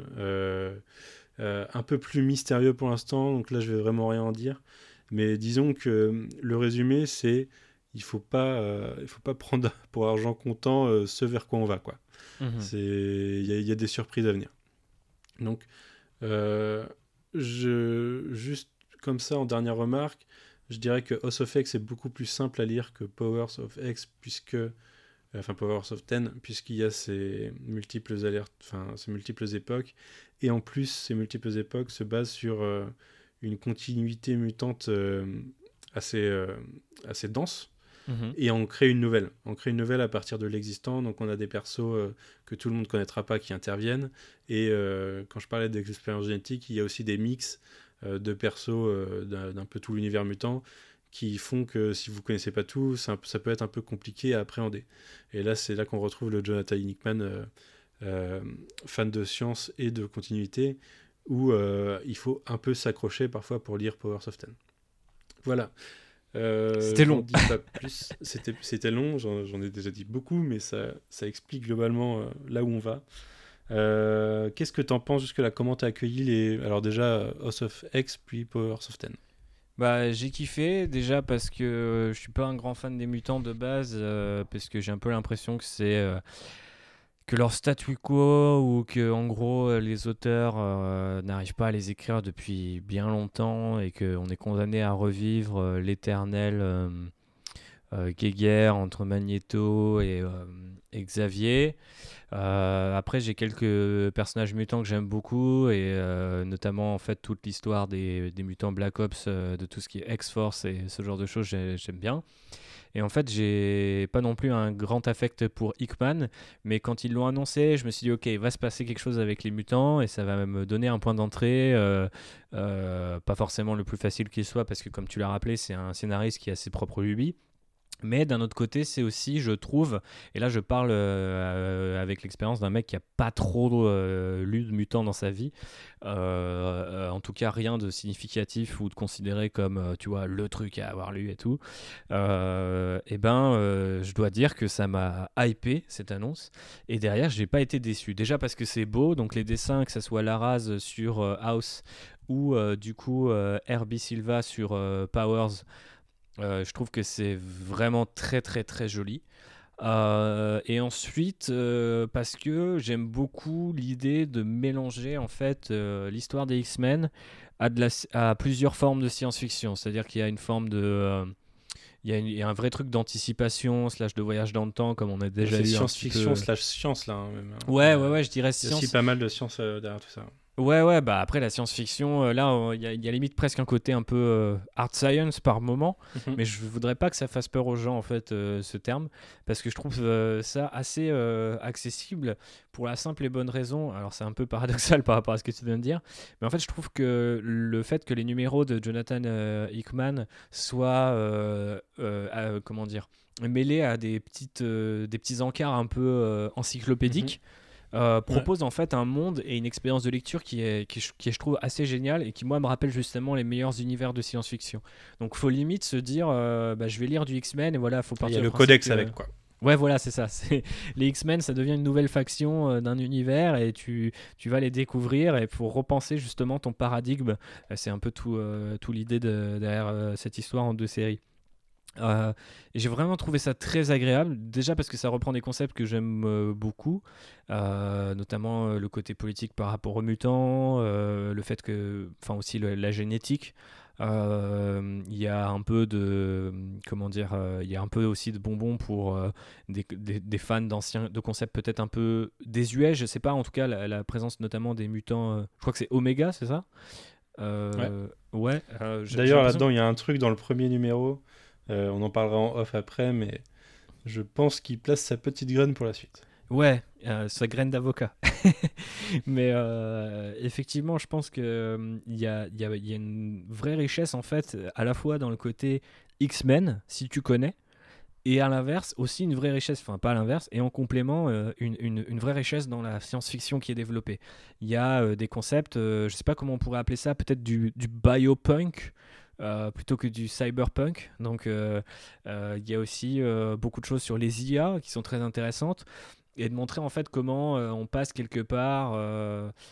un peu plus mystérieux pour l'instant, donc là je vais vraiment rien en dire. Mais disons que le résumé, c'est il faut pas, euh, il faut pas prendre pour argent comptant euh, ce vers quoi on va, quoi. Mhm. Y, il y a des surprises à venir. Donc, euh, je juste comme ça en dernière remarque, je dirais que House of X est beaucoup plus simple à lire que Powers of X puisque enfin Powers of Ten puisqu'il y a ces multiples alertes, enfin ces multiples époques. Et en plus ces multiples époques se basent sur euh, une continuité mutante euh, assez assez dense Mhm. et on crée une nouvelle. On crée une nouvelle à partir de l'existant, donc on a des persos euh, que tout le monde connaîtra pas qui interviennent. Et euh, quand je parlais d'expérience génétique, il y a aussi des mix euh, de persos d'un peu tout l'univers mutant qui font que si vous connaissez pas tout, ça peut être un peu compliqué à appréhender. Et là, c'est là qu'on retrouve le Jonathan Hickman, fan de science et de continuité, où il faut un peu s'accrocher parfois pour lire Powers of Ten. Voilà. Euh, C'était long. C'était, c'était long, j'en, j'en ai déjà dit beaucoup, mais ça, ça explique globalement euh, là où on va. Euh, qu'est-ce que tu en penses jusque-là? Comment tu as accueilli les. Alors, déjà, House of X, puis Powers of Ten? Bah, j'ai kiffé déjà parce que euh, je suis pas un grand fan des mutants de base, euh, parce que j'ai un peu l'impression que c'est euh, que leur statu quo ou que en gros euh, les auteurs euh, n'arrivent pas à les écrire depuis bien longtemps et qu'on est condamné à revivre euh, l'éternel euh, guéguerre entre Magneto et, Xavier. Après, j'ai quelques personnages mutants que j'aime beaucoup, et notamment en fait toute l'histoire des, des mutants Black Ops, de tout ce qui est X-Force et ce genre de choses, j'ai- j'aime bien. Et en fait, j'ai pas non plus un grand affect pour Hickman, mais quand ils l'ont annoncé, je me suis dit, ok, il va se passer quelque chose avec les mutants, et ça va me donner un point d'entrée, euh, euh, pas forcément le plus facile qu'il soit, parce que comme tu l'as rappelé, c'est un scénariste qui a ses propres lubies. Mais d'un autre côté, c'est aussi, je trouve, et là je parle euh, avec l'expérience d'un mec qui a pas trop euh, lu de mutants dans sa vie, euh, en tout cas rien de significatif ou de considéré comme, tu vois, le truc à avoir lu et tout. Et ben, je dois dire que ça m'a hypé cette annonce, et derrière, j'ai pas été déçu. Déjà parce que c'est beau, donc les dessins, que ça soit Laraz sur House ou du coup Herbie Silva sur Powers. Euh, je trouve que c'est vraiment très très très joli. Euh, et ensuite, euh, parce que j'aime beaucoup l'idée de mélanger en fait euh, l'histoire des X-Men à, de la- à plusieurs formes de science-fiction. C'est-à-dire qu'il y a une forme de... il y, a une- il y a un vrai truc d'anticipation, slash de voyage dans le temps, comme on a déjà eu science-fiction peu- slash science, là. hein, même, hein. Ouais, ouais, ouais, je dirais Il y a science. aussi pas mal de science derrière tout ça. Ouais, ouais, bah après la science-fiction, euh, là, il y, y a limite presque un côté un peu euh, hard science par moment, Mhm. mais je voudrais pas que ça fasse peur aux gens, en fait, euh, ce terme, parce que je trouve euh, ça assez accessible pour la simple et bonne raison. Alors, c'est un peu paradoxal par rapport à ce que tu viens de dire, mais en fait, je trouve que le fait que les numéros de Jonathan Hickman soient, comment dire, mêlés à des, petites, des petits encarts un peu encyclopédiques euh, propose en fait un monde et une expérience de lecture qui est, qui, est- qui est, je trouve assez génial et qui moi me rappelle justement les meilleurs univers de science-fiction. Donc faut limite se dire euh, bah, je vais lire du X-Men et voilà faut Il partir y a du le codex que- avec, quoi. Ouais, voilà, c'est ça. C'est les X-Men, ça devient une nouvelle faction euh, d'un univers et tu, tu vas les découvrir et pour repenser justement ton paradigme. C'est un peu tout, euh, tout l'idée de- derrière euh, cette histoire en deux séries. Euh, j'ai vraiment trouvé ça très agréable, déjà parce que ça reprend des concepts que j'aime euh, beaucoup, euh, notamment le côté politique par rapport aux mutants, le fait que, enfin aussi le- la génétique. Il y a un peu de, comment dire, il y a un peu aussi de bonbons pour des, des- des fans d'anciens, de concepts peut-être un peu désuets, je sais pas, en tout cas la, la présence notamment des mutants, je crois que c'est Omega, c'est ça? Ouais. D'ailleurs, là-dedans, il y a un truc dans le premier numéro. Euh, on en parlera en off après, mais je pense qu'il place sa petite graine pour la suite. Ouais, euh, sa graine d'avocat. Mais euh, effectivement, je pense qu'il y a, une vraie richesse en fait, à la fois dans le côté X-Men, si tu connais, et à l'inverse aussi une vraie richesse, enfin pas à l'inverse, et en complément une, vraie richesse dans la science-fiction qui est développée. Il y a des concepts, euh, je sais pas comment on pourrait appeler ça, peut-être du, du biopunk. Euh, plutôt que du cyberpunk. Donc euh, euh, il y a aussi beaucoup de choses sur les IA qui sont très intéressantes et de montrer en fait comment on passe quelque part.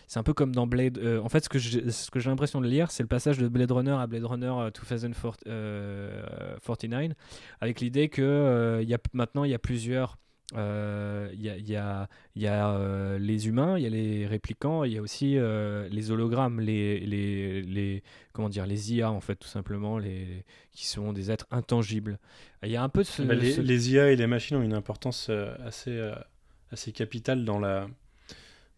c'est un peu comme dans Blade. en fait, ce que j'ai l'impression de lire, c'est le passage de Blade Runner à Blade Runner euh, 2049, avec l'idée que y a, maintenant il y a plusieurs. Euh, Il y a, y a- y a, euh, les humains, il y a les réplicants, il y a aussi euh, les hologrammes, les, les, les, comment dire, les IA en fait tout simplement, les, qui sont des êtres intangibles. Il y a un peu de ce, Bah, les, ce- les IA et les machines ont une importance assez, assez capitale dans la,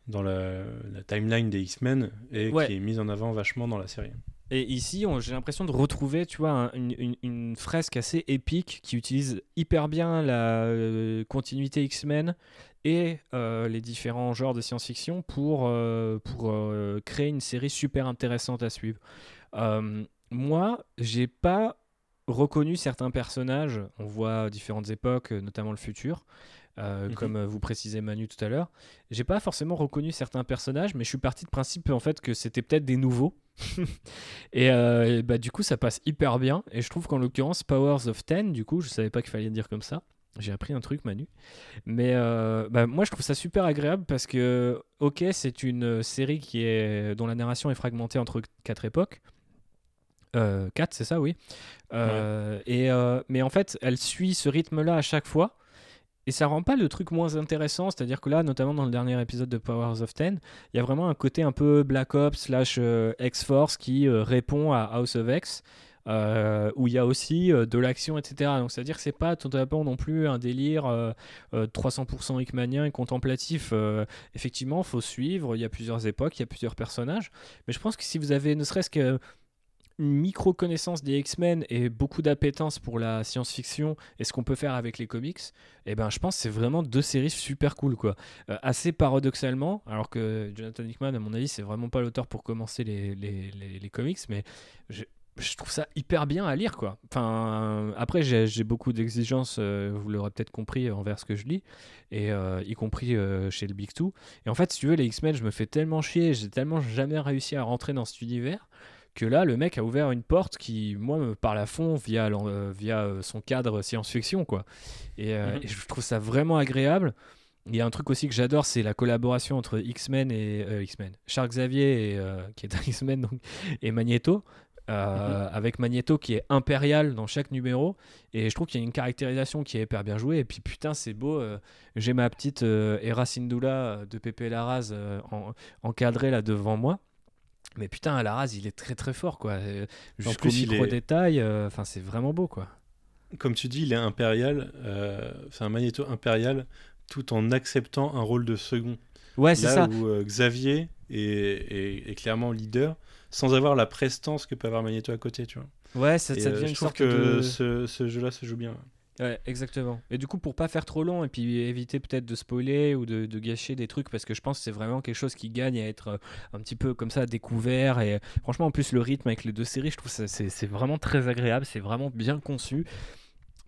dans la, la timeline des X-Men et Ouais. qui est mise en avant vachement dans la série. Et ici, j'ai l'impression de retrouver, tu vois, un- une, fresque assez épique qui utilise hyper bien la euh, continuité X-Men et euh, les différents genres de science-fiction pour, euh, pour créer une série super intéressante à suivre. Moi, j'ai pas reconnu certains personnages. On voit différentes époques, notamment le futur. Euh, Mhm. Comme euh, vous précisez Manu tout à l'heure, j'ai pas forcément reconnu certains personnages, mais je suis parti de principe en fait que c'était peut-être des nouveaux. et, euh, et bah, du coup, ça passe hyper bien. Et je trouve qu'en l'occurrence, Powers of Ten, du coup, je savais pas qu'il fallait dire comme ça. J'ai appris un truc, Manu. Mais euh, bah, moi, je trouve ça super agréable parce que, ok, c'est une série qui est, dont la narration est fragmentée entre quatre époques. Euh, quatre, c'est ça, oui. Euh, et, euh, mais en fait, elle suit ce rythme-là à chaque fois. Et ça rend pas le truc moins intéressant, c'est-à-dire que là, notamment dans le dernier épisode de Powers of Ten, il y a vraiment un côté un peu Black Ops slash euh, X-Force qui euh, répond à House of X, euh, où il y a aussi de l'action, etc. Donc c'est-à-dire que c'est pas totalement non plus un délire euh, euh, 300% Hickmanien et contemplatif. Effectivement, faut suivre, il y a plusieurs époques, il y a plusieurs personnages, mais je pense que si vous avez ne serait-ce que micro-connaissance des X-Men et beaucoup d'appétence pour la science-fiction et ce qu'on peut faire avec les comics, et ben je pense que c'est vraiment deux séries super cool quoi. Euh, assez paradoxalement, alors que Jonathan Hickman à mon avis c'est vraiment pas l'auteur pour commencer les, les, les- comics, mais je, trouve ça hyper bien à lire quoi. Enfin après j'ai beaucoup d'exigences, euh, vous l'aurez peut-être compris envers ce que je lis, et euh, y compris chez le Big Two. Et en fait si tu veux les X-Men je me fais tellement chier, j'ai tellement jamais réussi à rentrer dans cet univers que là, le mec a ouvert une porte qui, moi, me parle à fond via, euh, via euh, son cadre science-fiction, quoi. Et, euh, Mhm. et je trouve ça vraiment agréable. Il y a un truc aussi que j'adore, c'est la collaboration entre X-Men et euh, X-Men, Charles Xavier, et, euh, qui est un X-Men, donc, et Magneto. euh, avec Magneto qui est impérial dans chaque numéro et je trouve qu'il y a une caractérisation qui est hyper bien jouée et puis putain c'est beau j'ai ma petite Hera Syndulla de Pepe Larraz en- encadrée là devant moi mais putain, Larraz, il est très très fort, quoi. Euh, Jusqu'au plus, il micro est- détail, euh, enfin, c'est vraiment beau, quoi. Comme tu dis, il est impérial, euh, c'est un magnéto impérial, tout en acceptant un rôle de second. Ouais, c'est ça. où euh, Xavier est, est- est clairement leader, sans avoir la prestance que peut avoir Magneto à côté, tu vois. Ouais, ça, Et, ça euh, devient je une trouve que de... ce, ce jeu-là se joue bien. Ouais, exactement. Et du coup, pour pas faire trop long et puis éviter peut-être de spoiler ou de, gâcher des trucs, parce que je pense que c'est vraiment quelque chose qui gagne à être euh, un petit peu comme ça découvert. Et euh, franchement, en plus, le rythme avec les deux séries, je trouve c'est c'est vraiment très agréable. C'est vraiment bien conçu.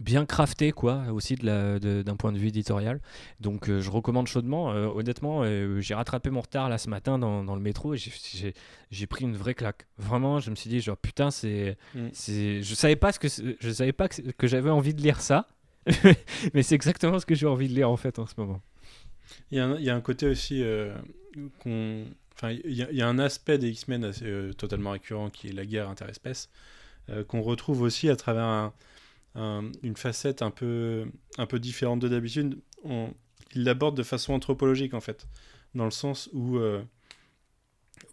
Bien crafté, quoi, aussi de la- de- d'un point de vue éditorial. Donc, euh, je recommande chaudement. Euh, honnêtement, euh, j'ai rattrapé mon retard là ce matin dans, dans le métro et j'ai- pris une vraie claque. Vraiment, je me suis dit, genre, putain, c'est. Mm. c'est- Je savais pas, ce que, je savais pas que, que j'avais envie de lire ça mais c'est exactement ce que j'ai envie de lire en fait en ce moment. Il y a un, il y a un côté aussi qu'on. Enfin, il y, a, il y a un aspect des X-Men totalement récurrent qui est la guerre interespèce, qu'on retrouve aussi à travers un- un- une facette un peu, un peu différente de d'habitude. On- Il l'aborde de façon anthropologique en fait, dans le sens où, euh,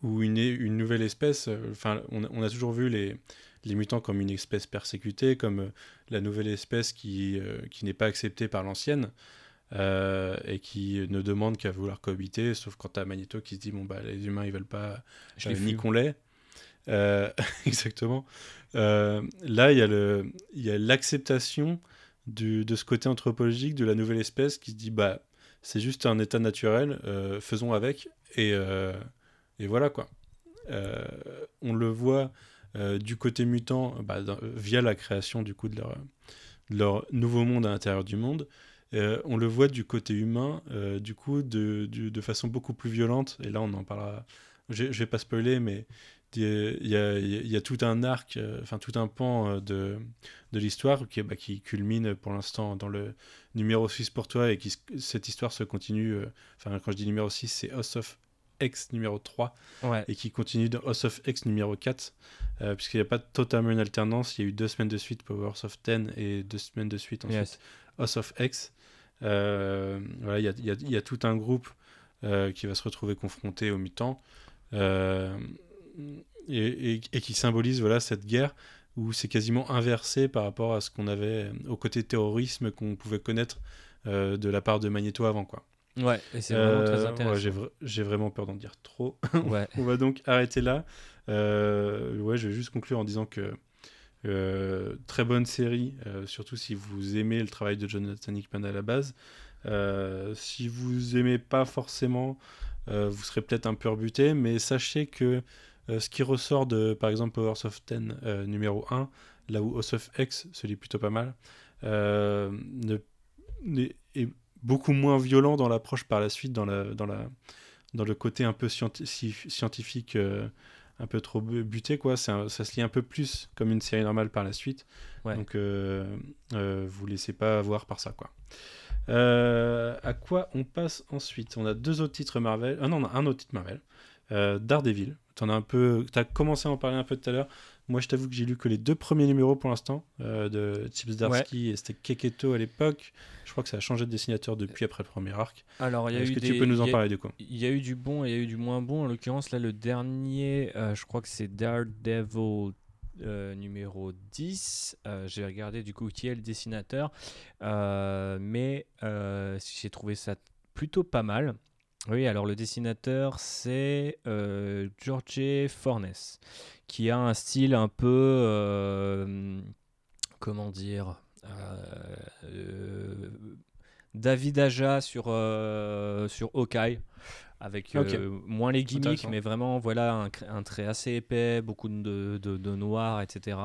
où une, une nouvelle espèce. euh, Enfin, on, a- on a toujours vu les, les mutants comme une espèce persécutée, comme euh, la nouvelle espèce qui, euh, qui n'est pas acceptée par l'ancienne euh, et qui ne demande qu'à vouloir cohabiter, sauf quand t'as Magneto qui se dit bon bah les humains ils veulent pas euh, ni qu'on l'ait. Euh, exactement. Euh, là il y a l'acceptation de ce côté anthropologique de la nouvelle espèce qui se dit bah c'est juste un état naturel, euh, faisons avec et et voilà quoi. On le voit du côté mutant bah, via la création du coup de leur, de leur nouveau monde à l'intérieur du monde. On le voit du côté humain, du coup, de, de façon beaucoup plus violente. Et là, on en parlera. Je, je vais pas spoiler, mais il y a, il y a tout un arc, euh, enfin tout un pan euh, de, de l'histoire qui, bah, qui culmine pour l'instant dans le numéro 6 pour toi et qui cette histoire se continue. euh, Enfin, quand je dis numéro 6, c'est House of X numéro 3 Ouais. et qui continue dans House of X numéro 4, euh, puisqu'il n'y a pas totalement une alternance. Il y a eu deux semaines de suite House of 10 et deux semaines de suite ensuite Yes. House of X. Euh, voilà, il y a, il y a- il y a tout un groupe euh, qui va se retrouver confronté aux mutants euh, et, et- et qui symbolise voilà, cette guerre où c'est quasiment inversé par rapport à ce qu'on avait au côté terrorisme qu'on pouvait connaître euh, de la part de Magneto avant. Quoi. Ouais, et c'est vraiment Euh, très ouais, intéressant. j'ai, vra- j'ai vraiment peur d'en dire trop. Ouais. On va donc arrêter là. Euh, ouais, je vais juste conclure en disant que euh, très bonne série, euh, surtout si vous aimez le travail de Jonathan Hickman à la base. Euh, si vous aimez pas forcément, euh, vous serez peut-être un peu rebuté, mais sachez que euh, ce qui ressort de, par exemple, Powers of 10 euh, numéro 1, là où House of X se lit plutôt pas mal, euh, ne, est beaucoup moins violent dans l'approche par la suite, dans, la, dans, la, dans le côté un peu scientifique, euh, un peu trop bu- buté, quoi. Un- ça se lit un peu plus comme une série normale par la suite. Ouais. Donc, euh, euh, vous laissez pas avoir par ça, quoi. Euh, à quoi on passe ensuite? On a deux autres titres Marvel. Ah non, on a un autre titre Marvel. Euh, Daredevil. T'en as un peu. T'as commencé à en parler un peu tout à l'heure. Moi, je t'avoue que j'ai lu que les deux premiers numéros pour l'instant euh, de Chips Darsky et c'était Keketo à l'époque. Je crois que ça a changé de dessinateur depuis après le premier arc. Alors, il y a Est-ce eu que des... tu peux nous en parler du coup Il y a eu du bon et il y a eu du moins bon. En l'occurrence, là, le dernier, euh, je crois que c'est Daredevil euh, numéro 10. Euh, J'ai regardé du coup qui est le dessinateur. Euh, mais j'ai trouvé ça plutôt pas mal. Oui, alors le dessinateur, c'est euh, George Fornes, qui a un style un peu. euh, comment dire euh, David Aja sur, euh, sur Hawkeye, avec moins les gimmicks, mais vraiment voilà un, un trait assez épais, beaucoup de, de, de noir, etc.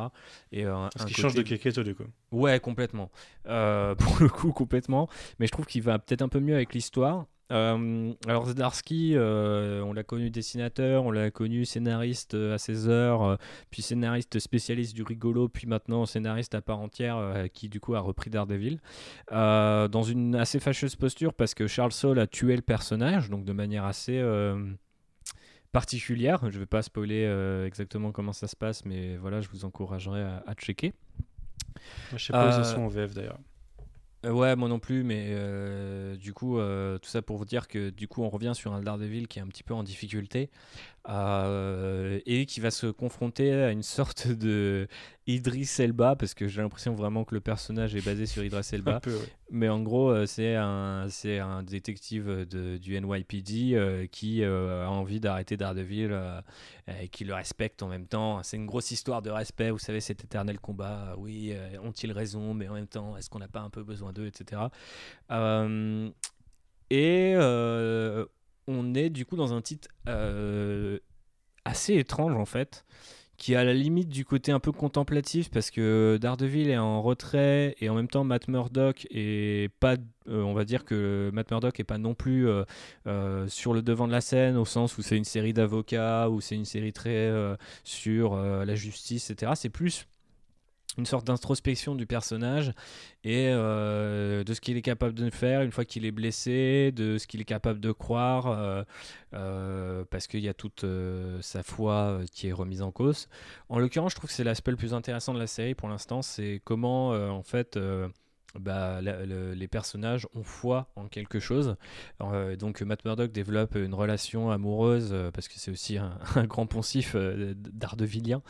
Et, un Parce qu'il côté- change de Keketo du coup. Ouais, complètement. Pour le coup, complètement. Mais je trouve qu'il va peut-être un peu mieux avec l'histoire. Euh, alors Zdarsky, euh, on l'a connu dessinateur, on l'a connu scénariste euh, à ses heures, euh, puis scénariste spécialiste du rigolo, puis maintenant scénariste à part entière qui du coup a repris Daredevil. Dans une assez fâcheuse posture parce que Charles Soule a tué le personnage, donc de manière assez particulière. Je ne vais pas spoiler exactement comment ça se passe, mais voilà, je vous encouragerai à, à checker. Je sais pas où ils sont en VF d'ailleurs. Euh, ouais, moi non plus, mais euh, du coup, euh, tout ça pour vous dire que du coup, on revient sur un Daredevil qui est un petit peu en difficulté euh, et qui va se confronter à une sorte de Idris Elba, parce que j'ai l'impression vraiment que le personnage est basé sur Idris Elba. peu, ouais. Mais en gros, euh, c'est un, c'est un détective de, du NYPD euh, qui euh, a envie d'arrêter Daredevil et qui le respecte en même temps. C'est une grosse histoire de respect, vous savez, cet éternel combat. Oui, ont-ils raison, mais en même temps, est-ce qu'on n'a pas un peu besoin d'eux, etc. Et on est du coup dans un titre euh, assez étrange en fait qui est à la limite du côté un peu contemplatif parce que Daredevil est en retrait et en même temps Matt Murdock est pas euh, on va dire que Matt Murdock est pas non plus euh, sur le devant de la scène au sens où c'est une série d'avocats ou c'est une série très sur la justice etc c'est plus une sorte d'introspection du personnage et euh, de ce qu'il est capable de faire une fois qu'il est blessé, de ce qu'il est capable de croire, euh, euh, parce qu'il y a toute sa foi qui est remise en cause. En l'occurrence, je trouve que c'est l'aspect le plus intéressant de la série pour l'instant, c'est comment en fait bah, les personnages ont foi en quelque chose. Euh, donc Matt Murdock développe une relation amoureuse, euh, parce que c'est aussi un, grand poncif euh, d'ardevillien,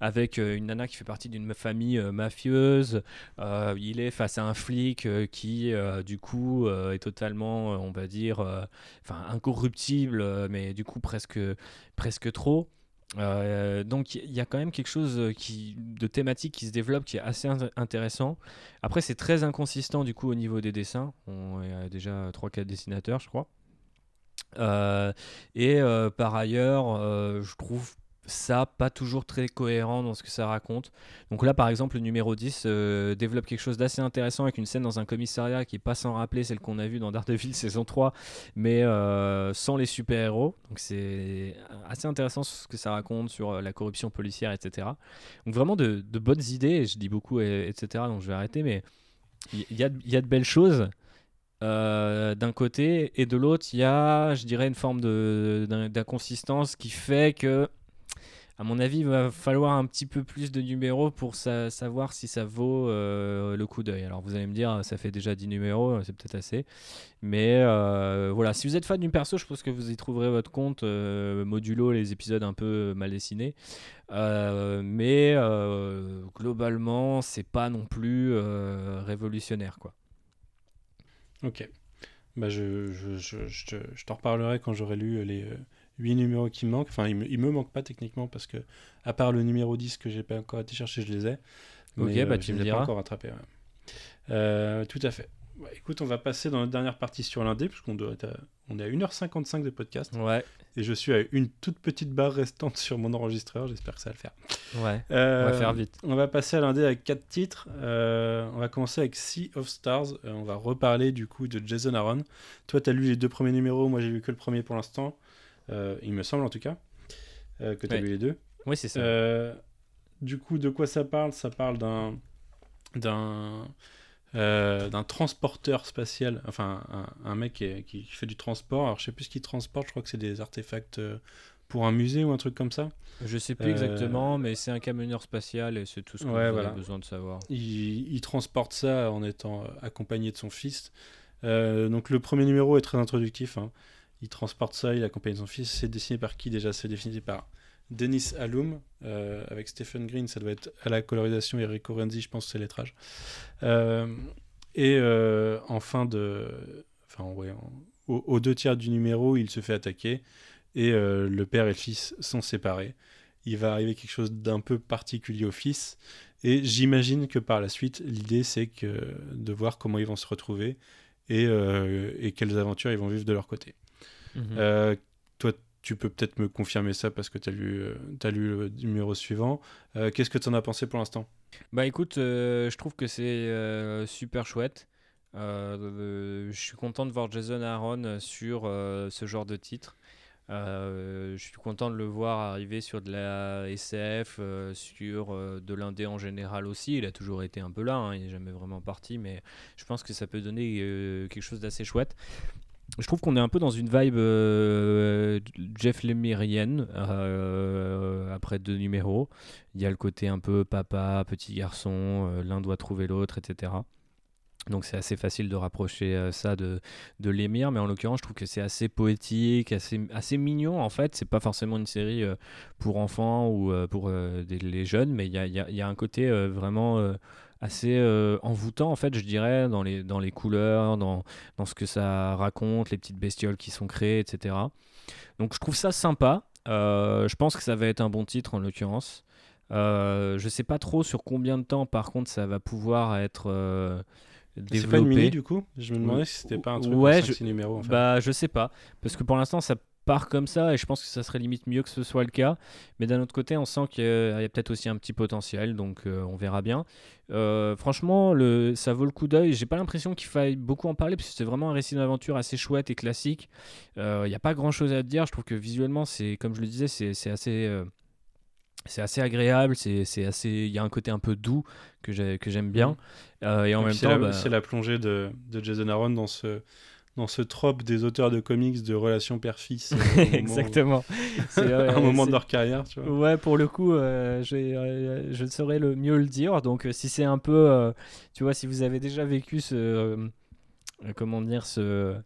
avec une nana qui fait partie d'une famille mafieuse. il est face à un flic qui, du coup, est totalement, on va dire, incorruptible, mais du coup presque, presque trop. Euh, donc il y a quand même quelque chose euh, qui, de thématique qui se développe qui est assez intéressant. Après c'est très inconsistant du coup au niveau des dessins. On a déjà 3-4 dessinateurs je crois. Euh, et par ailleurs je trouve ça pas toujours très cohérent dans ce que ça raconte. Donc là, par exemple, le numéro 10 euh, développe quelque chose d'assez intéressant avec une scène dans un commissariat qui est pas sans rappeler celle qu'on a vue dans Daredevil saison 3, mais euh, sans les super-héros. Donc c'est assez intéressant ce que ça raconte sur euh, la corruption policière, etc. Donc vraiment de, bonnes idées, je dis beaucoup, etc. Donc je vais arrêter, mais il y, a, y, a de belles choses. d'un côté et de l'autre il y a je dirais une forme d'inconsistance qui fait que à mon avis, il va falloir un petit peu plus de numéros pour savoir si ça vaut euh, le coup d'œil. Alors vous allez me dire, ça fait déjà 10 numéros, c'est peut-être assez. Mais euh, voilà, si vous êtes fan d'une perso, je pense que vous y trouverez votre compte euh, modulo les épisodes un peu mal dessinés. mais globalement, c'est pas non plus révolutionnaire. quoi. Ok. Bah je, je, je t'en reparlerai quand j'aurai lu les 8 numéros qui me manquent. Enfin, il me, me manque pas techniquement parce que, à part le numéro 10 que j'ai pas encore été chercher, je les ai. Mais, ok, bah, euh, tu me diras. pas encore rattrapé. Euh, tout à fait. écoute, on va passer dans la dernière partie sur l'indé, puisqu'on doit on est à 1h55 de podcast. Ouais. Et je suis à une toute petite barre restante sur mon enregistreur. J'espère que ça va le faire. Ouais. on va euh, faire vite. On va passer à l'indé avec quatre titres. on va commencer avec Sea of Stars. on va reparler du coup de Jason Aaron. Toi, tu as lu les deux premiers numéros. Moi, j'ai lu que le premier pour l'instant. Euh, il me semble en tout cas, euh, que tu as lu les deux. Oui, c'est ça. Euh, du coup, de quoi ça parle? Ça parle d'un d'un d'un transporteur spatial, enfin un, mec qui, qui, fait du transport. Alors je sais plus ce qu'il transporte, je crois que c'est des artefacts pour un musée ou un truc comme ça. Je sais plus exactement, mais c'est un camionneur spatial et c'est tout ce qu'on a besoin de savoir. Il, il, transporte ça en étant accompagné de son fils. donc le premier numéro est très introductif. Hein il transporte ça, il accompagne son fils. C'est dessiné par qui déjà? C'est dessiné par Denis Alum, euh, avec Stephen Green, ça doit être à la colorisation, et Rico Renzi, je pense, c'est lettrage. Euh, et euh, en fin de. Enfin, ouais, aux, deux tiers du numéro, il se fait attaquer, et le père et le fils sont séparés. Il va arriver quelque chose d'un peu particulier au fils, et j'imagine que par la suite, l'idée c'est de voir comment ils vont se retrouver et, et quelles aventures ils vont vivre de leur côté. Mhm. Euh, toi, tu peux peut-être me confirmer ça parce que tu as, lu, euh, as lu le numéro suivant. Euh, qu'est-ce que tu en as pensé pour l'instant? Bah écoute, je trouve que c'est super chouette. je suis content de voir Jason Aaron sur ce genre de titre. je suis content de le voir arriver sur de la SF, sur de l'indé en général aussi. Il a toujours été un peu là, hein, il n'est jamais vraiment parti, mais je pense que ça peut donner quelque chose d'assez chouette je trouve qu'on est un peu dans une vibe euh, Jeff Lemirienne euh, après deux numéros. Il y a le côté un peu papa, petit garçon, euh, l'un doit trouver l'autre, etc. Donc c'est assez facile de rapprocher ça de, de Lemire, mais en l'occurrence je trouve que c'est assez poétique, assez, mignon en fait. C'est pas forcément une série pour enfants ou pour les jeunes, mais il y a, un côté vraiment assez euh, envoûtant en fait je dirais dans les, dans les couleurs dans, dans ce que ça raconte les petites bestioles qui sont créées etc donc je trouve ça sympa. Euh, je pense que ça va être un bon titre en l'occurrence. Euh, je sais pas trop sur combien de temps par contre ça va pouvoir être développé. C'est pas une mini du coup? Je me demandais si c'était pas un truc ouais, je... numéros en fait. Bah je sais pas. Parce que pour l'instant ça part comme ça et je pense que ça serait limite mieux que ce soit le cas. Mais d'un autre côté, on sent qu'il y a, peut-être aussi un petit potentiel, donc euh, on verra bien. Euh, franchement, le, ça vaut le coup d'œil. J'ai pas l'impression qu'il faille beaucoup en parler parce que c'est vraiment un récit d'aventure assez chouette et classique. Il euh, n'y a pas grand chose à dire. Je trouve que visuellement, c'est comme je le disais, c'est assez c'est assez agréable, c'est assez, il y a un côté un peu doux que j'ai- que j'aime bien. Euh, et en même c'est temps, la, bah, c'est la plongée de, de Jason Aaron dans ce, dans ce trope des auteurs de comics de relations père-fils. euh, exactement. C'est, un moment de leur carrière, tu vois. Ouais, pour le coup, euh, euh, je saurais le mieux le dire. Donc, euh, si c'est un peu, euh, tu vois, si vous avez déjà vécu ce, euh, comment dire, ce,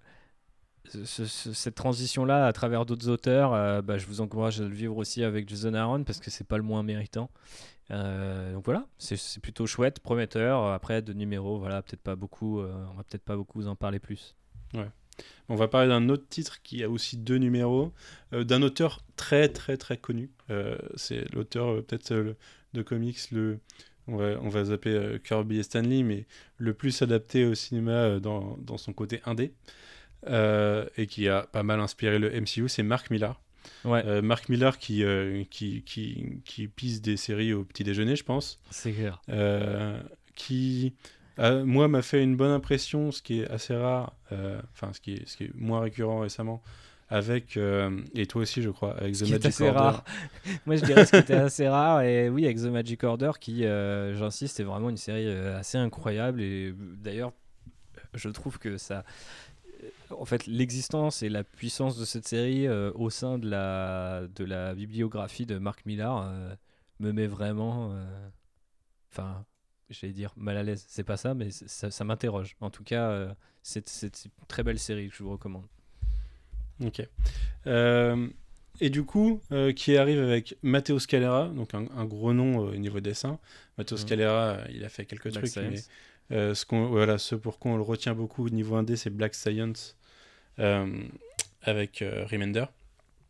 ce- ce- cette transition-là à travers d'autres auteurs, bah, je vous encourage à le vivre aussi avec Jason Aaron parce que c'est pas le moins méritant. Euh, donc voilà, c'est, c'est plutôt chouette, prometteur. Après, de numéros, voilà, peut-être pas beaucoup. euh, on va peut-être pas beaucoup vous en parler plus. On va parler d'un autre titre qui a aussi deux numéros, euh, d'un auteur très très très connu. Euh, c'est l'auteur euh, peut-être de comics, le, on, va, on va zapper Kirby et Stanley, mais le plus adapté au cinéma dans, dans son côté indé, et qui a pas mal inspiré le MCU, c'est Mark Millar. Ouais, Euh, Mark Millar qui, euh, qui, qui, qui pisse des séries au petit déjeuner, je pense. c'est clair. Euh, qui, euh, moi, m'a fait une bonne impression, ce qui est assez rare, euh, enfin, ce, qui est, ce qui est moins récurrent récemment, avec, euh, et toi aussi, je crois, avec The qui est Magic assez Order. rare. Moi, je dirais ce qui était assez rare. Et oui, avec The Magic Order, qui, j'insiste, est vraiment une série assez incroyable. Et d'ailleurs, je trouve que ça. En fait, l'existence et la puissance de cette série euh, au sein de la, de la bibliographie de Mark Millar euh, me met vraiment. Enfin, j'allais dire mal à l'aise. C'est pas ça, mais ça, ça m'interroge. En tout cas, euh, c'est c'est une très belle série que je vous recommande. Ok. Euh, et du coup, euh, qui arrive avec Matteo Scalera, donc un, un gros nom au niveau dessin. Matteo Mhm. Scalera, il a fait quelques Black trucs, mais Science. euh, ce, qu'on, voilà, ce pour quoi on le retient beaucoup au niveau indé, c'est Black Science avec Remender.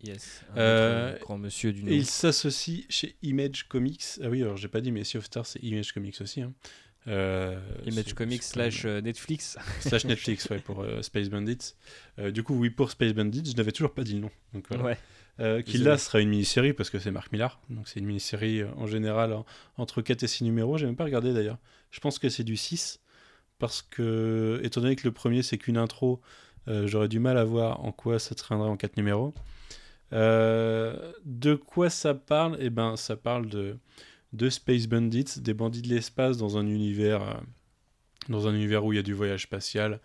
Yes. Un Euh, grand monsieur du nom. Et il s'associe chez Image Comics. Ah oui, alors j'ai pas dit, mais Sea of Stars, c'est Image Comics aussi. hein. Euh, Image Comics slash euh, Netflix. slash Netflix, ouais, pour euh, Space Bandits. Du coup, oui, pour Space Bandits, je n'avais toujours pas dit le nom. Donc, voilà. Ouais. Qui là sera une mini-série parce que c'est Marc Millar. Donc c'est une mini-série en général en- entre 4 et 6 numéros. J'ai même pas regardé d'ailleurs. Je pense que c'est du 6 parce que, étant donné que le premier c'est qu'une intro, j'aurais du mal à voir en quoi ça traînerait en 4 numéros. Euh, de quoi ça parle? Eh ben, ça parle de, de Space Bandits, des bandits de l'espace dans un univers, euh, dans un univers où il y a du voyage spatial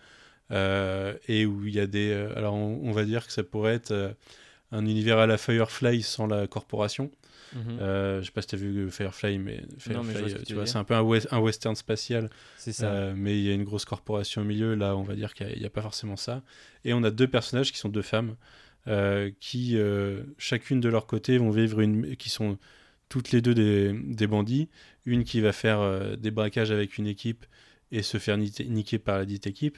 euh, et où il y a des. alors, on, on va dire que ça pourrait être un univers à la Firefly sans la corporation. Mhm. Euh, je sais pas si tu as vu Firefly, mais mais Firefly, vois euh, tu vois, c'est un peu un, wes- un western spatial, c'est ça. mais il y a une grosse corporation au milieu. Là, on va dire qu'il n'y a, pas forcément ça. Et on a deux personnages qui sont deux femmes, qui euh, chacune de leur côté vont vivre une, qui sont toutes les deux des, bandits. Une qui va faire euh, des braquages avec une équipe et se faire niquer par la dite équipe.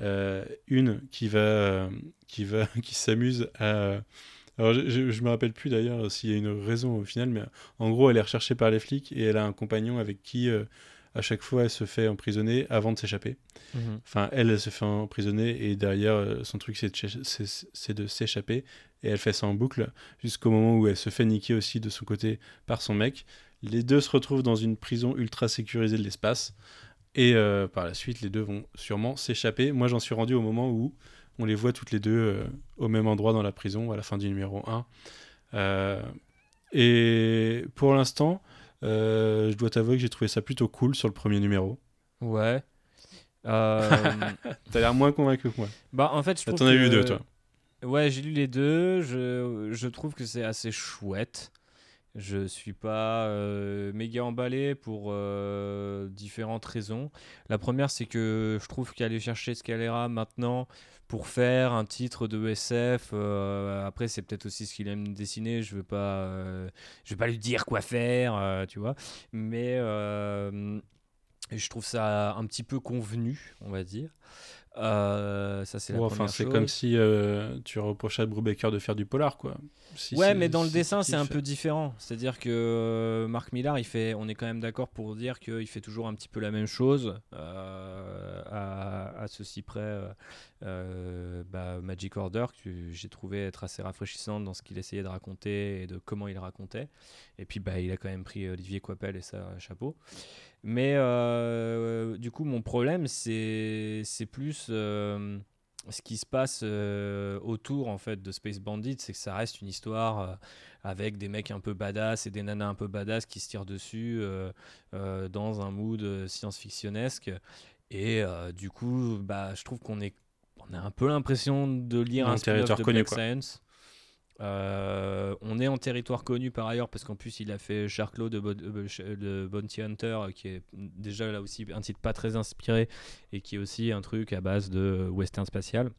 Euh, une qui va, euh, qui va, qui s'amuse à. Alors, je, je, me rappelle plus d'ailleurs s'il y a une raison au final, mais en gros, elle est recherchée par les flics et elle a un compagnon avec qui, euh, à chaque fois, elle se fait emprisonner avant de s'échapper. Mhm. Enfin, elle, elle se fait emprisonner et derrière, euh, son truc, c'est de, c'est s'échapper. Et elle fait ça en boucle jusqu'au moment où elle se fait niquer aussi de son côté par son mec. Les deux se retrouvent dans une prison ultra sécurisée de l'espace. Et euh, par la suite, les deux vont sûrement s'échapper. Moi, j'en suis rendu au moment où on les voit toutes les deux euh, au même endroit dans la prison à la fin du numéro 1. Euh, et pour l'instant, euh, je dois t'avouer que j'ai trouvé ça plutôt cool sur le premier numéro. Ouais. Euh, T'as l'air moins convaincu que moi. bah, en fait, je Ah, trouve T'en as que- lu deux, toi. Ouais, j'ai lu les deux. Je, je trouve que c'est assez chouette. Je suis pas euh, méga emballé pour euh, différentes raisons. La première, c'est que je trouve qu'aller chercher Scalera maintenant pour faire un titre de SF, euh, après c'est peut-être aussi ce qu'il aime dessiner. Je veux pas, euh, je vais pas lui dire quoi faire, euh, tu vois. Mais je trouve ça un petit peu convenu, on va dire. Ça c'est la Ouais, enfin, c'est comme si tu reprochais à Brubaker de faire du polar, quoi. Si ouais, mais dans le si dessin, c'est un peu différent. C'est-à-dire que Marc Millar, il fait, on est quand même d'accord pour dire qu'il fait toujours un petit peu la même chose, à, ceci près. euh, euh, bah, Magic Order, que j'ai trouvé être assez rafraîchissant dans ce qu'il essayait de raconter et de comment il racontait. Et puis, bah, il a quand même pris Olivier Coipel et ça, chapeau. Mais euh, du coup, mon problème, c'est plus. euh, ce qui se passe autour en fait de Space Bandit, c'est que ça reste une histoire avec des mecs un peu badass et des nanas un peu badass qui se tirent dessus dans un mood science-fictionnesque. Et du coup, bah, je trouve qu'on est, on a un peu l'impression de lire un, territoire de connu, Black Science. Euh, on est en territoire connu par ailleurs parce qu'en plus il a fait Sharklo de, euh, de, Bounty Hunter qui est déjà là aussi un titre pas très inspiré et qui est aussi un truc à base de western spatial.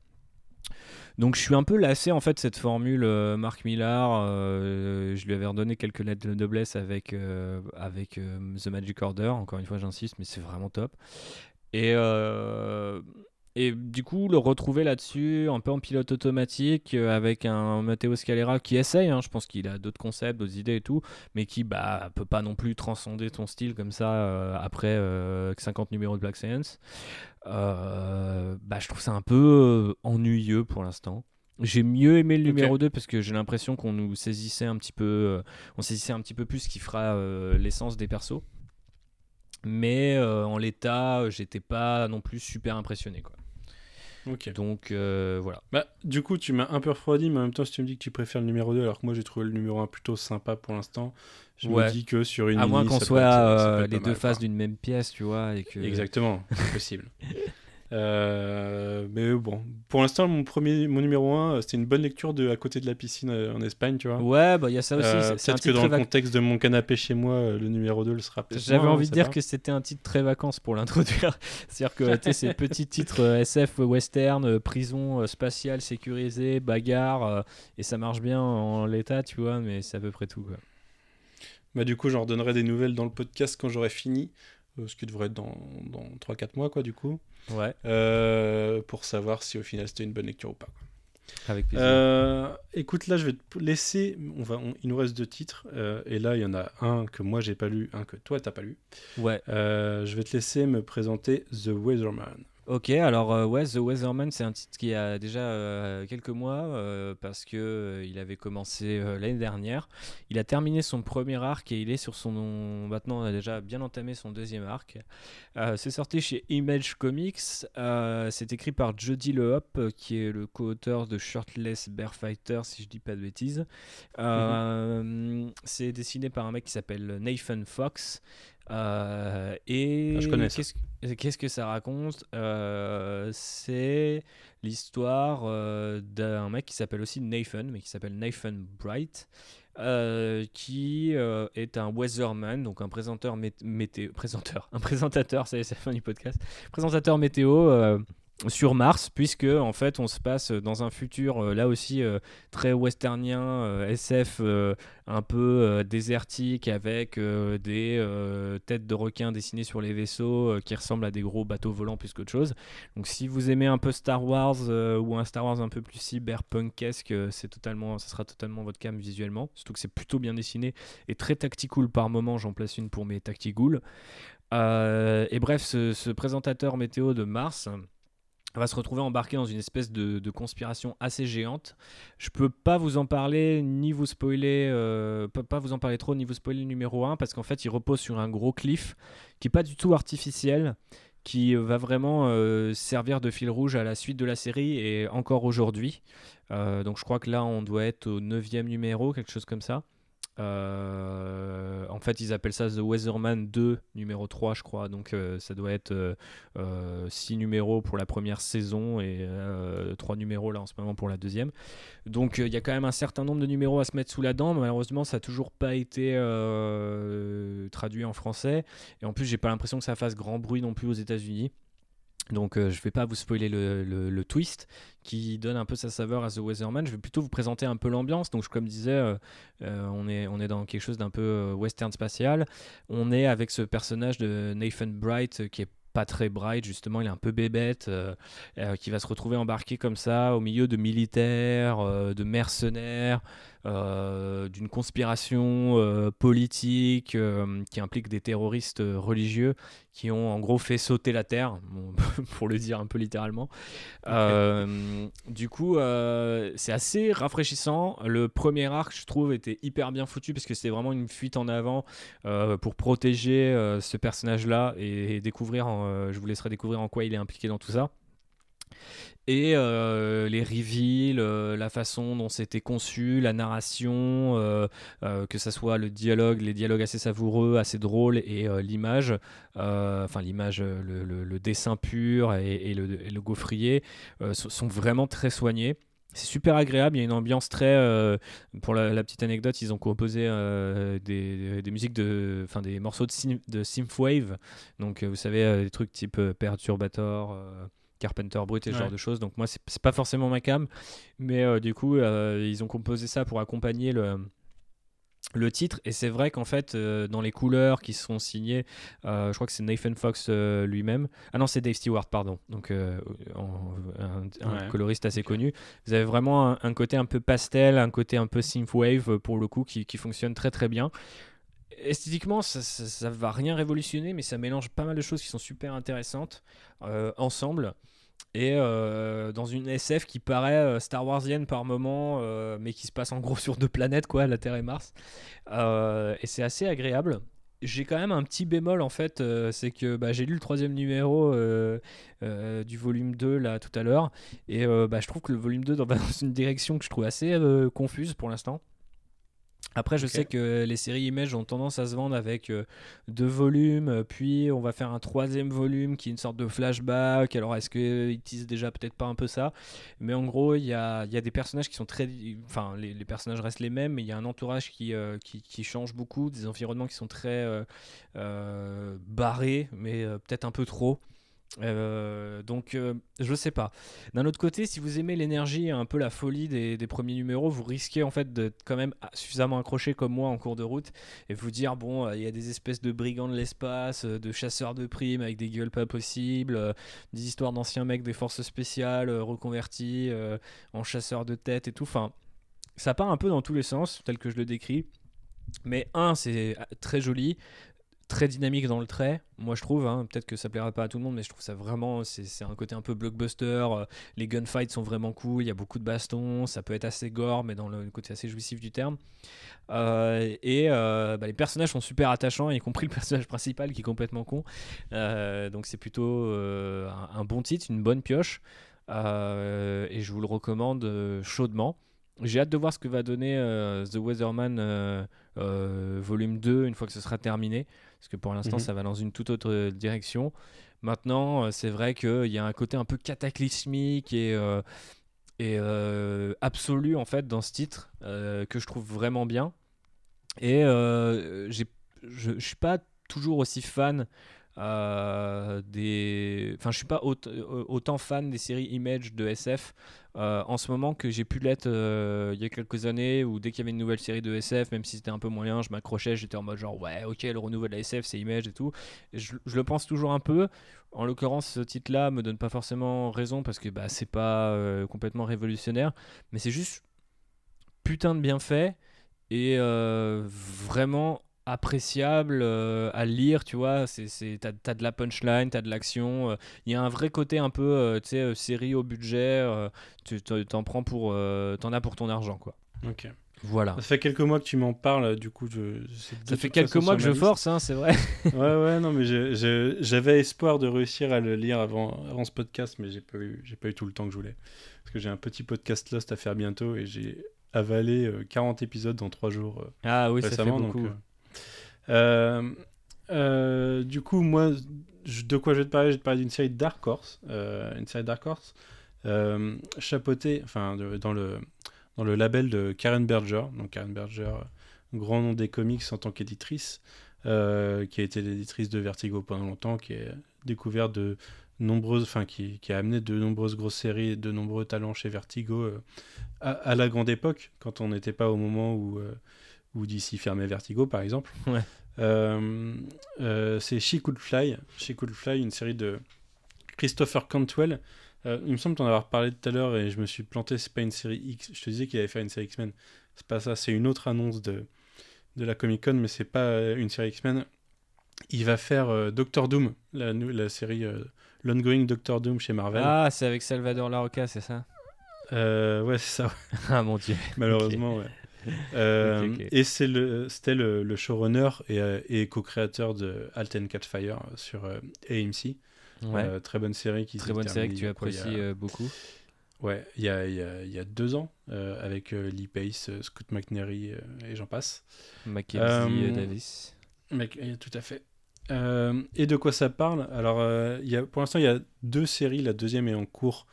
Donc je suis un peu lassé en fait cette formule euh, Mark Millar. je lui avais redonné quelques lettres de noblesse avec, avec The Magic Order. Encore une fois j'insiste mais c'est vraiment top. Et et du coup, le retrouver là-dessus, un peu en pilote automatique, euh, avec un Matteo Scalera qui essaye, hein, je pense qu'il a d'autres concepts, d'autres idées et tout, mais qui bah, peut pas non plus transcender ton style comme ça euh, après 50 euh, numéros de Black Science. bah, je trouve ça un peu ennuyeux pour l'instant. J'ai mieux aimé le numéro 2 parce que j'ai l'impression qu'on nous saisissait un petit peu, on saisissait un petit peu plus ce qui fera l'essence des persos. Mais en l'état, j'étais pas non plus super impressionné quoi. Donc euh, voilà. Bah, du coup, tu m'as un peu refroidi, mais en même temps, si tu me dis que tu préfères le numéro 2, alors que moi j'ai trouvé le numéro 1 plutôt sympa pour l'instant, je me dis que sur une. À moins qu'on soit euh, les deux faces d'une même pièce, tu vois. Et que... Exactement, c'est possible. Euh, mais bon, pour l'instant, mon premier, mon numéro 1, c'était une bonne lecture de à côté de la piscine euh, en Espagne, tu vois. Ouais, bah il y a ça aussi. Euh, peut-être que dans le contexte de mon canapé chez moi, le numéro 2 le sera peut-être. J'avais envie de dire que c'était un titre très vacances pour l'introduire. C'est-à-dire que tu ces petits titres SF western, prison spatiale sécurisée, bagarre, et ça marche bien en l'état, tu vois, mais c'est à peu près tout. Quoi. Bah, du coup, j'en redonnerai des nouvelles dans le podcast quand j'aurai fini, ce qui devrait être dans, dans 3-4 mois, quoi, du coup. Ouais. Euh, pour savoir si au final c'était une bonne lecture ou pas. Avec plaisir. Euh, écoute, là, je vais te laisser. On va, il nous reste deux titres. Euh, et là, il y en a un que moi, j'ai pas lu, un que toi, t'as pas lu. Ouais. je vais te laisser me présenter The Weatherman. Ok, alors euh, ouais, The Weatherman, c'est un titre qui a déjà euh, quelques mois euh, parce que il avait commencé l'année dernière. Il a terminé son premier arc et il est sur son maintenant on a déjà bien entamé son deuxième arc. c'est sorti chez Image Comics. c'est écrit par Jody Lehop qui est le co-auteur de Shirtless Bear Fighter si je dis pas de bêtises. Mhm. C'est dessiné par un mec qui s'appelle Nathan Fox. Euh, et ah, je connais qu'est-ce, que ça raconte? Euh, C'est l'histoire euh, d'un mec qui s'appelle aussi Nathan, mais qui s'appelle Nathan Bright, qui est un weatherman, donc un présenteur météo, présenteur, un présentateur, c'est la fin du podcast, présentateur météo sur Mars, puisque en fait on se passe dans un futur euh, là aussi euh, très westernien, euh, SF un peu désertique avec des têtes de requins dessinées sur les vaisseaux qui ressemblent à des gros bateaux volants plus qu'autre chose. Donc si vous aimez un peu Star Wars ou un Star Wars un peu plus cyberpunkesque, c'est totalement, ça sera totalement votre cam visuellement. Surtout que c'est plutôt bien dessiné et très tactical par moment. J'en place une pour mes tacticools. et bref, ce présentateur météo de Mars va se retrouver embarqué dans une espèce de, conspiration assez géante. Je peux pas vous en parler ni vous spoiler, euh, pas vous en parler trop ni vous spoiler le numéro 1 parce qu'en fait il repose sur un gros cliff qui est pas du tout artificiel, qui va vraiment euh, servir de fil rouge à la suite de la série et encore aujourd'hui. Euh, donc je crois que là on doit être au 9 numéro, quelque chose comme ça. Euh, en fait, ils appellent ça The Weatherman 2, numéro 3, je crois. Donc, euh, ça doit être 6 euh, numéros pour la première saison et 3 numéros là en ce moment pour la deuxième. Donc, il y a quand même un certain nombre de numéros à se mettre sous la dent. malheureusement, ça n'a toujours pas été traduit en français. Et en plus, j'ai pas l'impression que ça fasse grand bruit non plus aux États-Unis. Donc euh, je ne vais pas vous spoiler le, twist qui donne un peu sa saveur à The Weatherman. Je vais plutôt vous présenter un peu l'ambiance. Donc comme je disais, euh, euh, on, est, dans quelque chose d'un peu western spatial. On est avec ce personnage de Nathan Bright qui est pas très bright justement, il est un peu bébête, qui va se retrouver embarqué comme ça au milieu de militaires, de mercenaires, d'une conspiration euh, politique euh, qui implique des terroristes religieux qui ont en gros fait sauter la Terre, pour le dire un peu littéralement. du coup, c'est assez rafraîchissant. Le premier arc, je trouve, était hyper bien foutu parce que c'était vraiment une fuite en avant pour protéger ce personnage-là et, découvrir, je vous laisserai découvrir en quoi il est impliqué dans tout ça. Et euh, les reveals, euh, la façon dont c'était conçu, la narration, euh, que ça soit le dialogue, les dialogues assez savoureux, assez drôles, et l'image, enfin l'image, le, dessin pur et, le, et gaufrier sont vraiment très soignés. C'est super agréable, il y a une ambiance très... pour la, petite anecdote, ils ont composé des, musiques de... Enfin des morceaux de, de synthwave, donc vous savez, des trucs type Perturbator... Carpenter Brut et ce genre de choses. Donc moi, c'est pas forcément ma cam, mais euh, du coup, euh, ils ont composé ça pour accompagner le le titre. Et c'est vrai qu'en fait euh, dans les couleurs qui sont signées je crois que c'est Nathan Fox lui-même. Ah non c'est Dave Stewart pardon. Donc un, coloriste assez connu. Vous avez vraiment un, côté un peu pastel un côté un peu synthwave pour le coup qui, qui fonctionne très très bien esthétiquement, ça, ça, va rien révolutionner, mais ça mélange pas mal de choses qui sont super intéressantes ensemble et euh, dans une SF qui paraît euh, Star Warsienne par moment, euh, mais qui se passe en gros sur deux planètes, quoi, la Terre et Mars. et c'est assez agréable. J'ai quand même un petit bémol en fait, c'est que bah, j'ai lu le troisième numéro du volume 2 là tout à l'heure, et bah, je trouve que le volume 2 va dans une direction que je trouve assez confuse pour l'instant. Après, je sais que les séries Image ont tendance à se vendre avec euh, deux volumes, euh, puis on va faire un troisième volume qui est une sorte de flashback. Alors, est-ce qu'ils disent déjà peut-être pas un peu ça? Mais en gros, il y a, y a, des personnages qui sont très. Enfin, les, les, personnages restent les mêmes, mais il y a un entourage qui, euh, qui, qui, change beaucoup, des environnements qui sont très barrés, mais peut-être un peu trop. Euh, donc, euh, je sais pas. D'un autre côté, si vous aimez l'énergie et un peu la folie des, premiers numéros, vous risquez en fait d'être quand même suffisamment accroché comme moi en cours de route et vous dire bon, euh, il y a des espèces de brigands de l'espace, de chasseurs de primes avec des gueules pas possibles, des histoires d'anciens mecs des forces spéciales reconvertis en chasseurs de tête et tout. Enfin, ça part un peu dans tous les sens, tel que je le décris. Mais un, c'est très joli très dynamique dans le trait, moi je trouve. Hein. Peut-être que ça plaira pas à tout le monde, mais je trouve ça vraiment. C'est un côté un peu blockbuster. Euh, les gunfights sont vraiment cool. Il y a beaucoup de bastons. Ça peut être assez gore, mais dans le côté assez jouissif du terme. Euh, et euh, bah, les personnages sont super attachants, y compris le personnage principal qui est complètement con. donc c'est plutôt un, bon titre, une bonne pioche. et je vous le recommande chaudement. J'ai hâte de voir ce que va donner The Weatherman volume 2 une fois que ce sera terminé. Parce que pour l'instant, mhm. ça va dans une toute autre euh, direction. Maintenant, euh, c'est vrai qu'il y a un côté un peu cataclysmique et, euh, et absolu en fait dans ce titre que je trouve vraiment bien. Et je ne suis pas toujours aussi fan des. Enfin, je suis pas autant fan des séries Image de SF euh, en ce moment que j'ai pu l'être euh, il y a quelques années où dès qu'il y avait une nouvelle série de SF, même si c'était un peu moyen, je m'accrochais, j'étais en mode genre ouais, ok, le renouveau de la SF, c'est Image et tout. je, le pense toujours un peu. En l'occurrence, ce titre-là me donne pas forcément raison parce que bah, c'est pas euh, complètement révolutionnaire, mais c'est juste putain de bien fait et vraiment appréciable euh, à lire, tu vois. C'est, t'as, as de la punchline, t'as de l'action. Il euh, y a un vrai côté un peu, euh, tu sais, série au budget. tu t'en prends pour, t'en as pour ton argent, quoi. Ok. Voilà. Ça fait quelques mois que tu m'en parles, du coup. Je, ça fait quelques mois que je force, hein, c'est vrai. ouais, ouais, non, mais j'avais espoir de réussir à le lire avant, avant ce podcast, mais j'ai pas, eu, j'ai pas eu tout le temps que je voulais. Parce que j'ai un petit podcast Lost à faire bientôt et j'ai avalé 40 épisodes dans 3 jours. ah oui, ça fait beaucoup. Euh, du coup, moi, de quoi je vais te parler? Je vais te parler d'une série Dark Horse. Euh, une série Dark Horse chapeautée, enfin, dans, le, dans le label de Karen Berger. Donc, Karen Berger, grand nom des comics en tant qu'éditrice, qui a été l'éditrice de Vertigo pendant longtemps, qui a découvert de nombreuses, enfin, qui, a amené de nombreuses grosses séries de nombreux talents chez Vertigo à, la grande époque, quand on n'était pas au moment où ou d'ici fermait Vertigo par exemple. Euh, euh, c'est She Could Fly. She Could Fly, une série de Christopher Cantwell. Euh, il me semble t'en avoir parlé tout à l'heure et je me suis planté. C'est pas une série X. Je te disais qu'il allait faire une série X-Men. C'est pas ça. C'est une autre annonce de, de la Comic Con, mais c'est pas une série X-Men. Il va faire Doctor Doom, la, la série l'ongoing Doctor Doom chez Marvel. Ah, c'est avec Salvador Larocca, c'est ça? Ouais, c'est ça. ah mon dieu. Malheureusement, ouais. Euh, et c'est le, c'était le, showrunner et, euh, et co-créateur de Alten Catfire sur euh, AMC. Ouais. Euh, très bonne série qui Très bonne série que tu a apprécies beaucoup. Ouais, il y a, y a- y a deux ans, avec Lee Pace, Scott McNairy euh, et j'en passe. Mackenzie Davis. Euh, tout à fait. Et de quoi ça parle? Alors, il y a, pour l'instant, il y a deux séries. La deuxième est en cours.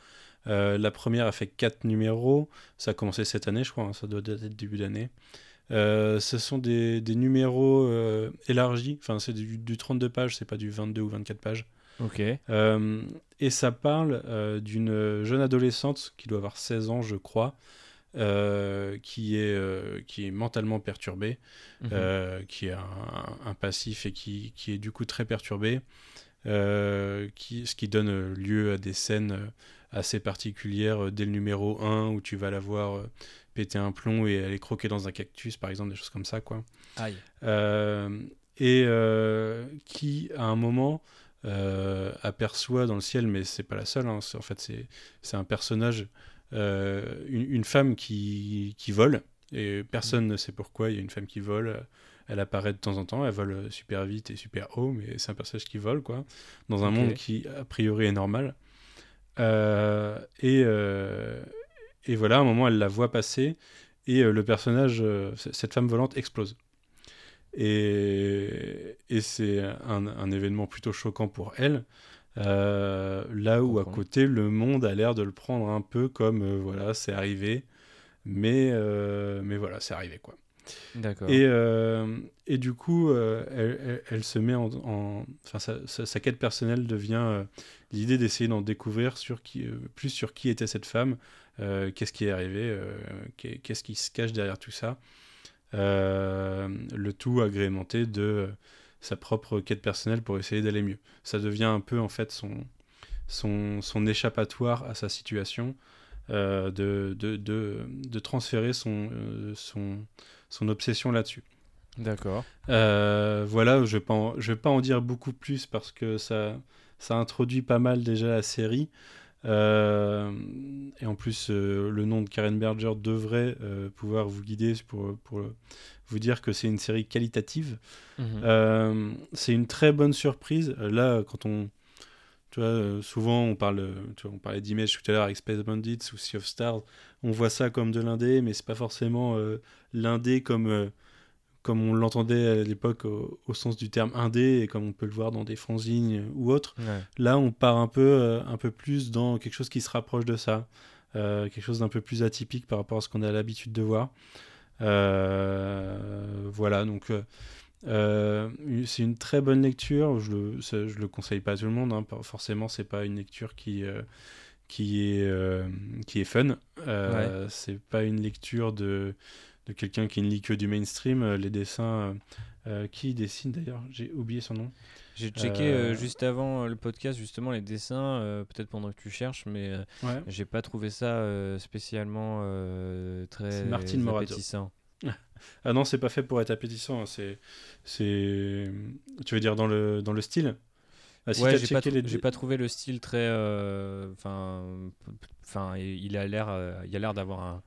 Euh, la première a fait quatre numéros. Ça a commencé cette année, je crois. hein, ça doit dater de début d'année. Euh, ce sont des, des numéros euh, élargis. Enfin, c'est du, du 32 pages, c'est pas du 22 ou 24 pages. Ok. Et ça parle d'une jeune adolescente qui doit avoir 16 ans, je crois, euh, qui, est, euh, qui est mentalement perturbée, Mhm. euh, qui a un, un passif et qui, qui est du coup très perturbé, qui, ce qui donne lieu à des scènes assez particulières euh, dès le numéro 1 où tu vas la voir euh, péter un plomb et aller croquer dans un cactus, par exemple, des choses comme ça, quoi. Aïe. Euh, et qui, à un moment, euh, aperçoit dans le ciel, mais c'est pas la seule, hein, en fait, c'est un personnage, euh, une, une femme qui, qui vole, et personne ne sait pourquoi, il y a une femme qui vole, elle apparaît de temps en temps, elle vole super vite et super haut, mais c'est un personnage qui vole, quoi, dans un monde qui, a priori, est normal. Euh, et, euh, et voilà, à un moment, elle la voit passer, et euh, le personnage, cette femme volante explose. Et, et c'est un, un événement plutôt choquant pour elle. là où à côté, le monde a l'air de le prendre un peu comme voilà, c'est arrivé. Mais, mais voilà, c'est arrivé quoi. D'accord. Et, euh, et du coup, euh, elle, elle- elle se met en. en- Enfin, sa, sa- sa quête personnelle devient euh, l'idée d'essayer d'en découvrir sur qui, euh, plus sur qui était cette femme, euh, qu'est-ce qui est arrivé, euh, qu'est- qu'est-ce qui se cache derrière tout ça. Le tout agrémenté de sa propre quête personnelle pour essayer d'aller mieux. Ça devient un peu en fait son, son, son échappatoire à sa situation, euh, de, de, de, de transférer son, euh, son, son obsession là-dessus. D'accord. Euh, voilà, je ne vais, vais pas en dire beaucoup plus parce que ça, ça introduit pas mal déjà la série. Euh, et en plus, euh, le nom de Karen Berger devrait euh, pouvoir vous guider pour, pour vous dire que c'est une série qualitative. Mhm. C'est une très bonne surprise. Là, quand on. Tu vois, souvent, on, parle, tu vois, on parlait d'Image tout à l'heure avec Space Bandits ou Sea of Stars. On voit ça comme de l'indé, mais c'est pas forcément l'indé comme, comme on l'entendait à l'époque au, au sens du terme indé et comme on peut le voir dans des fanzines ou autres. Ouais. Là, on part un peu, euh, un peu plus dans quelque chose qui se rapproche de ça. Euh, quelque chose d'un peu plus atypique par rapport à ce qu'on a l'habitude de voir. Euh, voilà, donc c'est une très bonne lecture. Je le, ça- je le conseille pas à tout le monde. hein. Forcément, c'est pas une lecture qui, qui, est, qui est fun. Euh, C'est pas une lecture de, de quelqu'un qui ne lit que du mainstream. Euh, Les dessins. euh, euh, qui dessine d'ailleurs J'ai oublié son nom. J'ai checké euh, Euh, juste avant le podcast justement les dessins, peut-être pendant que tu cherches, mais Ouais. j'ai pas trouvé ça spécialement très Martine appétissant. Ah non, c'est pas fait pour être appétissant. hein. C'est, c'est, tu veux dire dans le dans le style? Ah, si ouais, j'ai pas, les- pas trouvé le style très. Enfin, enfin, il a l'air, il a l'air d'avoir un,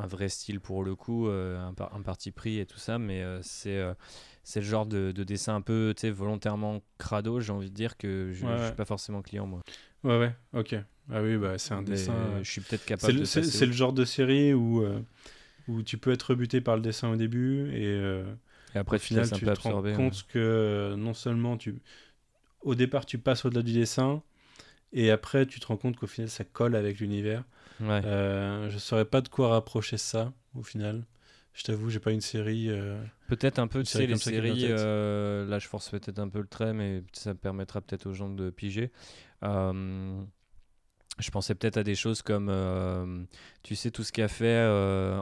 un vrai style pour le coup, euh, un, par- un parti pris et tout ça, mais euh, c'est euh, c'est le genre de, de dessin un peu, volontairement crado, j'ai envie de dire que je, Ouais, ouais. suis pas forcément client moi. Ouais, ouais, ok. Ah oui, bah c'est un Mais dessin. Je suis peut-être capable le, de. c'est- le genre de série où où tu peux être rebuté par le dessin au début et Et après, au final tu te rends compte que non seulement tu au départ tu passes au-delà du dessin et après tu te rends compte qu'au final ça colle avec l'univers. ouais. Euh, je saurais pas de quoi rapprocher ça au final. Je t'avoue, j'ai pas une série. euh, Peut-être un peu, tu série sais, les séries, euh, là je force peut-être un peu le trait, mais ça permettra peut-être aux gens de piger. Je pensais peut-être à des choses comme, tu sais, tout ce qu'a fait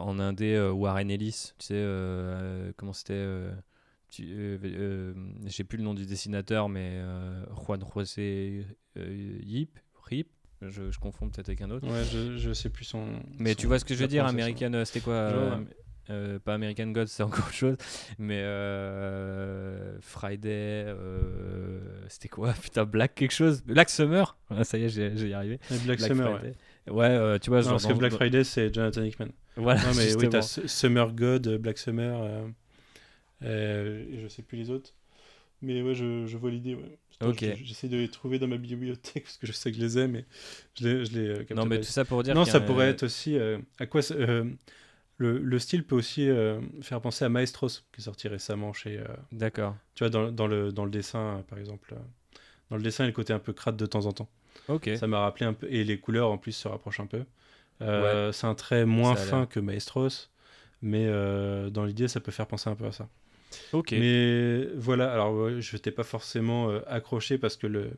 en indé Warren Ellis, tu sais, comment c'était euh, euh, J'ai plus le nom du dessinateur, mais euh, Juan José Yip, Rip, je, je confonds peut-être avec un autre. Ouais, je, je sais plus son. Mais son- tu vois ce que je veux dire. American, c'était quoi euh, ouais. euh, Pas American Gods, c'est encore autre chose. Mais euh, Friday, c'était quoi Putain, Black quelque chose Black Summer Ah, Ça y est, j'ai y arrivé. Black, Black Summer, ouais. Friday. Ouais, euh, tu vois, Non, genre parce que Black Friday, c'est Jonathan Hickman. Voilà, Non, mais oui, t'as Summer God, Black Summer, et je sais plus les autres. Mais ouais, je, je vois l'idée, ouais. J'essaie de les trouver dans ma bibliothèque parce que je sais que je les ai, mais je les, je les euh, Non, mais tout ça pour dire Non, ça pourrait être aussi. euh, à quoi euh, le, le style peut aussi euh, faire penser à Maestros, qui est sorti récemment chez. euh, D'accord. tu vois, dans, dans le, dans le dessin, euh, par exemple. euh, dans le dessin, il y a le côté un peu crade de temps en temps. Ok. Ça m'a rappelé un peu. Et les couleurs, en plus, se rapprochent un peu. Euh, C'est un trait moins fin que Maestros, mais euh, dans l'idée, ça peut faire penser un peu à ça. Ok. Mais voilà, alors ouais, je n'étais pas forcément euh, accroché parce que le,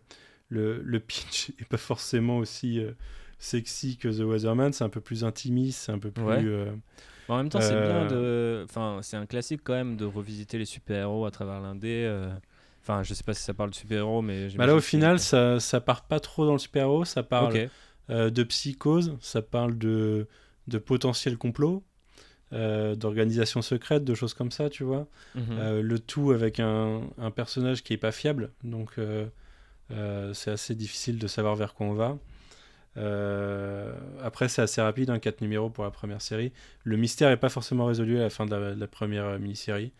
le, le pitch est pas forcément aussi euh, sexy que The Weatherman, c'est un peu plus intimiste, c'est un peu plus... Ouais. euh, En même temps, c'est bien Euh, de. Enfin, c'est un classique quand même de revisiter les super-héros à travers l'indé. euh. Enfin, je sais pas si ça parle de super-héros, mais. Bah là, au que final, ça, ça part pas trop dans le super-héros, ça parle euh, de psychose, ça parle de, de potentiel complot, euh, d'organisation secrète, de choses comme ça, tu vois. Mhm. Euh, le tout avec un, un personnage qui est pas fiable, donc euh, euh, c'est assez difficile de savoir vers quoi on va. Après, c'est assez rapide, hein, 4 numéros pour la première série. Le mystère n'est pas forcément résolu à la fin de la, de la première mini-série.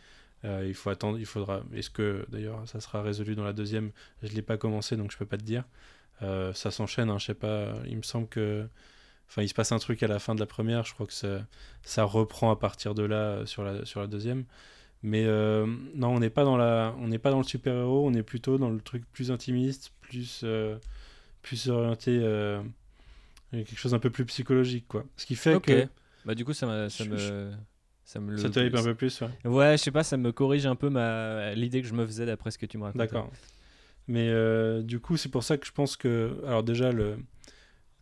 Euh, il faut attendre, il faudra. Est-ce que d'ailleurs ça sera résolu dans la deuxième? Je l'ai pas commencé, donc je peux pas te dire. Euh, ça s'enchaîne, hein, je sais pas. Il me semble que, enfin, il se passe un truc à la fin de la première. Je crois que ça, ça reprend à partir de là euh, sur la sur la deuxième. Mais euh, non, on n'est pas dans la, on n'est pas dans le super héros. On est plutôt dans le truc plus intimiste, plus euh, plus orienté, euh, quelque chose un peu plus psychologique, quoi. Ce qui fait Ok. que Bah, du coup, ça, m'a- ça Je- me. Ça me ça te hype un peu plus. ouais. Ouais, je sais pas, ça me corrige un peu ma l'idée que je me faisais d'après ce que tu me racontes. D'accord. Mais euh, du coup, c'est pour ça que je pense que. Alors, déjà, le.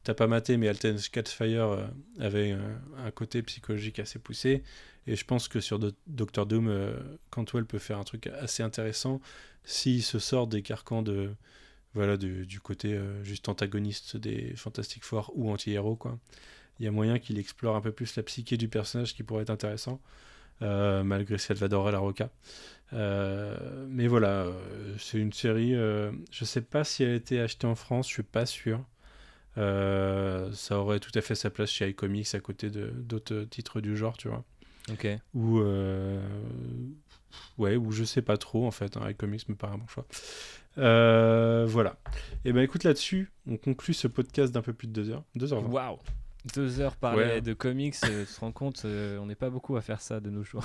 T'as pas maté, mais Alten Catfire euh, avait euh, un côté psychologique assez poussé. Et je pense que sur Do- Doctor Doom, euh, Cantwell peut faire un truc assez intéressant s'il se sort des carcans de. Voilà, du, côté juste antagoniste des Fantastic Four ou anti-héros, quoi. Il y a moyen qu'il explore un peu plus la psyché du personnage qui pourrait être intéressant, euh, malgré Salvador La Roca. Mais voilà, c'est une série. je sais pas si elle a été achetée en France, je suis pas sûr. Euh, ça aurait tout à fait sa place chez iComics à côté d'autres titres du genre, tu vois. Ok. Ou euh, ouais, ou je sais pas trop en fait. Hein, iComics me paraît un bon choix. Euh, voilà. Et ben écoute là-dessus, on conclut ce podcast d'un peu plus de 2 heures, 2 heures 20. Waouh! Deux heures parler Ouais. de comics, euh, tu te rends compte, euh, on n'est pas beaucoup à faire ça de nos jours.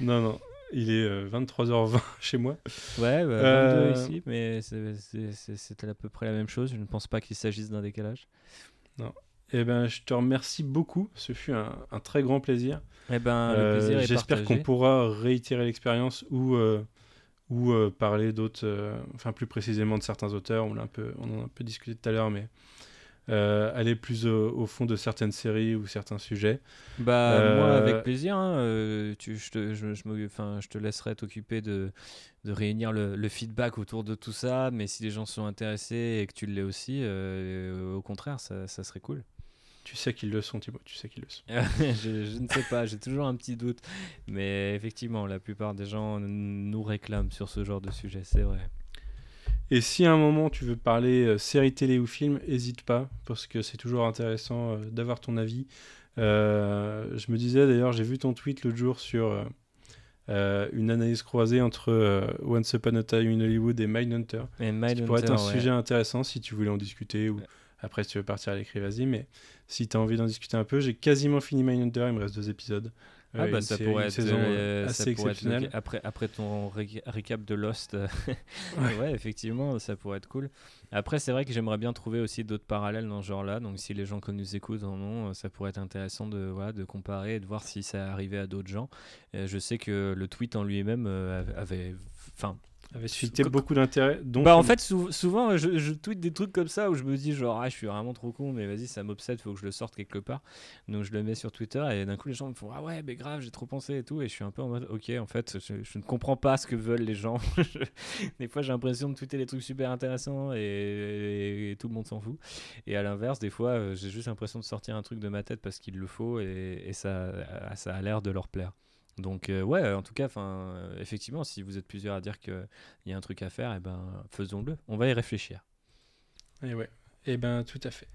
Non non, il est euh, 23h20 chez moi. ouais, bah, 22 Euh, ici, mais c'était à peu près la même chose. Je ne pense pas qu'il s'agisse d'un décalage. Et ben je te remercie beaucoup. Ce fut un, un très grand plaisir. Eh ben, Euh, J'espère qu'on pourra réitérer l'expérience ou, euh, ou euh, parler d'autres, euh, enfin plus précisément de certains auteurs. On, l'a un peu, on en a un peu discuté tout à l'heure, mais euh, aller plus au, au fond de certaines séries ou certains sujets. Bah, Euh, moi, avec plaisir. hein, euh, tu, je, te, je, je enfin, je te laisserai t'occuper de, de réunir le, le feedback autour de tout ça. Mais si les gens sont intéressés et que tu l'es aussi, euh, au contraire, ça, ça serait cool. Tu sais qu'ils le sont, Thibaut, tu sais qu'ils le sont. je, je ne sais pas, j'ai toujours un petit doute. Mais effectivement, la plupart des gens nous réclament sur ce genre de sujet, c'est vrai. Et si à un moment tu veux parler euh, série télé ou film, n'hésite pas, parce que c'est toujours intéressant euh, d'avoir ton avis. Euh, je me disais d'ailleurs, j'ai vu ton tweet l'autre jour sur une analyse croisée entre Once Upon a Time in Hollywood et Mindhunter. Et Ça Mindhunter, pourrait être un ouais. sujet intéressant si tu voulais en discuter ou Ouais. après si tu veux partir à l'écrit, vas-y. Mais si tu as envie d'en discuter un peu, j'ai quasiment fini Mindhunter, il me reste deux épisodes. Ah Euh, bah une ça série- pourrait être, saison euh, euh, ça assez être exceptionnelle. le- après après ton ré- récap de Lost euh, Ouais. ouais. effectivement ça pourrait être cool après c'est vrai que j'aimerais bien trouver aussi d'autres parallèles dans ce genre là donc si les gens qui nous écoutent en ont euh, ça pourrait être intéressant de voilà de comparer et de voir si ça arrivait à d'autres gens Euh, je sais que le tweet en lui-même euh, avait enfin avait suscité Co- beaucoup d'intérêt. donc- bah en fait sou- souvent je, je tweete des trucs comme ça où je me dis genre ah je suis vraiment trop con mais vas-y ça m'obsède faut que je le sorte quelque part. Donc je le mets sur Twitter et d'un coup les gens me font ah ouais mais grave j'ai trop pensé et tout. Et je suis un peu en mode ok en fait je, je ne comprends pas ce que veulent les gens. Des fois j'ai l'impression de tweeter des trucs super intéressants et, et tout le monde s'en fout. Et à l'inverse des fois euh, j'ai juste l'impression de sortir un truc de ma tête parce qu'il le faut et, et ça, ça a l'air de leur plaire donc euh, ouais, en tout cas, enfin, euh, effectivement, si vous êtes plusieurs à dire qu'il y a un truc à faire, eh ben, faisons-le. On va y réfléchir. Et ouais. Et ben tout à fait.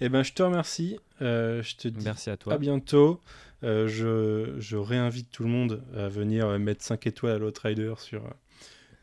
Et ben je te remercie. Euh, je te dis Merci à à toi. bientôt. Euh, je, je réinvite tout le monde à venir mettre 5 étoiles à l'Outrider sur, euh,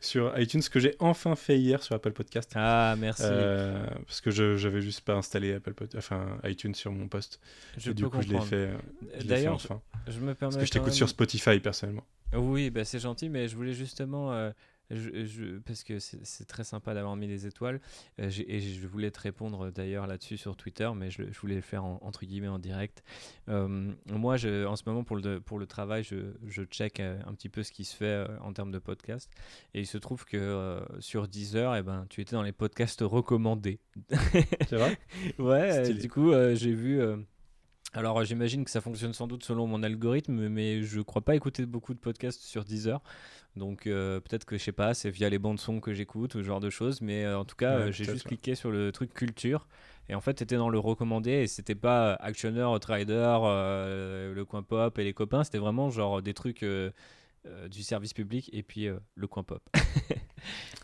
sur iTunes, ce que j'ai enfin fait hier sur Apple Podcast. Ah, merci. Euh, parce que je j'avais juste pas installé Apple Pod- enfin iTunes sur mon poste. je et du coup, je l'ai comprendre. fait, euh, je l'ai fait D'ailleurs, enfin. je me permets. Parce que je t'écoute même- sur Spotify personnellement. Oui, bah, c'est gentil, mais je voulais justement, euh, je- je- parce que c'est très sympa d'avoir mis les étoiles, euh, et je voulais te répondre d'ailleurs là-dessus sur Twitter, mais je, je voulais le faire en- entre guillemets en direct. Euh, moi, je, en ce moment, pour le, pour le travail, je, je check euh, un petit peu ce qui se fait en termes de podcast, et il se trouve que euh, sur Deezer, eh ben, tu étais dans les podcasts recommandés. C'est vrai? Ouais, du coup, j'ai vu. alors, j'imagine que ça fonctionne sans doute selon mon algorithme, mais je crois pas écouter beaucoup de podcasts sur Deezer. Donc, euh, peut-être que je sais pas, c'est via les bandes son que j'écoute ou ce genre de choses. Mais euh, en tout cas, Ouais, euh, j'ai juste ouais. cliqué sur le truc culture. Et en fait, c'était dans le recommandé et c'était pas actionneur, trader, euh, le coin pop et les copains. C'était vraiment genre des trucs du service public et puis le coin pop.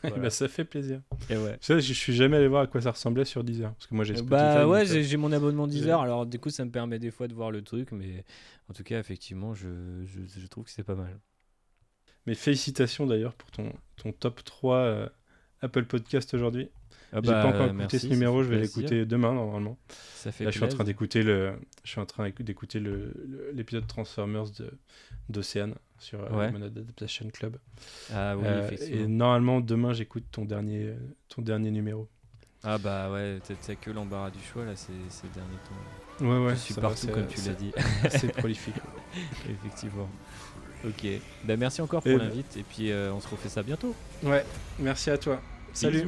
Voilà. bah, ça fait plaisir. Et ouais. Ça, je suis jamais allé voir à quoi ça ressemblait sur Deezer. Parce que moi j'ai. Bah ouais, j'ai mon abonnement Deezer, alors du coup ça me permet des fois de voir le truc, mais en tout cas effectivement je, je, je trouve que c'est pas mal. Mais félicitations d'ailleurs pour ton, ton top 3 euh, Apple Podcast aujourd'hui. Ah J'ai pas bah, encore écouté merci, ce numéro, je vais l'écouter demain normalement. Ça fait Là, je suis en train d'écouter le, je suis en train d'écou- d'écouter le le- l'épisode Transformers de d'Océane sur euh, Ouais. Human Adaptation Club. Ah oui, Euh, et effectivement. normalement demain j'écoute ton dernier ton dernier numéro. Ah bah ouais, t'as- que l'embarras du choix là ces, ces derniers temps. Ouais ouais. je suis partout comme tu l'as dit. C'est prolifique. effectivement. Ok. Bah, merci encore pour l'invite et puis euh, on se refait ça bientôt. Ouais, merci à toi. Salut.